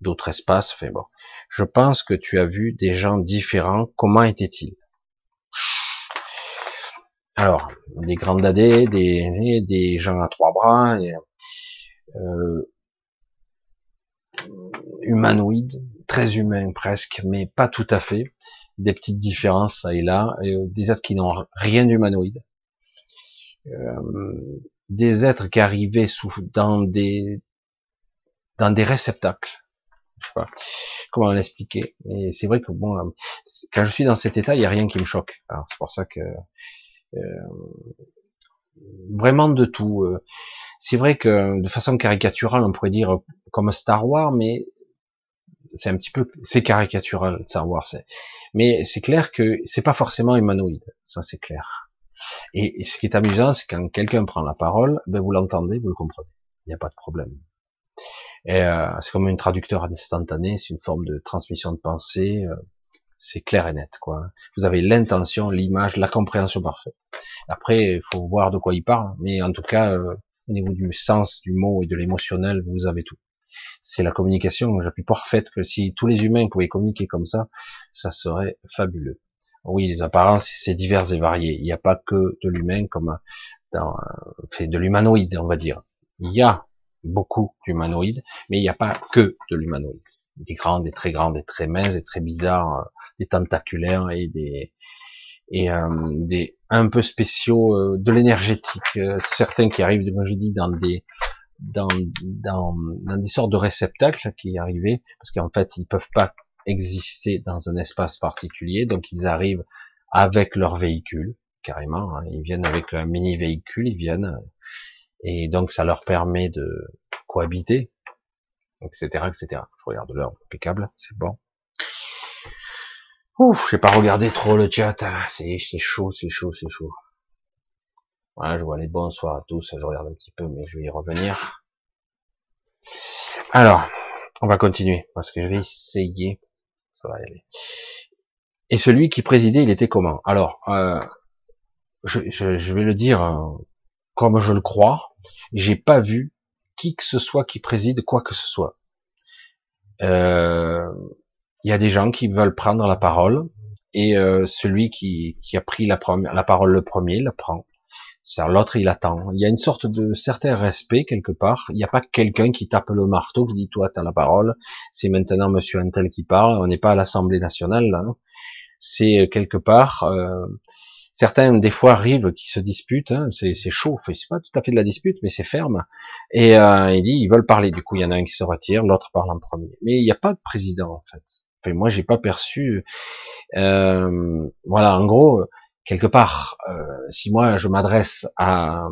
d'autres espaces, fait bon. Je pense que tu as vu des gens différents. Comment étaient-ils? Alors, des grandes dadés, des, des gens à trois bras, et, euh, humanoïdes, très humains presque, mais pas tout à fait. Des petites différences ça et là, et euh, des êtres qui n'ont rien d'humanoïde. Euh, des êtres qui arrivaient sous, dans des dans des réceptacles. Je sais pas comment l'expliquer. Mais c'est vrai que bon, quand je suis dans cet état, il y a rien qui me choque. Alors c'est pour ça que vraiment de tout. Euh. C'est vrai que de façon caricaturale, on pourrait dire comme Star Wars, mais c'est un petit peu, c'est caricatural Star Wars. Mais c'est clair que c'est pas forcément humanoïde, ça c'est clair. Et, ce qui est amusant, c'est quand quelqu'un prend la parole, ben vous l'entendez, vous le comprenez. Il n'y a pas de problème. Et euh, c'est comme un traducteur instantané, c'est une forme de transmission de pensée. Euh, c'est clair et net, quoi. Vous avez l'intention, l'image, la compréhension parfaite. Après, il faut voir de quoi il parle, mais en tout cas, euh, au niveau du sens du mot et de l'émotionnel, vous avez tout. C'est la communication plus parfaite que si tous les humains pouvaient communiquer comme ça, ça serait fabuleux. Oui, les apparences, c'est divers et varié. Il n'y a pas que de l'humain comme dans, fait de l'humanoïde, on va dire. Il y a beaucoup d'humanoïdes, mais il n'y a pas que de l'humanoïde des grands, des très grands, des très minces, des très bizarres, euh, des tentaculaires et des et euh, des un peu spéciaux euh, de l'énergétique. certains qui arrivent, comme je dis, dans des dans, dans, dans des sortes de réceptacles qui arrivaient, parce qu'en fait ils peuvent pas exister dans un espace particulier, donc ils arrivent avec leur véhicule, carrément. Hein. ils viennent avec un mini véhicule, ils viennent et donc ça leur permet de cohabiter etc., etc. Je regarde l'heure, impeccable, c'est bon. Ouf, j'ai pas regardé trop le chat, hein. c'est chaud, c'est chaud, c'est chaud. Voilà, je vois les bonsoirs à tous, je regarde un petit peu, mais je vais y revenir. Alors, on va continuer, parce que je vais essayer. Ça va y aller. Et celui qui présidait, il était comment? Alors, euh, je, je, vais le dire euh, comme je le crois. J'ai pas vu qui que ce soit qui préside quoi que ce soit. Euh, il y a des gens qui veulent prendre la parole et euh, celui qui, qui, a pris la, première, la parole le premier la prend. L'autre, il attend. Il y a une sorte de certain respect quelque part. Il n'y a pas quelqu'un qui tape le marteau, qui dit toi, tu as la parole. C'est maintenant Monsieur Antel qui parle. On n'est pas à l'Assemblée nationale là. C'est quelque part. Euh, certains des fois arrivent qui se disputent. Hein, c'est chaud. c'est pas tout à fait de la dispute, mais c'est ferme. Et euh, il dit ils veulent parler. Du coup, il y en a un qui se retire, l'autre parle en premier. Mais il n'y a pas de président en fait. Enfin, moi, j'ai pas perçu. Euh, voilà, en gros, quelque part, euh, si moi je m'adresse à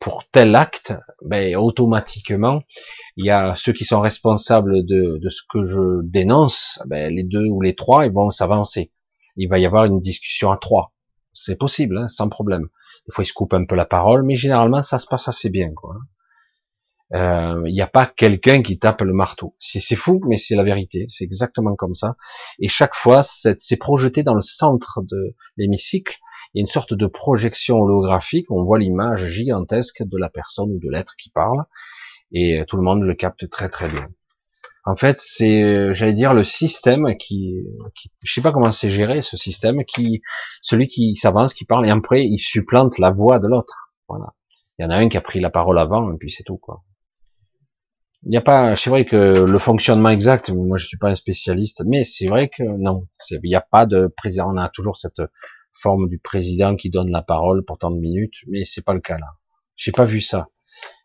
pour tel acte, ben automatiquement, il y a ceux qui sont responsables de, ce que je dénonce, ben, les deux ou les trois, ils vont s'avancer. Il va y avoir une discussion à trois. C'est possible, hein, sans problème. Des fois, ils se coupent un peu la parole, mais généralement, ça se passe assez bien. Il euh, n'y a pas quelqu'un qui tape le marteau. C'est fou, mais c'est la vérité. C'est exactement comme ça. Et chaque fois, c'est projeté dans le centre de l'hémicycle. Il y a une sorte de projection holographique. On voit l'image gigantesque de la personne ou de l'être qui parle. Et tout le monde le capte très très bien. En fait, c'est, j'allais dire, le système qui, qui je sais pas comment c'est géré, ce système, qui, celui qui s'avance, qui parle, et après, il supplante la voix de l'autre. Voilà. Il y en a un qui a pris la parole avant, et puis c'est tout, quoi. Il n'y a pas, c'est vrai que le fonctionnement exact, moi je suis pas un spécialiste, mais c'est vrai que non, il n'y a pas de président, on a toujours cette forme du président qui donne la parole pour tant de minutes, mais c'est pas le cas là. J'ai pas vu ça.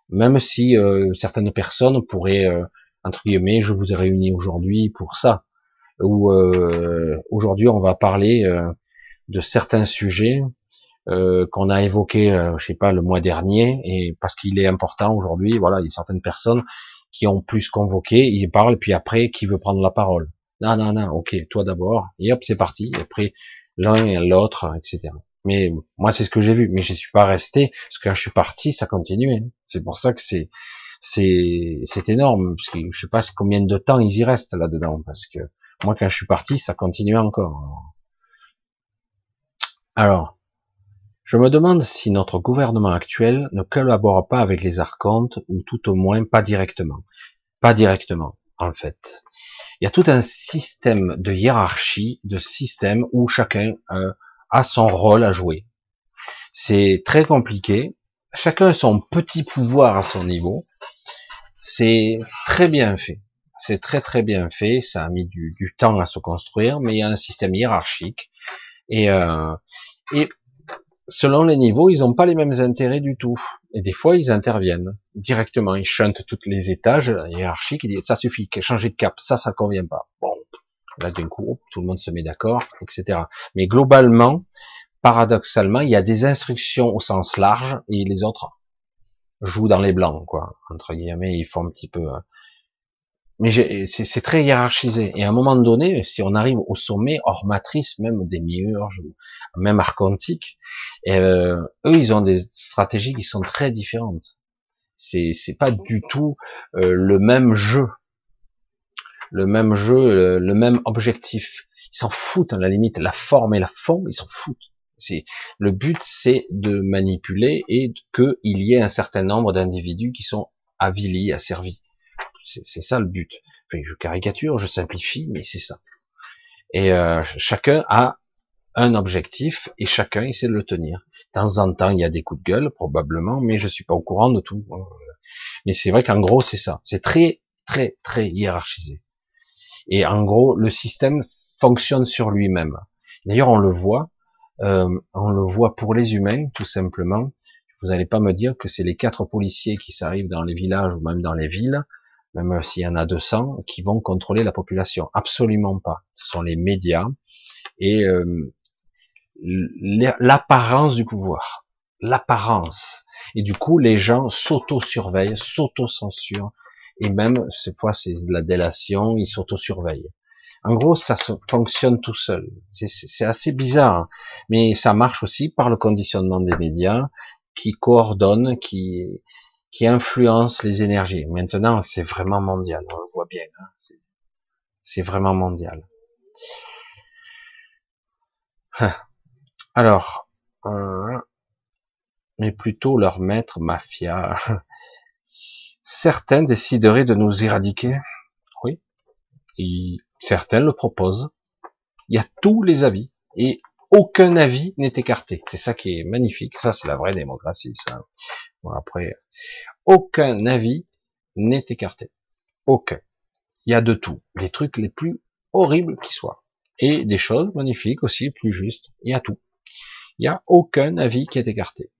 Même si euh, certaines personnes pourraient, euh, entre guillemets, je vous ai réunis aujourd'hui pour ça, ou euh, aujourd'hui on va parler de certains sujets qu'on a évoqués, je sais pas, le mois dernier, et parce qu'il est important aujourd'hui, voilà, il y a certaines personnes qui ont plus convoqué, ils parlent, puis après, qui veut prendre la parole Non, non, non, ok, toi d'abord, et hop, c'est parti, et après, l'un et l'autre, etc. Mais moi, c'est ce que j'ai vu, mais je suis pas resté, parce que quand je suis parti, ça continuait. C'est pour ça que c'est c'est énorme, parce que je sais pas combien de temps ils y restent là-dedans, parce que moi, quand je suis parti, ça continuait encore. Alors, je me demande si notre gouvernement actuel ne collabore pas avec les archontes, ou tout au moins pas directement. Pas directement, en fait. Il y a tout un système de hiérarchie, de système où chacun euh, a son rôle à jouer. C'est très compliqué. Chacun a son petit pouvoir à son niveau. C'est très bien fait. C'est très très bien fait. Ça a mis du, temps à se construire, mais il y a un système hiérarchique. Et, euh, et selon les niveaux, ils n'ont pas les mêmes intérêts du tout. Et des fois, ils interviennent directement. Ils chantent toutes les étages hiérarchiques. Ils disent ça suffit, changer de cap, ça, ça convient pas. Bon, là d'un coup, tout le monde se met d'accord, etc. Mais globalement, paradoxalement, il y a des instructions au sens large et les autres jouent dans les blancs, quoi. Entre guillemets, ils font un petit peu. Hein mais c'est très hiérarchisé. Et à un moment donné, si on arrive au sommet, hors matrice, même des miurges, même archontique, euh, eux, ils ont des stratégies qui sont très différentes. C'est pas du tout euh, le même jeu, le même jeu, le, même objectif. Ils s'en foutent à la limite, la forme et la fond, ils s'en foutent. Le but, c'est de manipuler et qu'il y ait un certain nombre d'individus qui sont avilis, asservis c'est ça le but. Enfin, je caricature, je simplifie, mais c'est ça. Et euh, chacun a un objectif et chacun essaie de le tenir. De temps en temps, il y a des coups de gueule, probablement, mais je suis pas au courant de tout. Hein. Mais c'est vrai qu'en gros, c'est ça. C'est très, très, très hiérarchisé. Et en gros, le système fonctionne sur lui-même. D'ailleurs, on le voit, euh, on le voit pour les humains, tout simplement. Vous n'allez pas me dire que c'est les quatre policiers qui s'arrivent dans les villages ou même dans les villes même s'il y en a 200, qui vont contrôler la population. Absolument pas. Ce sont les médias et euh, l'apparence du pouvoir. L'apparence. Et du coup, les gens s'auto-surveillent, s'auto-censurent. Et même, cette fois, c'est de la délation, ils s'auto-surveillent. En gros, ça se fonctionne tout seul. C'est assez bizarre, hein. mais ça marche aussi par le conditionnement des médias qui coordonnent, qui qui influencent les énergies. Maintenant, c'est vraiment mondial, on le voit bien. Hein. C'est vraiment mondial. Alors, euh, mais plutôt leur maître mafia. Certains décideraient de nous éradiquer. Oui. Certains le proposent. Il y a tous les avis. Et aucun avis n'est écarté. C'est ça qui est magnifique. Ça, c'est la vraie démocratie, ça. Bon, après, aucun avis n'est écarté. Aucun. Il y a de tout. Les trucs les plus horribles qui soient. Et des choses magnifiques aussi, plus justes. Il y a tout. Il n'y a aucun avis qui est écarté.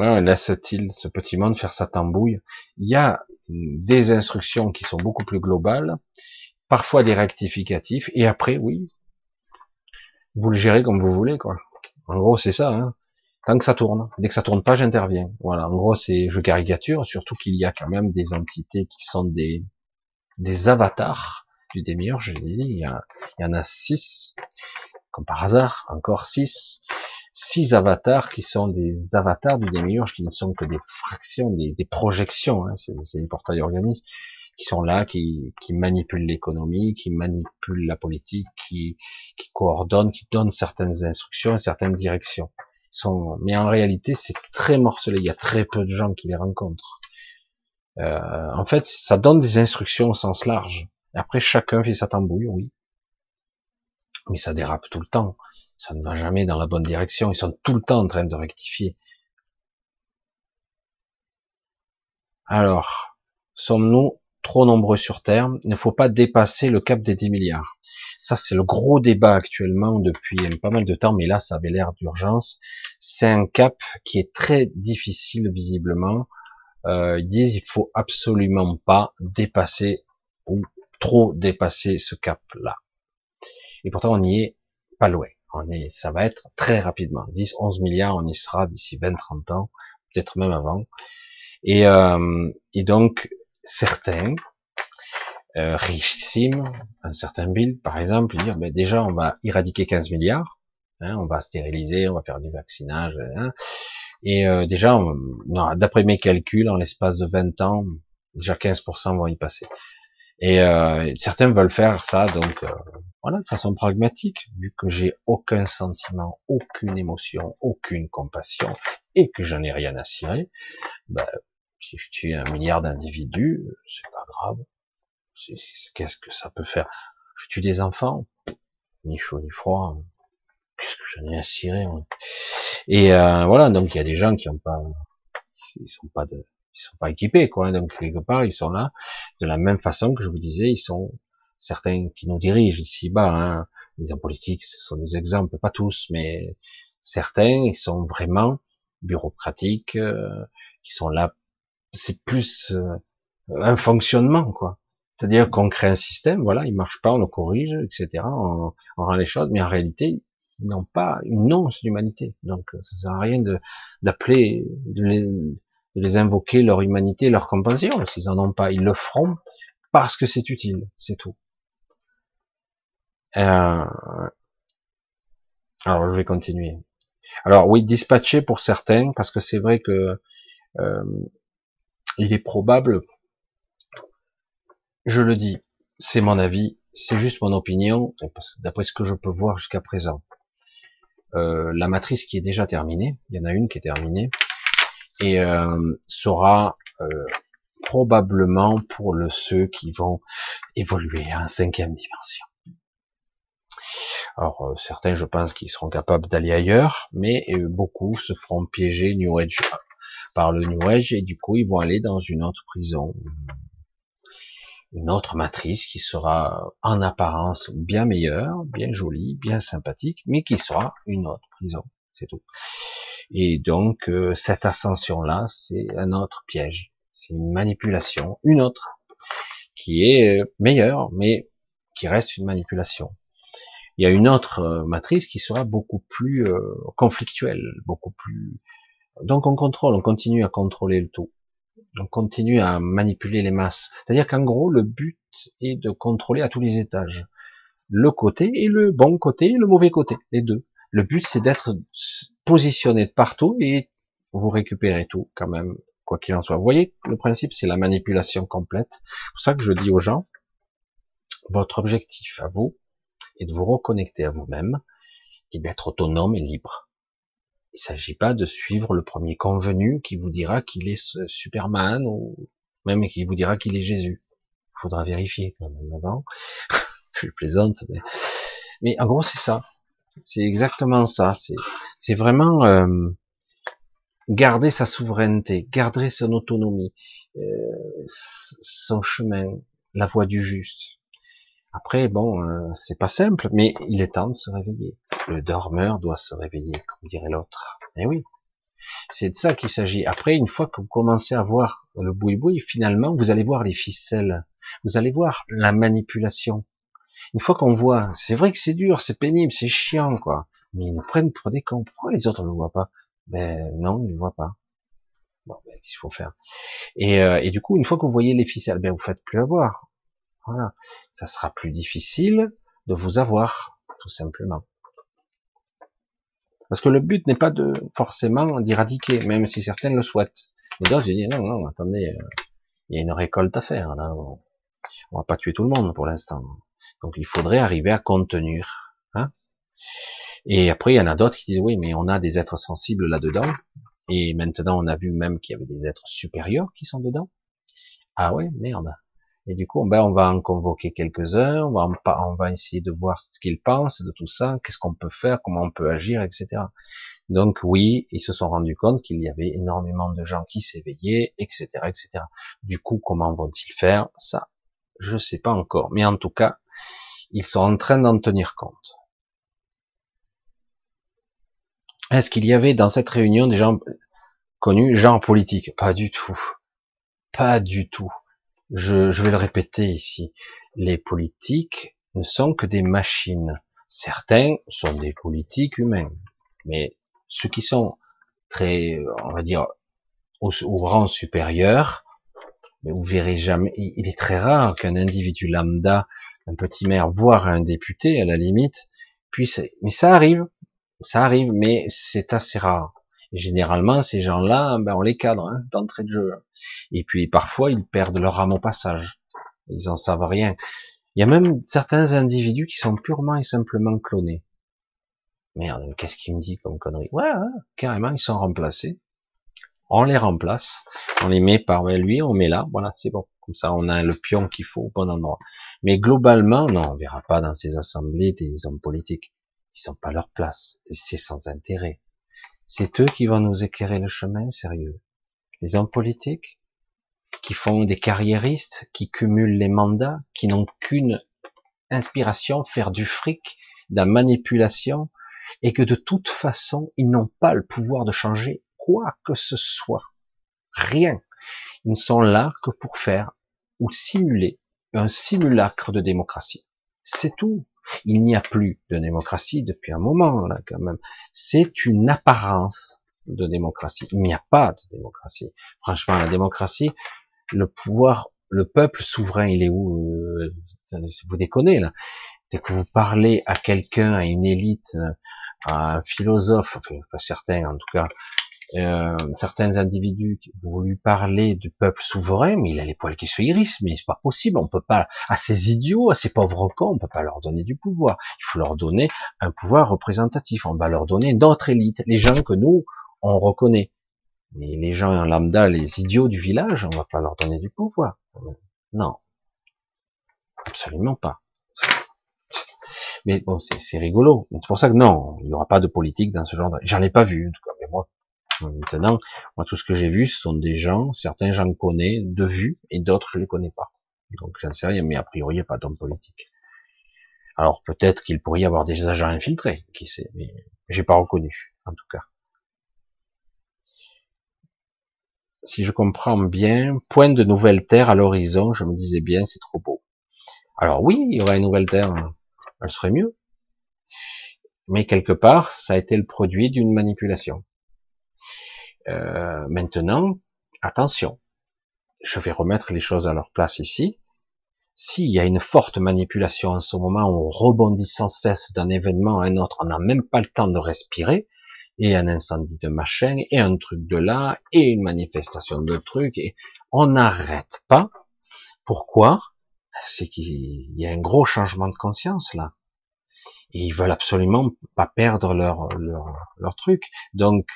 Laisse-t-il ce petit monde faire sa tambouille? Il y a des instructions qui sont beaucoup plus globales, parfois des rectificatifs, et après, oui, vous le gérez comme vous voulez, quoi. En gros, c'est ça. Hein. Tant que ça tourne. Dès que ça tourne pas, j'interviens. Voilà. En gros, c'est je caricature, surtout qu'il y a quand même des entités qui sont des avatars du démiurge. Je dit, il y, il y en a six, comme par hasard, encore six six avatars qui sont des avatars du démiurge, qui ne sont que des fractions, des, projections, hein, c'est des portails organismes, qui sont là, qui, manipulent l'économie, qui manipulent la politique, qui, qui coordonnent, qui donnent certaines instructions certaines directions. sont, mais en réalité, c'est très morcelé. Il y a très peu de gens qui les rencontrent. Euh, en fait, ça donne des instructions au sens large. Après, chacun fait sa tambouille, oui. Mais ça dérape tout le temps ça ne va jamais dans la bonne direction, ils sont tout le temps en train de rectifier. Alors, sommes-nous trop nombreux sur Terre? Il ne faut pas dépasser le cap des 10 milliards. Ça, c'est le gros débat actuellement depuis pas mal de temps, mais là, ça avait l'air d'urgence. C'est un cap qui est très difficile, visiblement. Euh, ils disent il faut absolument pas dépasser ou trop dépasser ce cap-là. Et pourtant, on n'y est pas loin ça va être très rapidement. 10, 11 milliards, on y sera d'ici 20, 30 ans, peut-être même avant. Et, euh, et donc, certains, euh, richissimes, un certain Bill, par exemple, dire, ben déjà, on va éradiquer 15 milliards, hein, on va stériliser, on va faire du vaccinage, hein, et euh, déjà, d'après mes calculs, en l'espace de 20 ans, déjà 15% vont y passer. Et euh, certains veulent faire ça, donc euh, voilà, de façon pragmatique, vu que j'ai aucun sentiment, aucune émotion, aucune compassion, et que j'en ai rien à cirer, ben, si je tue un milliard d'individus, c'est pas grave. Qu'est-ce que ça peut faire? Je tue des enfants, ni chaud ni froid. Qu'est-ce que j'en ai à cirer Et euh, voilà, donc il y a des gens qui ont pas, ils sont pas de, ils sont pas équipés, quoi. Donc quelque part, ils sont là de la même façon que je vous disais, ils sont certains qui nous dirigent ici-bas. Hein. Les hommes politiques, ce sont des exemples, pas tous, mais certains, ils sont vraiment bureaucratiques, euh, qui sont là. C'est plus euh, un fonctionnement, quoi. C'est-à-dire qu'on crée un système, voilà, il marche pas, on le corrige, etc. On, rend les choses, mais en réalité, ils n'ont pas une once d'humanité. Donc, ça sert à rien d'appeler, de les invoquer leur humanité, leur compassion. S'ils en ont pas, ils le feront parce que c'est utile, c'est tout. Euh... Alors je vais continuer. Alors oui, dispatcher pour certains, parce que c'est vrai que euh, il est probable, je le dis, c'est mon avis, c'est juste mon opinion, d'après ce que je peux voir jusqu'à présent. Euh, la matrice qui est déjà terminée, il y en a une qui est terminée, et euh, sera euh, probablement pour le ceux qui vont évoluer en cinquième dimension. Alors euh, certains, je pense, qu'ils seront capables d'aller ailleurs, mais beaucoup se feront piéger New Age par le New Age et du coup ils vont aller dans une autre prison, une autre matrice qui sera en apparence bien meilleure, bien jolie, bien sympathique, mais qui sera une autre prison, c'est tout. Et donc euh, cette ascension-là, c'est un autre piège, c'est une manipulation, une autre, qui est euh, meilleure, mais qui reste une manipulation. Il y a une autre euh, matrice qui sera beaucoup plus conflictuelle, beaucoup plus. Donc on contrôle, on continue à contrôler le tout. on continue à manipuler les masses. C'est-à-dire qu'en gros, le but est de contrôler à tous les étages le côté et le bon côté et le mauvais côté, les deux. Le but, c'est d'être positionné partout et vous récupérez tout quand même, quoi qu'il en soit. Vous voyez, le principe, c'est la manipulation complète. C'est pour ça que je dis aux gens, votre objectif à vous est de vous reconnecter à vous-même et d'être autonome et libre. Il ne s'agit pas de suivre le premier convenu qui vous dira qu'il est Superman ou même qui vous dira qu'il est Jésus. Il faudra vérifier quand même avant. Je plaisante, mais, mais en gros c'est ça. C'est exactement ça. C'est, vraiment euh, garder sa souveraineté, garder son autonomie, euh, son chemin, la voie du juste. Après, bon, euh, c'est pas simple, mais il est temps de se réveiller. Le dormeur doit se réveiller, comme dirait l'autre. Eh oui, c'est de ça qu'il s'agit. Après, une fois que vous commencez à voir le boui-boui, finalement, vous allez voir les ficelles. Vous allez voir la manipulation. Une fois qu'on voit, c'est vrai que c'est dur, c'est pénible, c'est chiant, quoi. Mais ils nous prennent pour des cons. Pourquoi les autres ne le voient pas? Ben non, ils ne le voient pas. Bon, ben, qu'est-ce qu'il faut faire? Et, euh, et, du coup, une fois que vous voyez les ficelles, ben vous faites plus avoir. Voilà, ça sera plus difficile de vous avoir, tout simplement. Parce que le but n'est pas de forcément d'éradiquer, même si certaines le souhaitent. Mais d'autres disent non, non, attendez, euh, il y a une récolte à faire. Là. On va pas tuer tout le monde pour l'instant. Donc il faudrait arriver à contenir. Hein et après, il y en a d'autres qui disent oui, mais on a des êtres sensibles là-dedans. Et maintenant, on a vu même qu'il y avait des êtres supérieurs qui sont dedans. Ah ouais, merde. Et du coup, ben, on va en convoquer quelques-uns, on va, on va essayer de voir ce qu'ils pensent de tout ça, qu'est-ce qu'on peut faire, comment on peut agir, etc. Donc oui, ils se sont rendus compte qu'il y avait énormément de gens qui s'éveillaient, etc., etc. Du coup, comment vont-ils faire? Ça, je sais pas encore. Mais en tout cas, ils sont en train d'en tenir compte. Est-ce qu'il y avait dans cette réunion des gens connus, gens politiques? Pas du tout. Pas du tout. Je, je vais le répéter ici. Les politiques ne sont que des machines. Certains sont des politiques humains. Mais ceux qui sont très, on va dire, au, rang supérieur, vous verrez jamais, il est très rare qu'un individu lambda un petit maire, voire un député à la limite, puis mais ça arrive, ça arrive, mais c'est assez rare. Et généralement, ces gens-là, ben, on les cadre hein, d'entrée de jeu. Et puis parfois, ils perdent leur âme au passage. Ils en savent rien. Il y a même certains individus qui sont purement et simplement clonés. Merde, qu'est-ce qu'il me dit comme connerie? Ouais, carrément, ils sont remplacés. On les remplace, on les met par lui, on met là, voilà, c'est bon. Comme ça, on a le pion qu'il faut au bon endroit. Mais globalement, non, on verra pas dans ces assemblées des hommes politiques. Ils sont pas leur place. C'est sans intérêt. C'est eux qui vont nous éclairer le chemin, sérieux. Les hommes politiques, qui font des carriéristes, qui cumulent les mandats, qui n'ont qu'une inspiration, faire du fric, de la manipulation, et que de toute façon, ils n'ont pas le pouvoir de changer quoi que ce soit. Rien. Ils ne sont là que pour faire ou simuler un simulacre de démocratie. C'est tout. Il n'y a plus de démocratie depuis un moment, là, quand même. C'est une apparence de démocratie. Il n'y a pas de démocratie. Franchement, la démocratie, le pouvoir, le peuple souverain, il est où euh, Vous déconnez, là. Dès que vous parlez à quelqu'un, à une élite, à un philosophe, enfin, pas certains en tout cas, euh, certains individus vous lui parler du peuple souverain, mais il a les poils qui se hérissent, mais c'est pas possible, on peut pas, à ces idiots, à ces pauvres cons, on peut pas leur donner du pouvoir. Il faut leur donner un pouvoir représentatif, on va leur donner d'autres élites, les gens que nous, on reconnaît. Mais les gens en lambda, les idiots du village, on va pas leur donner du pouvoir. Non. Absolument pas. Mais bon, c'est rigolo. C'est pour ça que non, il n'y aura pas de politique dans ce genre de... J'en ai pas vu, en Maintenant, moi, tout ce que j'ai vu, ce sont des gens, certains j'en connais de vue, et d'autres je les connais pas. Donc, j'en sais rien, mais a priori, il n'y a pas d'homme politique. Alors, peut-être qu'il pourrait y avoir des agents infiltrés, qui sait, mais j'ai pas reconnu, en tout cas. Si je comprends bien, point de nouvelle terre à l'horizon, je me disais bien, c'est trop beau. Alors oui, il y aurait une nouvelle terre, elle serait mieux. Mais quelque part, ça a été le produit d'une manipulation. Euh, maintenant, attention, je vais remettre les choses à leur place ici. S'il y a une forte manipulation en ce moment, on rebondit sans cesse d'un événement à un autre, on n'a même pas le temps de respirer, et un incendie de machin, et un truc de là, et une manifestation de trucs, et on n'arrête pas. Pourquoi? C'est qu'il y a un gros changement de conscience là. Et ils veulent absolument pas perdre leur, leur, leur truc. Donc,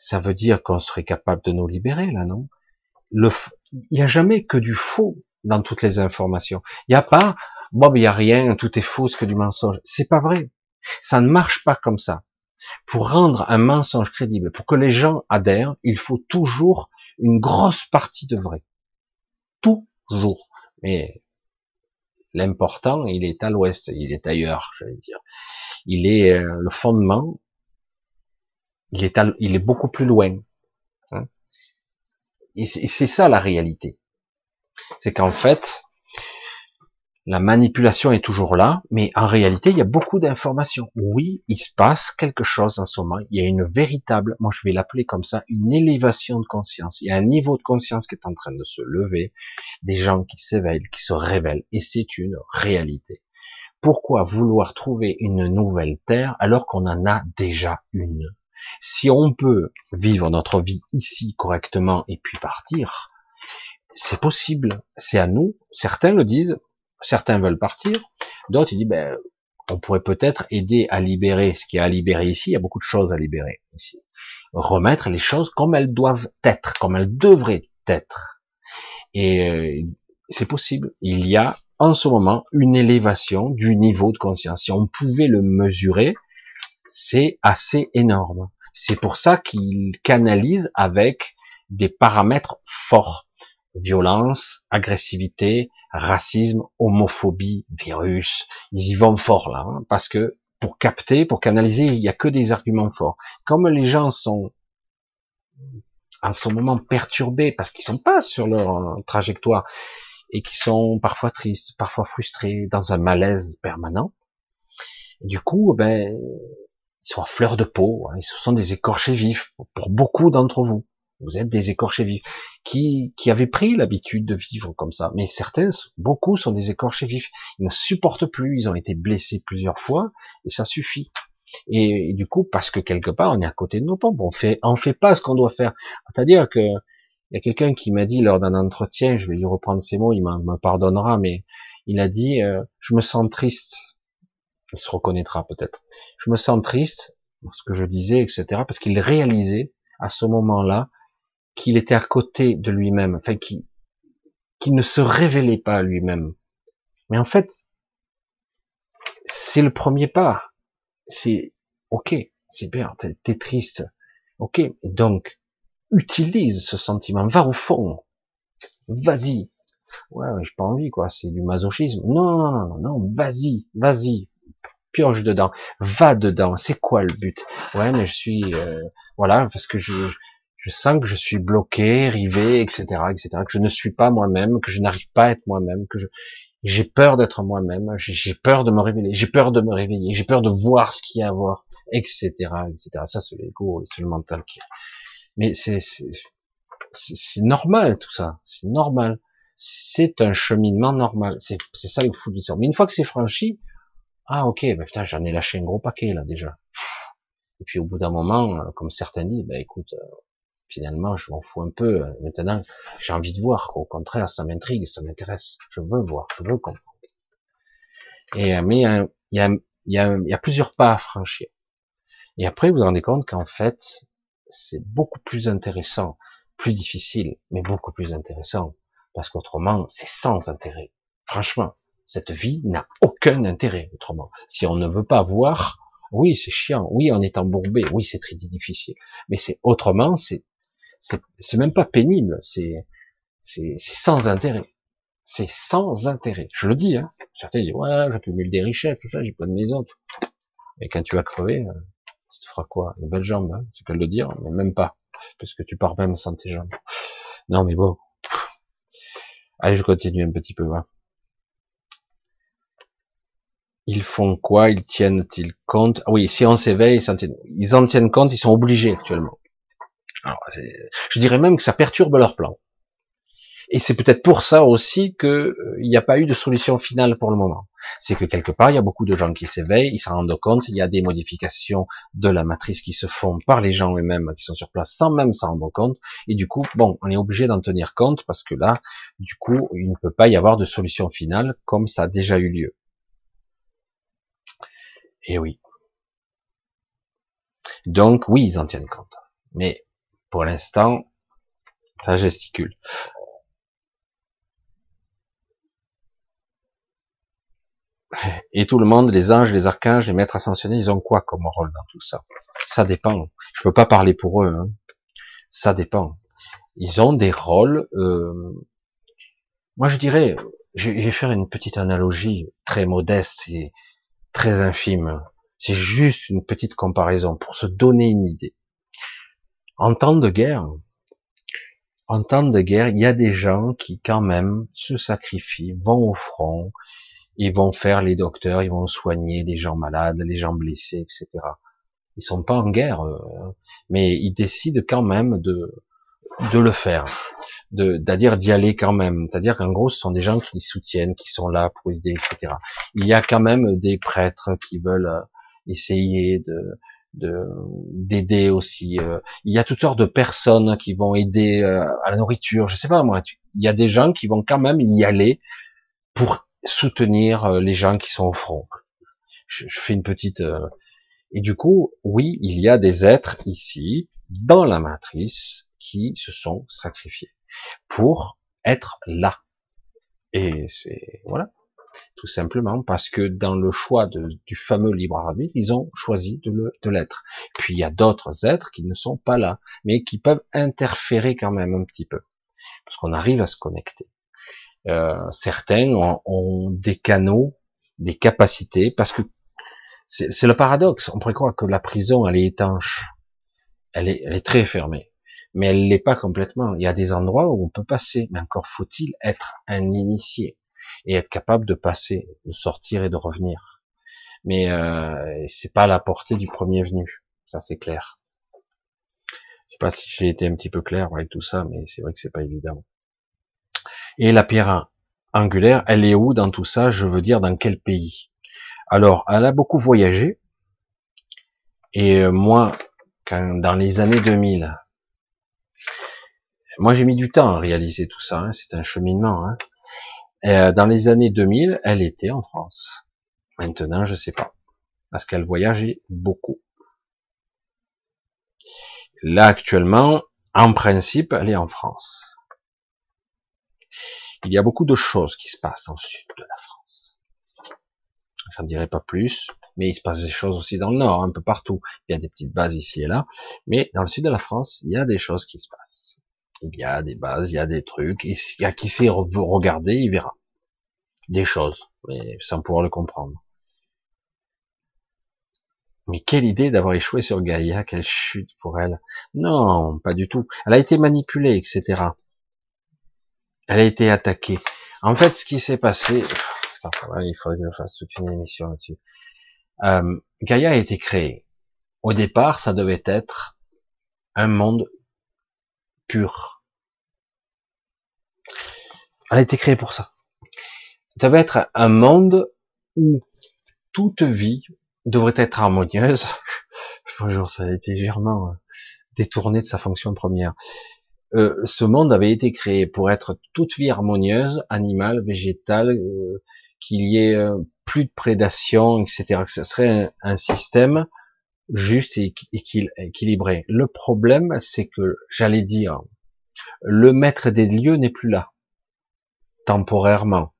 ça veut dire qu'on serait capable de nous libérer là, non? Il n'y a jamais que du faux dans toutes les informations. Il n'y a pas, bon, il n'y a rien, tout est faux, c'est que du mensonge. C'est pas vrai. Ça ne marche pas comme ça. Pour rendre un mensonge crédible, pour que les gens adhèrent, il faut toujours une grosse partie de vrai. Toujours. Mais l'important, il est à l'ouest, il est ailleurs, j'allais dire. Il est euh, le fondement, il est, beaucoup plus loin. Hein. Et c'est ça la réalité. C'est qu'en fait, la manipulation est toujours là, mais en réalité, il y a beaucoup d'informations. Oui, il se passe quelque chose en ce moment. Il y a une véritable, moi je vais l'appeler comme ça, une élévation de conscience. Il y a un niveau de conscience qui est en train de se lever, des gens qui s'éveillent, qui se révèlent, et c'est une réalité. Pourquoi vouloir trouver une nouvelle terre alors qu'on en a déjà une? Si on peut vivre notre vie ici correctement et puis partir, c'est possible, c'est à nous. Certains le disent, certains veulent partir, d'autres disent ben on pourrait peut-être aider à libérer ce qui est à libérer ici. Il y a beaucoup de choses à libérer ici. Remettre les choses comme elles doivent être, comme elles devraient être. Et euh, c'est possible. Il y a en ce moment une élévation du niveau de conscience. Si on pouvait le mesurer, c'est assez énorme. C'est pour ça qu'il canalise avec des paramètres forts. Violence, agressivité, racisme, homophobie, virus, ils y vont fort là, hein, parce que pour capter, pour canaliser, il n'y a que des arguments forts. Comme les gens sont en ce moment perturbés parce qu'ils sont pas sur leur euh, trajectoire et qui sont parfois tristes, parfois frustrés, dans un malaise permanent. du coup, ben, ils sont à fleur de peau, hein, ils sont des écorchés vifs pour beaucoup d'entre vous. Vous êtes des écorchés vifs qui, qui avaient pris l'habitude de vivre comme ça. Mais certains, beaucoup sont des écorchés vifs. Ils ne supportent plus. Ils ont été blessés plusieurs fois et ça suffit. Et, du coup, parce que quelque part, on est à côté de nos pompes. On fait, on fait pas ce qu'on doit faire. C'est-à-dire que il y a quelqu'un qui m'a dit lors d'un entretien, je vais lui reprendre ces mots, il me pardonnera, mais il a dit, euh, je me sens triste. Il se reconnaîtra peut-être. Je me sens triste, ce que je disais, etc., parce qu'il réalisait à ce moment-là qu'il était à côté de lui-même, enfin qu'il ne se révélait pas à lui-même. Mais en fait, c'est le premier pas. C'est ok, c'est bien, t'es triste, ok. Donc utilise ce sentiment, va au fond, vas-y. Ouais, j'ai pas envie quoi, c'est du masochisme. Non, non, non, non, vas-y, vas-y, pioche dedans, va dedans. C'est quoi le but? Ouais, mais je suis, euh, voilà, parce que je, je sens que je suis bloqué, rivé, etc., etc., que je ne suis pas moi-même, que je n'arrive pas à être moi-même, que j'ai peur d'être moi-même, j'ai peur de me révéler, j'ai peur de me réveiller, j'ai peur de voir ce qu'il y a à voir, etc., etc. Ça, c'est l'ego, c'est le mental qui. Mais c'est c'est normal tout ça, c'est normal. C'est un cheminement normal. C'est ça le fou de l'histoire. Mais une fois que c'est franchi, ah ok, ben putain, j'en ai lâché un gros paquet là déjà. Et puis au bout d'un moment, comme certains disent, ben écoute, finalement, je m'en fous un peu. Maintenant, j'ai envie de voir. Au contraire, ça m'intrigue, ça m'intéresse. Je veux voir, je veux comprendre. Et euh, mais il y y y a plusieurs pas à franchir. Et après, vous vous rendez compte qu'en fait, c'est beaucoup plus intéressant, plus difficile, mais beaucoup plus intéressant, parce qu'autrement, c'est sans intérêt. Franchement, cette vie n'a aucun intérêt autrement. Si on ne veut pas voir, oui, c'est chiant, oui, on est embourbé, oui, c'est très difficile, mais c'est autrement, c'est c'est même pas pénible, c'est c'est sans intérêt. C'est sans intérêt. Je le dis, hein. Certains disent, ouais, j'accumule des richesses, tout ça, j'ai pas de maison. Et quand tu vas crever, euh, tu te feras quoi? Une belle jambe, hein c'est pas le dire, mais même pas. Parce que tu pars même sans tes jambes. Non, mais bon. Allez, je continue un petit peu. Hein. Ils font quoi? Ils tiennent-ils compte? Ah Oui, si on s'éveille, ils en tiennent compte, ils sont obligés actuellement. Alors, je dirais même que ça perturbe leur plan. Et c'est peut-être pour ça aussi qu'il euh, n'y a pas eu de solution finale pour le moment. C'est que quelque part, il y a beaucoup de gens qui s'éveillent, ils s'en rendent compte, il y a des modifications de la matrice qui se font par les gens eux-mêmes qui sont sur place sans même s'en rendre compte. Et du coup, bon, on est obligé d'en tenir compte parce que là, du coup, il ne peut pas y avoir de solution finale comme ça a déjà eu lieu. Et oui. Donc oui, ils en tiennent compte. Mais pour l'instant, ça gesticule. Et tout le monde, les anges, les archanges, les maîtres ascensionnés, ils ont quoi comme rôle dans tout ça? Ça dépend. Je peux pas parler pour eux. Hein. Ça dépend. Ils ont des rôles. Euh... Moi, je dirais, je vais faire une petite analogie très modeste et très infime. C'est juste une petite comparaison pour se donner une idée. En temps de guerre, en temps de guerre, il y a des gens qui quand même se sacrifient, vont au front, ils vont faire les docteurs, ils vont soigner les gens malades, les gens blessés, etc. Ils sont pas en guerre, mais ils décident quand même de de le faire, c'est-à-dire d'y aller quand même. C'est-à-dire qu'en gros, ce sont des gens qui soutiennent, qui sont là pour aider, etc. Il y a quand même des prêtres qui veulent euh, essayer de d'aider aussi. Euh. Il y a toutes sortes de personnes qui vont aider euh, à la nourriture. Je sais pas moi. Il y a des gens qui vont quand même y aller pour soutenir les gens qui sont au front. Je, fais une petite... Et du coup, oui, il y a des êtres ici, dans la matrice, qui se sont sacrifiés pour être là. Et c'est... Voilà. Tout simplement parce que dans le choix du fameux libre arbitre, ils ont choisi de l'être. Puis il y a d'autres êtres qui ne sont pas là, mais qui peuvent interférer quand même un petit peu. Parce qu'on arrive à se connecter. Euh, certaines ont, des canaux, des capacités, parce que c'est le paradoxe. On pourrait croire que la prison, elle est étanche, elle est très fermée, mais elle l'est pas complètement. Il y a des endroits où on peut passer, mais encore faut-il être un initié et être capable de passer, de sortir et de revenir. Mais euh, c'est pas la portée du premier venu, ça c'est clair. Je sais pas si j'ai été un petit peu clair avec tout ça, mais c'est vrai que c'est pas évident. Et la pierre angulaire, elle est où dans tout ça? Je veux dire, dans quel pays? Alors, elle a beaucoup voyagé. Et euh, moi, dans les années 2000, moi j'ai mis du temps à réaliser tout ça. Hein, c'est un cheminement. Hein. Euh, dans les années 2000, elle était en France. Maintenant, je sais pas, parce qu'elle voyageait beaucoup. Là, actuellement, en principe, elle est en France. Il y a beaucoup de choses qui se passent dans le sud de la France. J'en dirai pas plus, mais il se passe des choses aussi dans le nord, un peu partout. Il y a des petites bases ici et là, mais dans le sud de la France, il y a des choses qui se passent. Il y a des bases, il y a des trucs, il y a qui sait regarder, il verra des choses, mais sans pouvoir le comprendre. Mais quelle idée d'avoir échoué sur Gaïa, quelle chute pour elle. Non, pas du tout. Elle a été manipulée, etc. Elle a été attaquée. En fait, ce qui s'est passé, il faudrait que je fasse toute une émission là-dessus. Euh, Gaïa a été créée. Au départ, ça devait être un monde pur. Elle a été créée pour ça. Ça devait être un monde où toute vie devrait être harmonieuse. Bonjour, ça a été légèrement détourné de sa fonction première. Euh, ce monde avait été créé pour être toute vie harmonieuse, animale, végétale, euh, qu'il y ait euh, plus de prédation, etc. Que ce serait un, système juste et équilibré. Le problème, c'est que, j'allais dire, le maître des lieux n'est plus là, temporairement.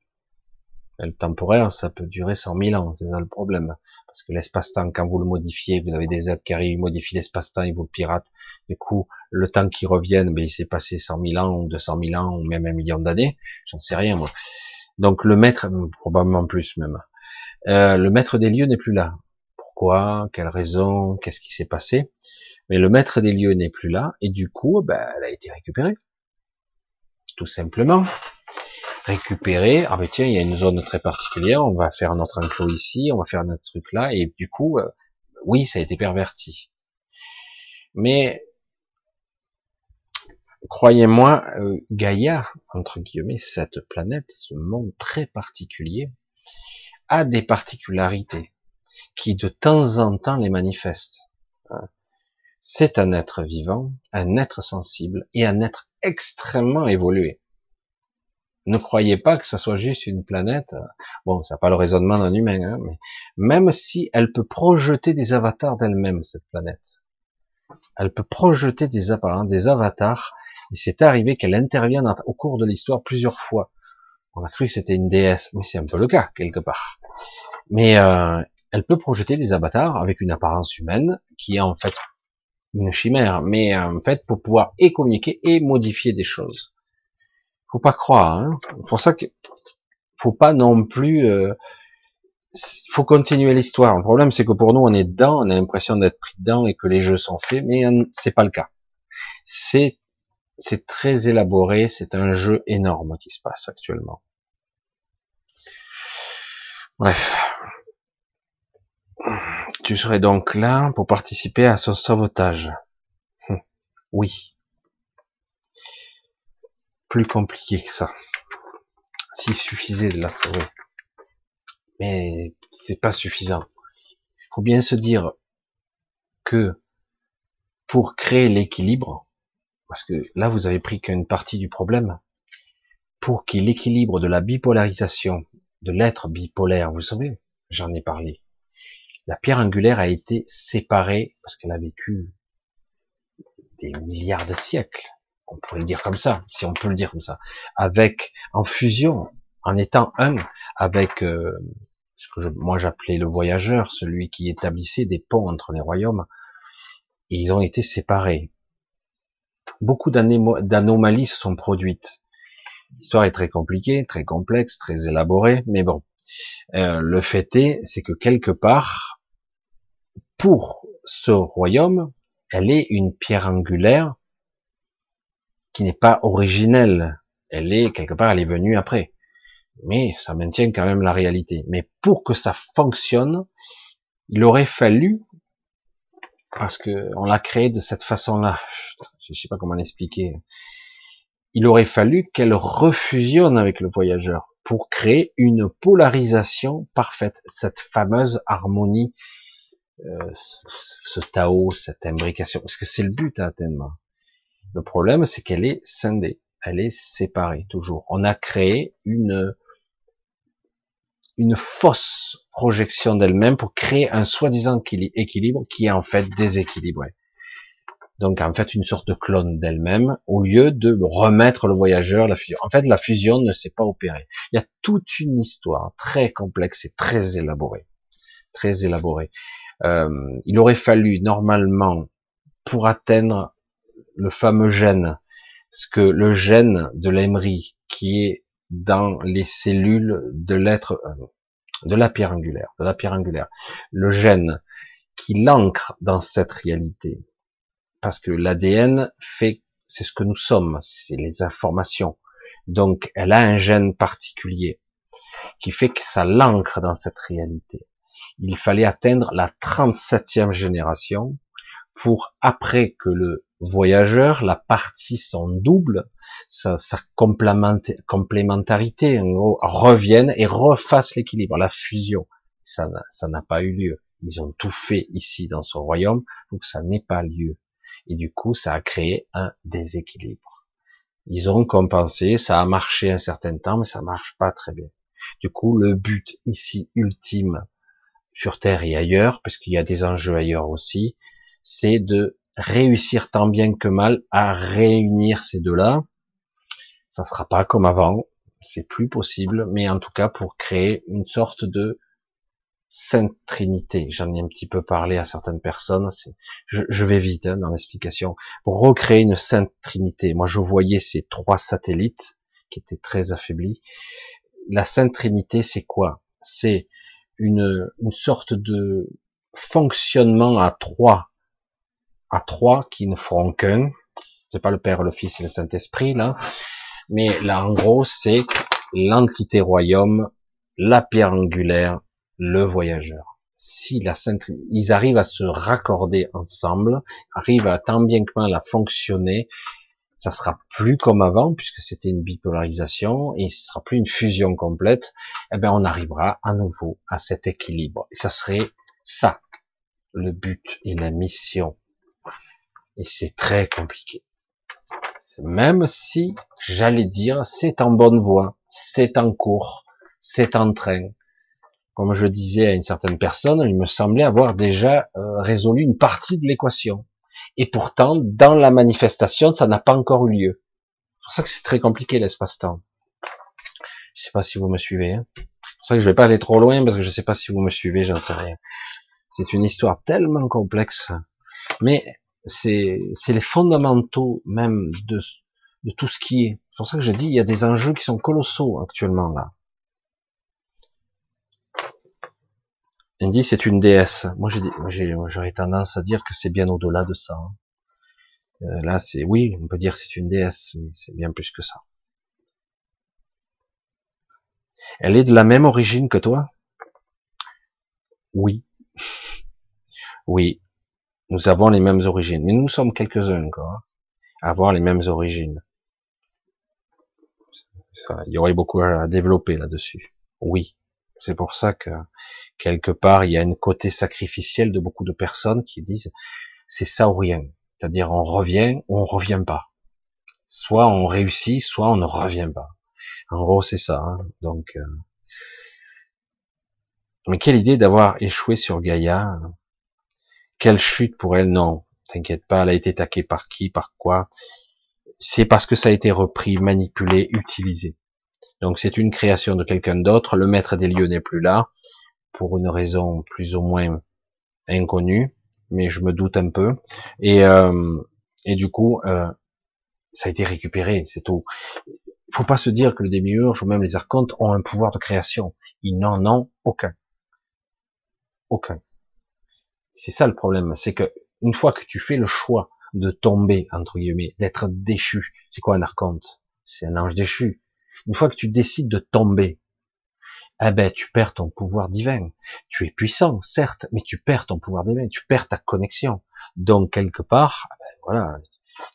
le temporaire, ça peut durer 100 000 ans, c'est ça le problème. Parce que l'espace-temps, quand vous le modifiez, vous avez des êtres qui arrivent, ils modifient l'espace-temps, ils vous le piratent, du coup, le temps qui revienne, ben, il s'est passé 100 000 ans, ou 200 000 ans, ou même un million d'années. J'en sais rien, moi. Donc, le maître, probablement plus même. Euh, le maître des lieux n'est plus là. Pourquoi? Quelle raison? Qu'est-ce qui s'est passé? Mais le maître des lieux n'est plus là, et du coup, ben, elle a été récupérée. Tout simplement. Récupérée. Ah ben tiens, il y a une zone très particulière, on va faire notre enclos ici, on va faire notre truc là, et du coup, euh, oui, ça a été perverti. Mais croyez-moi, euh, Gaïa, entre guillemets, cette planète, ce monde très particulier, a des particularités qui de temps en temps les manifestent. Hein. C'est un être vivant, un être sensible et un être extrêmement évolué. Ne croyez pas que ça soit juste une planète. Bon, ça n'a pas le raisonnement d'un humain, hein, mais même si elle peut projeter des avatars d'elle-même, cette planète, elle peut projeter des apparences, des avatars. Et c'est arrivé qu'elle intervienne au cours de l'histoire plusieurs fois. On a cru que c'était une déesse, mais c'est un peu le cas quelque part. Mais euh, elle peut projeter des avatars avec une apparence humaine qui est en fait une chimère, mais euh, en fait pour pouvoir et communiquer et modifier des choses. Faut pas croire. Hein. Pour ça que faut pas non plus. Euh, faut continuer l'histoire. Le problème c'est que pour nous on est dedans, on a l'impression d'être pris dedans et que les jeux sont faits, mais c'est pas le cas. C'est c'est très élaboré, c'est un jeu énorme qui se passe actuellement. Bref. Tu serais donc là pour participer à son sauvetage. Hum. Oui. Plus compliqué que ça. S'il suffisait de la sauver. Mais c'est pas suffisant. Il faut bien se dire que pour créer l'équilibre, parce que là vous avez pris qu'une partie du problème, pour qu'il l'équilibre de la bipolarisation, de l'être bipolaire, vous savez, j'en ai parlé, la pierre angulaire a été séparée parce qu'elle a vécu des milliards de siècles. On pourrait le dire comme ça, si on peut le dire comme ça, avec en fusion, en étant un avec euh, ce que moi j'appelais le voyageur, celui qui établissait des ponts entre les royaumes. Ils ont été séparés. Beaucoup d'anomalies se sont produites. L'histoire est très compliquée, très complexe, très élaborée, mais bon, euh, le fait est, c'est que quelque part, pour ce royaume, elle est une pierre angulaire qui n'est pas originelle. Elle est quelque part, elle est venue après. Mais ça maintient quand même la réalité. Mais pour que ça fonctionne, il aurait fallu, parce que on l'a créé de cette façon-là, je sais pas comment l'expliquer, il aurait fallu qu'elle refusionne avec le voyageur pour créer une polarisation parfaite, cette fameuse harmonie, euh, ce Tao, cette imbrication, parce que c'est le but à atteindre. Le problème, c'est qu'elle est scindée, elle est séparée toujours. On a créé une une fausse projection d'elle-même pour créer un soi-disant équilibre qui est en fait déséquilibré. Donc en fait une sorte de clone d'elle-même, au lieu de remettre le voyageur la fusion. En fait la fusion ne s'est pas opérée. Il y a toute une histoire très complexe et très élaborée. Très élaborée. Euh, il aurait fallu normalement, pour atteindre le fameux gène, ce que le gène de l'aimerie qui est dans les cellules de l'être, euh, de la pierre angulaire, de la pierre angulaire, le gène qui l'ancre dans cette réalité, parce que l'ADN fait, c'est ce que nous sommes, c'est les informations. Donc, elle a un gène particulier qui fait que ça l'ancre dans cette réalité. Il fallait atteindre la 37e génération pour après que le voyageur, la partie son double, sa, complémentarité, en gros, revienne et refasse l'équilibre, la fusion. Ça n'a pas eu lieu. Ils ont tout fait ici dans ce royaume pour ça n'ait pas lieu. Et du coup, ça a créé un déséquilibre. Ils ont compensé, ça a marché un certain temps, mais ça marche pas très bien. Du coup, le but ici ultime sur Terre et ailleurs, parce qu'il y a des enjeux ailleurs aussi, c'est de réussir tant bien que mal à réunir ces deux-là. Ça sera pas comme avant, c'est plus possible, mais en tout cas pour créer une sorte de Sainte Trinité. J'en ai un petit peu parlé à certaines personnes. Je, je, vais vite hein, dans l'explication. Pour recréer une Sainte Trinité, moi je voyais ces trois satellites qui étaient très affaiblis. La Sainte Trinité, c'est quoi? C'est une, une sorte de fonctionnement à trois, à trois qui ne feront qu'un. C'est pas le Père, le Fils et le Saint-Esprit là, mais là en gros c'est l'entité royaume, la pierre angulaire le voyageur. Si la sainte, ils arrivent à se raccorder ensemble, arrivent à tant bien que mal à fonctionner, ça sera plus comme avant puisque c'était une bipolarisation et ce sera plus une fusion complète. Eh ben, on arrivera à nouveau à cet équilibre. Et ça serait ça, le but et la mission. Et c'est très compliqué. Même si, j'allais dire, c'est en bonne voie, c'est en cours, c'est en train. Comme je disais à une certaine personne, il me semblait avoir déjà euh, résolu une partie de l'équation. Et pourtant, dans la manifestation, ça n'a pas encore eu lieu. C'est pour ça que c'est très compliqué l'espace-temps. Je sais pas si vous me suivez. Hein. C'est pour ça que je vais pas aller trop loin parce que je sais pas si vous me suivez, j'en sais rien. C'est une histoire tellement complexe, mais c'est les fondamentaux même de de tout ce qui est. C'est pour ça que je dis il y a des enjeux qui sont colossaux actuellement là. Il c'est une déesse. Moi j'aurais tendance à dire que c'est bien au-delà de ça. Hein. Euh, là c'est oui, on peut dire c'est une déesse, mais c'est bien plus que ça. Elle est de la même origine que toi? Oui. Oui. Nous avons les mêmes origines, mais nous sommes quelques-uns encore à avoir les mêmes origines. il y aurait beaucoup à développer là-dessus. Oui. C'est pour ça que quelque part il y a un côté sacrificiel de beaucoup de personnes qui disent c'est ça ou rien. C'est-à-dire on revient ou on revient pas. Soit on réussit, soit on ne revient pas. En gros c'est ça. Hein. Donc, euh, mais quelle idée d'avoir échoué sur Gaïa. Quelle chute pour elle Non, t'inquiète pas. Elle a été attaquée par qui, par quoi C'est parce que ça a été repris, manipulé, utilisé. Donc c'est une création de quelqu'un d'autre. Le maître des lieux n'est plus là pour une raison plus ou moins inconnue, mais je me doute un peu. Et, euh, et du coup, euh, ça a été récupéré, c'est tout. Il faut pas se dire que le démiurge ou même les archontes ont un pouvoir de création. Ils n'en ont aucun. Aucun. C'est ça le problème, c'est que une fois que tu fais le choix de tomber entre guillemets, d'être déchu, c'est quoi un archonte? C'est un ange déchu. Une fois que tu décides de tomber, eh ben, tu perds ton pouvoir divin. Tu es puissant, certes, mais tu perds ton pouvoir divin, tu perds ta connexion. Donc, quelque part, eh ben, voilà,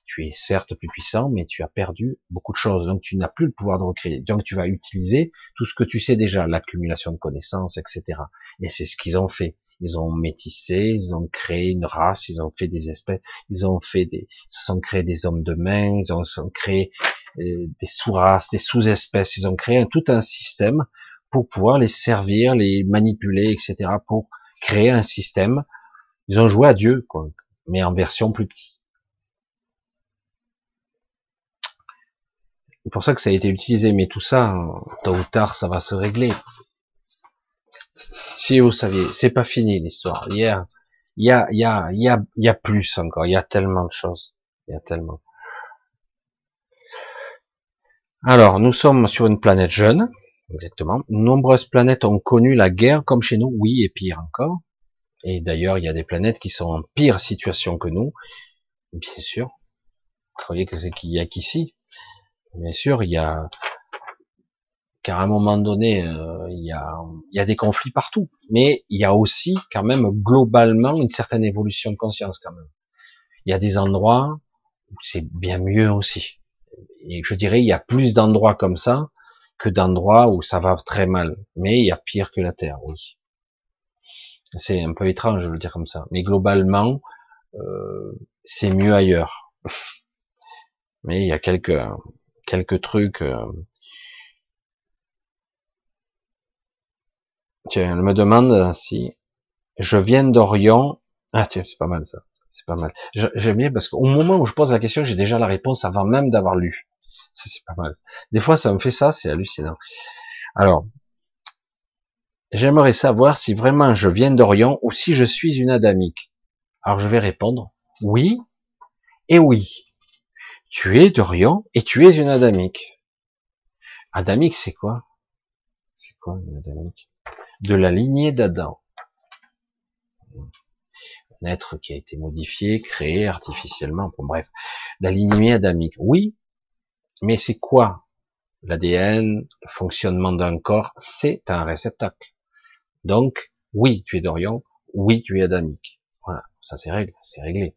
tu es certes plus puissant, mais tu as perdu beaucoup de choses. Donc, tu n'as plus le pouvoir de recréer. Donc, tu vas utiliser tout ce que tu sais déjà, l'accumulation de connaissances, etc. Et c'est ce qu'ils ont fait. Ils ont métissé, ils ont créé une race, ils ont fait des espèces, ils ont fait des, ils se sont des hommes de main, ils ont, euh, des sous-races, des sous-espèces, ils ont créé tout un système pour pouvoir les servir, les manipuler, etc., pour créer un système. Ils ont joué à Dieu, quoi, mais en version plus petite. C'est pour ça que ça a été utilisé, mais tout ça, tôt ou tard, ça va se régler. Si vous saviez, c'est pas fini l'histoire. A, il y a, y a, y a, il y a plus encore. Il y a tellement de choses. Il y a tellement. Alors, nous sommes sur une planète jeune, exactement. Nombreuses planètes ont connu la guerre comme chez nous, oui, et pire encore. Et d'ailleurs, il y a des planètes qui sont en pire situation que nous, bien sûr. Vous croyez que c'est qu'il y a qu'ici? Bien sûr, il y a car à un moment donné, euh, il, y a, il y a des conflits partout, mais il y a aussi quand même globalement une certaine évolution de conscience quand même. Il y a des endroits où c'est bien mieux aussi. Et je dirais, il y a plus d'endroits comme ça que d'endroits où ça va très mal. Mais il y a pire que la Terre, oui. C'est un peu étrange de le dire comme ça. Mais globalement, euh, c'est mieux ailleurs. Mais il y a quelques quelques trucs euh, Tiens, elle me demande si je viens d'Orient. Ah tiens, c'est pas mal ça. C'est pas mal. J'aime bien parce qu'au moment où je pose la question, j'ai déjà la réponse avant même d'avoir lu. C'est pas mal. Des fois, ça me fait ça, c'est hallucinant. Alors, j'aimerais savoir si vraiment je viens d'Orient ou si je suis une adamique. Alors, je vais répondre oui et oui. Tu es d'Orient et tu es une adamique. Adamique, c'est quoi? C'est quoi une adamique? De la lignée d'Adam. Un être qui a été modifié, créé artificiellement, bon bref, la lignée adamique. Oui, mais c'est quoi l'ADN, le fonctionnement d'un corps? C'est un réceptacle. Donc, oui, tu es d'Orient, oui, tu es adamique. Voilà, ça c'est réglé, c'est réglé.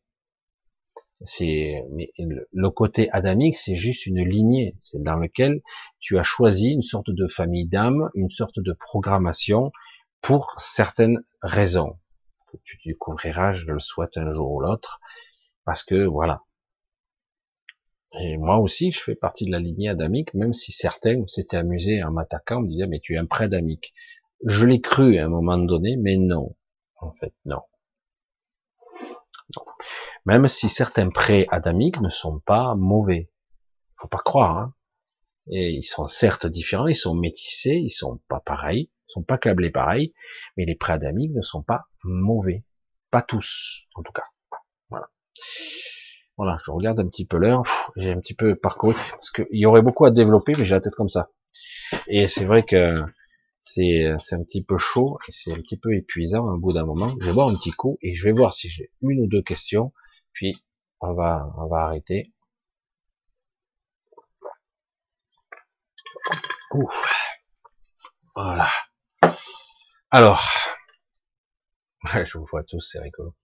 C'est mais le, côté adamique, c'est juste une lignée, c'est dans lequel tu as choisi une sorte de famille d'âme, une sorte de programmation pour certaines raisons tu découvriras, je le souhaite un jour ou l'autre, parce que voilà. Et moi aussi, je fais partie de la lignée adamique, même si certains s'étaient amusés en m'attaquant, me disaient mais tu es un pré-adamique. Je l'ai cru à un moment donné, mais non, en fait non. Même si certains pré-adamiques ne sont pas mauvais. Faut pas croire. Hein. Et ils sont certes différents, ils sont métissés, ils sont pas pareils, ils sont pas câblés pareil, mais les pré-adamiques ne sont pas mauvais. Pas tous, en tout cas. Voilà. Voilà, je regarde un petit peu l'heure. J'ai un petit peu parcouru parce qu'il y aurait beaucoup à développer, mais j'ai la tête comme ça. Et c'est vrai que c'est un petit peu chaud et c'est un petit peu épuisant au bout d'un moment. Je vais boire un petit coup et je vais voir si j'ai une ou deux questions. Puis on va on va arrêter. Voilà. Alors, je vous vois tous, c'est rigolo.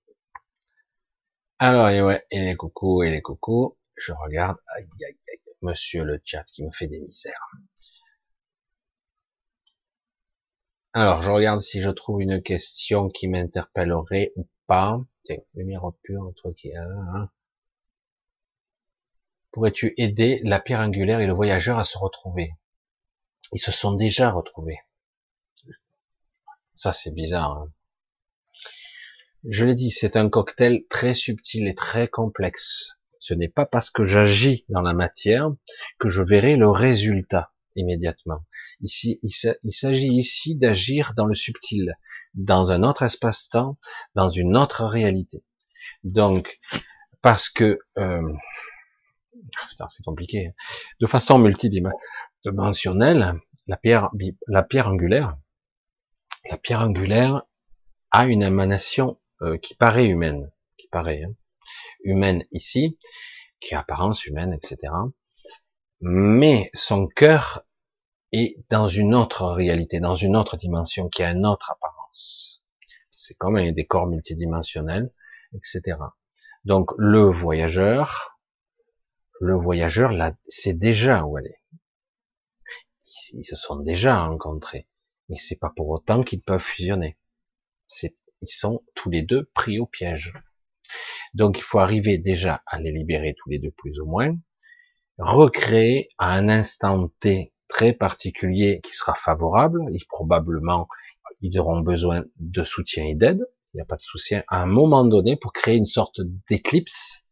Alors, et ouais, et les coucous, et les coucous, je regarde, aïe, aïe, aïe, monsieur le chat qui me fait des misères. Alors, je regarde si je trouve une question qui m'interpellerait ou pas. Tiens, lumière pure, toi qui es hein. Pourrais-tu aider la pierre angulaire et le voyageur à se retrouver? Ils se sont déjà retrouvés. Ça, c'est bizarre. Hein. Je l'ai dit, c'est un cocktail très subtil et très complexe. Ce n'est pas parce que j'agis dans la matière que je verrai le résultat immédiatement. Ici, il s'agit ici d'agir dans le subtil, dans un autre espace-temps, dans une autre réalité. Donc, parce que euh, c'est compliqué, hein. de façon multidimensionnelle, la pierre angulaire, la pierre angulaire a une émanation euh, qui paraît humaine, qui paraît hein, humaine ici, qui a apparence humaine, etc. Mais son cœur est dans une autre réalité, dans une autre dimension, qui a une autre apparence. C'est comme un décor multidimensionnel, etc. Donc le voyageur, le voyageur, là, c'est déjà où elle est. Ils se sont déjà rencontrés mais c'est pas pour autant qu'ils peuvent fusionner. C'est, ils sont tous les deux pris au piège. Donc il faut arriver déjà à les libérer tous les deux plus ou moins, recréer à un instant T très particulier qui sera favorable, et probablement ils auront besoin de soutien et d'aide, il n'y a pas de soutien à un moment donné pour créer une sorte d'éclipse,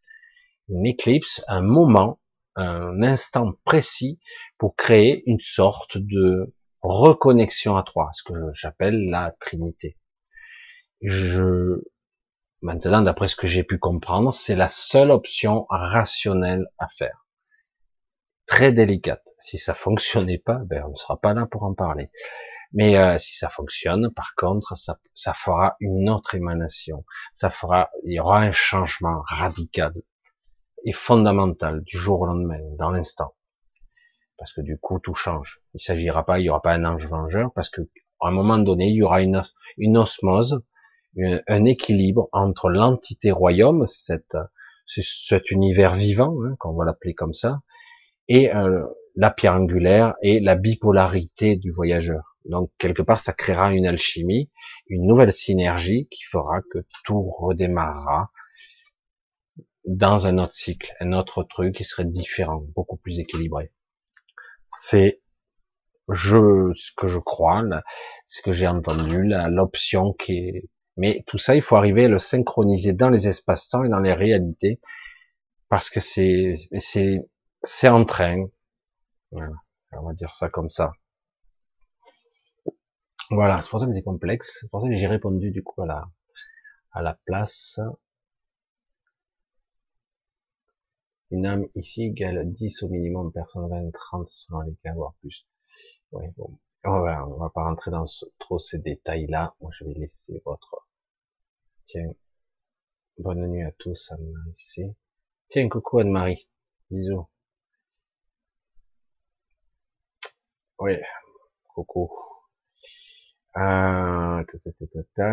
une éclipse, un moment, un instant précis pour créer une sorte de reconnexion à trois, ce que j'appelle la Trinité. Je, maintenant, d'après ce que j'ai pu comprendre, c'est la seule option rationnelle à faire. Très délicate. Si ça fonctionnait pas, ben on ne sera pas là pour en parler. Mais euh, si ça fonctionne, par contre, ça, ça fera une autre émanation. Ça fera, il y aura un changement radical et fondamental du jour au lendemain, dans l'instant parce que du coup tout change. Il s'agira pas, il y aura pas un ange vengeur, parce que à un moment donné, il y aura une, une osmose, un équilibre entre l'entité royaume, cette, cet univers vivant, hein, qu'on va l'appeler comme ça, et euh, la pierre angulaire et la bipolarité du voyageur. Donc quelque part, ça créera une alchimie, une nouvelle synergie qui fera que tout redémarrera dans un autre cycle, un autre truc qui serait différent, beaucoup plus équilibré c'est je ce que je crois, ce que j'ai entendu, l'option qui est. Mais tout ça, il faut arriver à le synchroniser dans les espaces-temps et dans les réalités, parce que c'est c'est c'est en train. Voilà, on va dire ça comme ça. Voilà, c'est pour ça que c'est complexe. C'est pour ça que j'ai répondu du coup à la à la place. Une âme ici égale 10 au minimum, personne 20, 30 selon les cas, voire plus. Ouais, bon. On va, va pas rentrer dans trop ces détails-là. Moi, je vais laisser votre... Tiens. Bonne nuit à tous, Anne-Marie ici. Tiens, coucou Anne-Marie. Bisous. Oui. Coucou. Euh,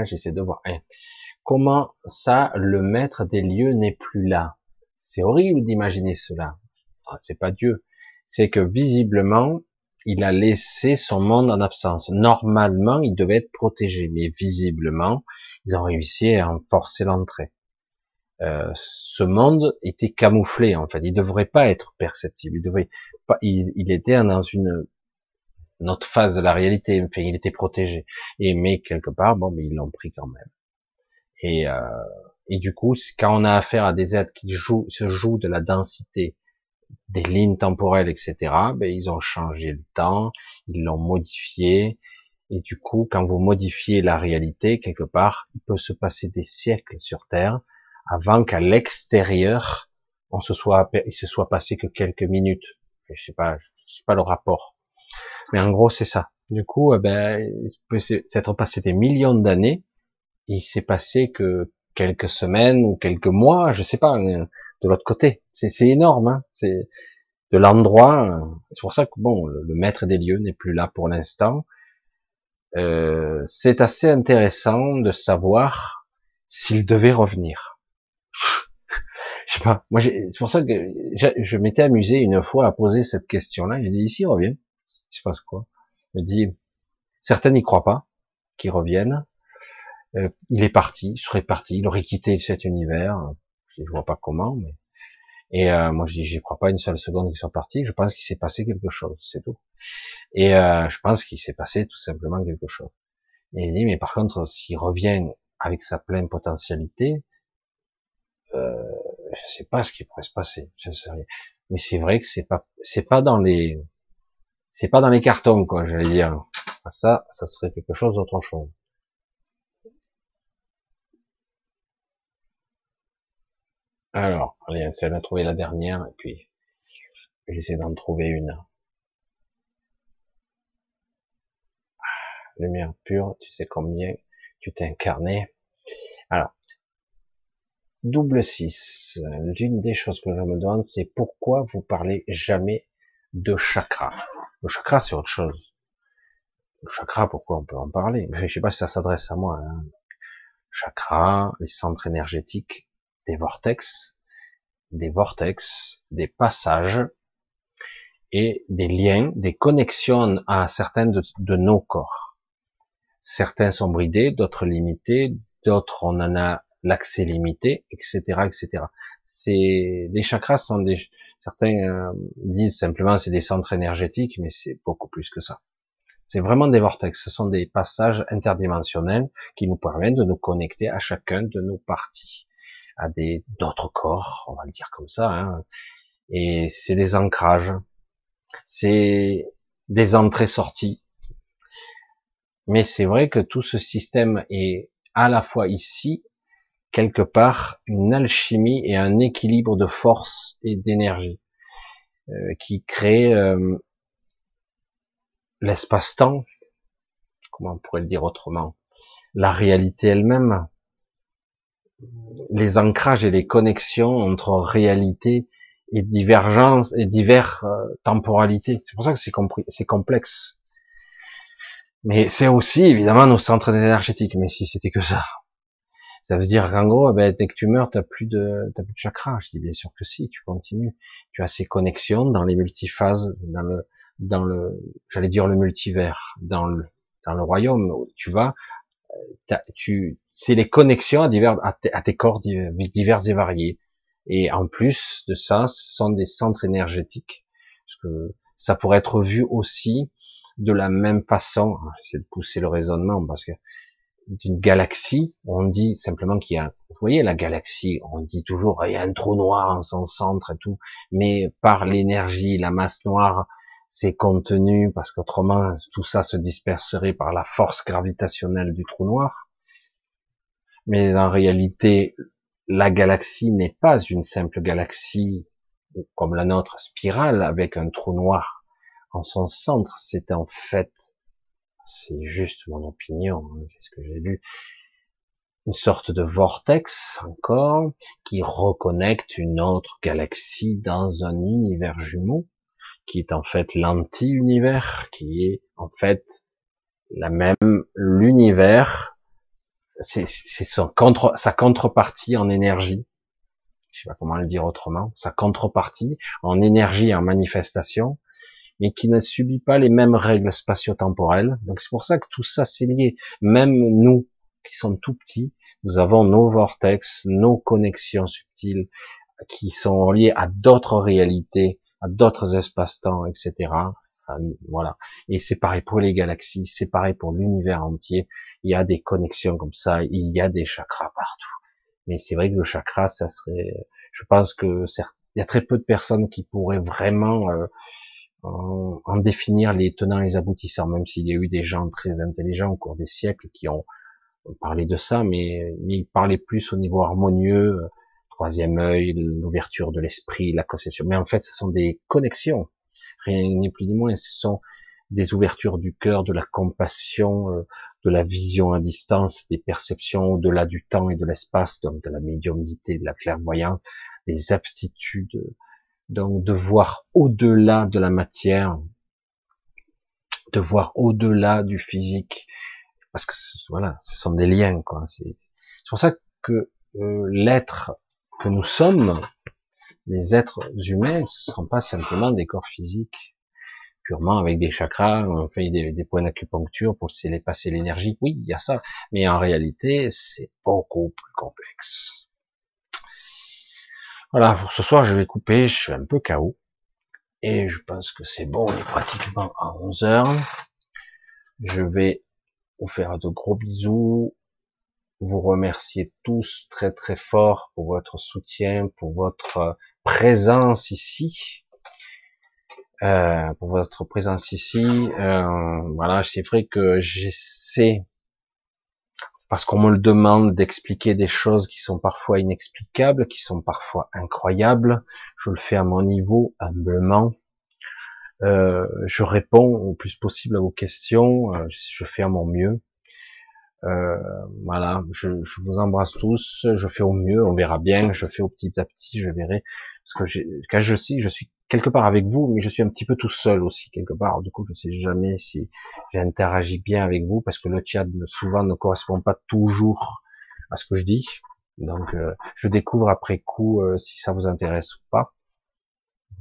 J'essaie de voir. Comment ça, le maître des lieux n'est plus là? C'est horrible d'imaginer cela. Ah, c'est pas Dieu. C'est que visiblement, il a laissé son monde en absence. Normalement, il devait être protégé, mais visiblement, ils ont réussi à en forcer l'entrée. Euh, ce monde était camouflé en fait. Il devrait pas être perceptible. Il était dans une, autre phase de la réalité. Enfin, il était protégé. Mais quelque part, bon, mais ils l'ont pris quand même. Et euh, et du coup, quand on a affaire à des êtres qui jouent, se jouent de la densité des lignes temporelles, etc., ben, ils ont changé le temps, ils l'ont modifié, et du coup, quand vous modifiez la réalité, quelque part, il peut se passer des siècles sur Terre avant qu'à l'extérieur, on se soit, il se soit passé que quelques minutes. Je sais pas, je sais pas le rapport. Mais en gros, c'est ça. Du coup, eh ben, il peut s'être passé des millions d'années, il s'est passé que quelques semaines ou quelques mois, je sais pas, de l'autre côté. C'est énorme, hein c'est de l'endroit. Euh, c'est pour ça que bon, le, maître des lieux n'est plus là pour l'instant. Euh, c'est assez intéressant de savoir s'il devait revenir. je sais pas. Moi, c'est pour ça que je m'étais amusé une fois à poser cette question-là. J'ai dit ici, il revient. Il se passe quoi? Je me dis, certains n'y croient pas, qu'ils reviennent. Euh, il est parti, il serait parti, il aurait quitté cet univers. Je vois pas comment, mais et euh, moi je dis, j'y crois pas une seule seconde qu'il soit parti. Je pense qu'il s'est passé quelque chose, c'est tout. Et euh, je pense qu'il s'est passé tout simplement quelque chose. Et il dit, mais par contre, s'il revient avec sa pleine potentialité, euh, je sais pas ce qui pourrait se passer. Je sais rien. Mais c'est vrai que c'est pas, c'est pas dans les, c'est pas dans les cartons quoi. J'allais dire. Ça, ça serait quelque chose d'autre chose. Alors, allez, essaie de trouver la dernière, et puis j'essaie d'en trouver une. Lumière pure, tu sais combien tu t'es incarné. Alors, double 6. L'une des choses que je me demande, c'est pourquoi vous parlez jamais de chakra? Le chakra, c'est autre chose. Le chakra, pourquoi on peut en parler? Je sais pas si ça s'adresse à moi. Hein. Chakra, les centres énergétiques, des vortex, des vortex, des passages et des liens, des connexions à certains de, nos corps. Certains sont bridés, d'autres limités, d'autres on en a l'accès limité, etc., etc. C'est les chakras sont des certains euh, disent simplement c'est des centres énergétiques, mais c'est beaucoup plus que ça. C'est vraiment des vortex. Ce sont des passages interdimensionnels qui nous permettent de nous connecter à chacun de nos parties à des d'autres corps, on va le dire comme ça. Hein. Et c'est des ancrages, c'est des entrées-sorties. Mais c'est vrai que tout ce système est à la fois ici, quelque part, une alchimie et un équilibre de force et d'énergie euh, qui crée euh, l'espace-temps, comment on pourrait le dire autrement, la réalité elle-même, les ancrages et les connexions entre réalité et divergence et divers euh, temporalités. C'est pour ça que c'est c'est complexe. Mais c'est aussi évidemment nos centres énergétiques. Mais si c'était que ça, ça veut dire qu'en gros, ben, dès que tu meurs, t'as plus de t'as plus de chakras. Je dis bien sûr que si, tu continues. Tu as ces connexions dans les multiphases, dans le dans le j'allais dire le multivers, dans le dans le royaume où tu vas, tu c'est les connexions à, divers, à, tes corps divers et variés. Et en plus de ça, ce sont des centres énergétiques. Parce que ça pourrait être vu aussi de la même façon. J'essaie de pousser le raisonnement parce que d'une galaxie, on dit simplement qu'il y a, vous voyez la galaxie, on dit toujours il y a un trou noir en son centre et tout, mais par l'énergie, la masse noire, c'est contenu parce qu'autrement tout ça se disperserait par la force gravitationnelle du trou noir. Mais en réalité, la galaxie n'est pas une simple galaxie comme la nôtre, spirale avec un trou noir en son centre. C'est en fait, c'est juste mon opinion, hein, c'est ce que j'ai lu, une sorte de vortex encore qui reconnecte une autre galaxie dans un univers jumeau qui est en fait l'anti-univers, qui est en fait la même l'univers c'est son contre, sa contrepartie en énergie. je sais pas comment le dire autrement, sa contrepartie en énergie, en manifestation, mais qui ne subit pas les mêmes règles spatio-temporelles. Donc c'est pour ça que tout ça c'est lié. Même nous, qui sommes tout petits, nous avons nos vortex, nos connexions subtiles, qui sont liées à d'autres réalités, à d'autres espaces-temps, etc. Voilà. Et c'est pareil pour les galaxies, c'est pareil pour l'univers entier. Il y a des connexions comme ça, il y a des chakras partout. Mais c'est vrai que le chakra, ça serait, je pense que il y a très peu de personnes qui pourraient vraiment euh, en, définir les tenants et les aboutissants, même s'il y a eu des gens très intelligents au cours des siècles qui ont parlé de ça, mais, mais ils parlaient plus au niveau harmonieux, troisième œil, l'ouverture de l'esprit, la conception. Mais en fait, ce sont des connexions, rien ni plus ni moins. Ce sont des ouvertures du cœur, de la compassion, euh, de la vision à distance, des perceptions au-delà du temps et de l'espace, donc de la médiumnité, de la clairvoyance, des aptitudes, donc de voir au-delà de la matière, de voir au-delà du physique, parce que voilà, ce sont des liens, quoi. C'est pour ça que euh, l'être que nous sommes, les êtres humains, ne sont pas simplement des corps physiques, purement avec des chakras, on fait des, points d'acupuncture pour passer l'énergie. Oui, il y a ça, mais en réalité, c'est beaucoup plus complexe. Voilà, pour ce soir, je vais couper, je suis un peu KO. Et je pense que c'est bon, on est pratiquement à 11 heures. Je vais vous faire de gros bisous, vous remercier tous très très fort pour votre soutien, pour votre présence ici, euh, pour votre présence ici. Euh, voilà, c'est vrai que j'essaie parce qu'on me le demande d'expliquer des choses qui sont parfois inexplicables, qui sont parfois incroyables. Je le fais à mon niveau, humblement. Euh, je réponds au plus possible à vos questions. Euh, je fais à mon mieux. Euh, voilà, je, je, vous embrasse tous. Je fais au mieux. On verra bien. Je fais au petit à petit. Je verrai. Parce que quand je sais, je suis quelque part avec vous, mais je suis un petit peu tout seul aussi quelque part. Du coup, je sais jamais si j'interagis bien avec vous parce que le chat souvent ne correspond pas toujours à ce que je dis. Donc, euh, je découvre après coup euh, si ça vous intéresse ou pas.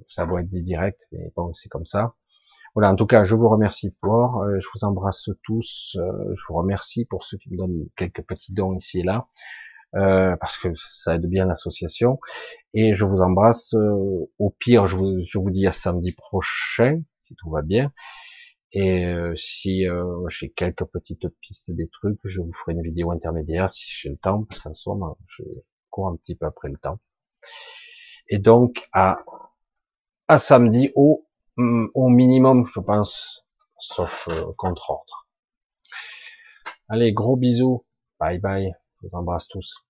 Ça doit être dit direct, mais bon, c'est comme ça. Voilà, en tout cas, je vous remercie fort. Euh, je vous embrasse tous. je vous remercie pour ceux qui me donnent quelques petits dons ici et là. Euh, parce que ça aide bien l'association. Et je vous embrasse. Euh, au pire, je vous, je vous dis à samedi prochain, si tout va bien. Et euh, si j'ai quelques petites pistes des trucs, je vous ferai une vidéo intermédiaire si j'ai le temps, parce qu'en somme, je cours un petit peu après le temps. Et donc à à samedi au au minimum, je pense, sauf contre ordre. Allez, gros bisous. Bye bye. Je vous embrasse tous.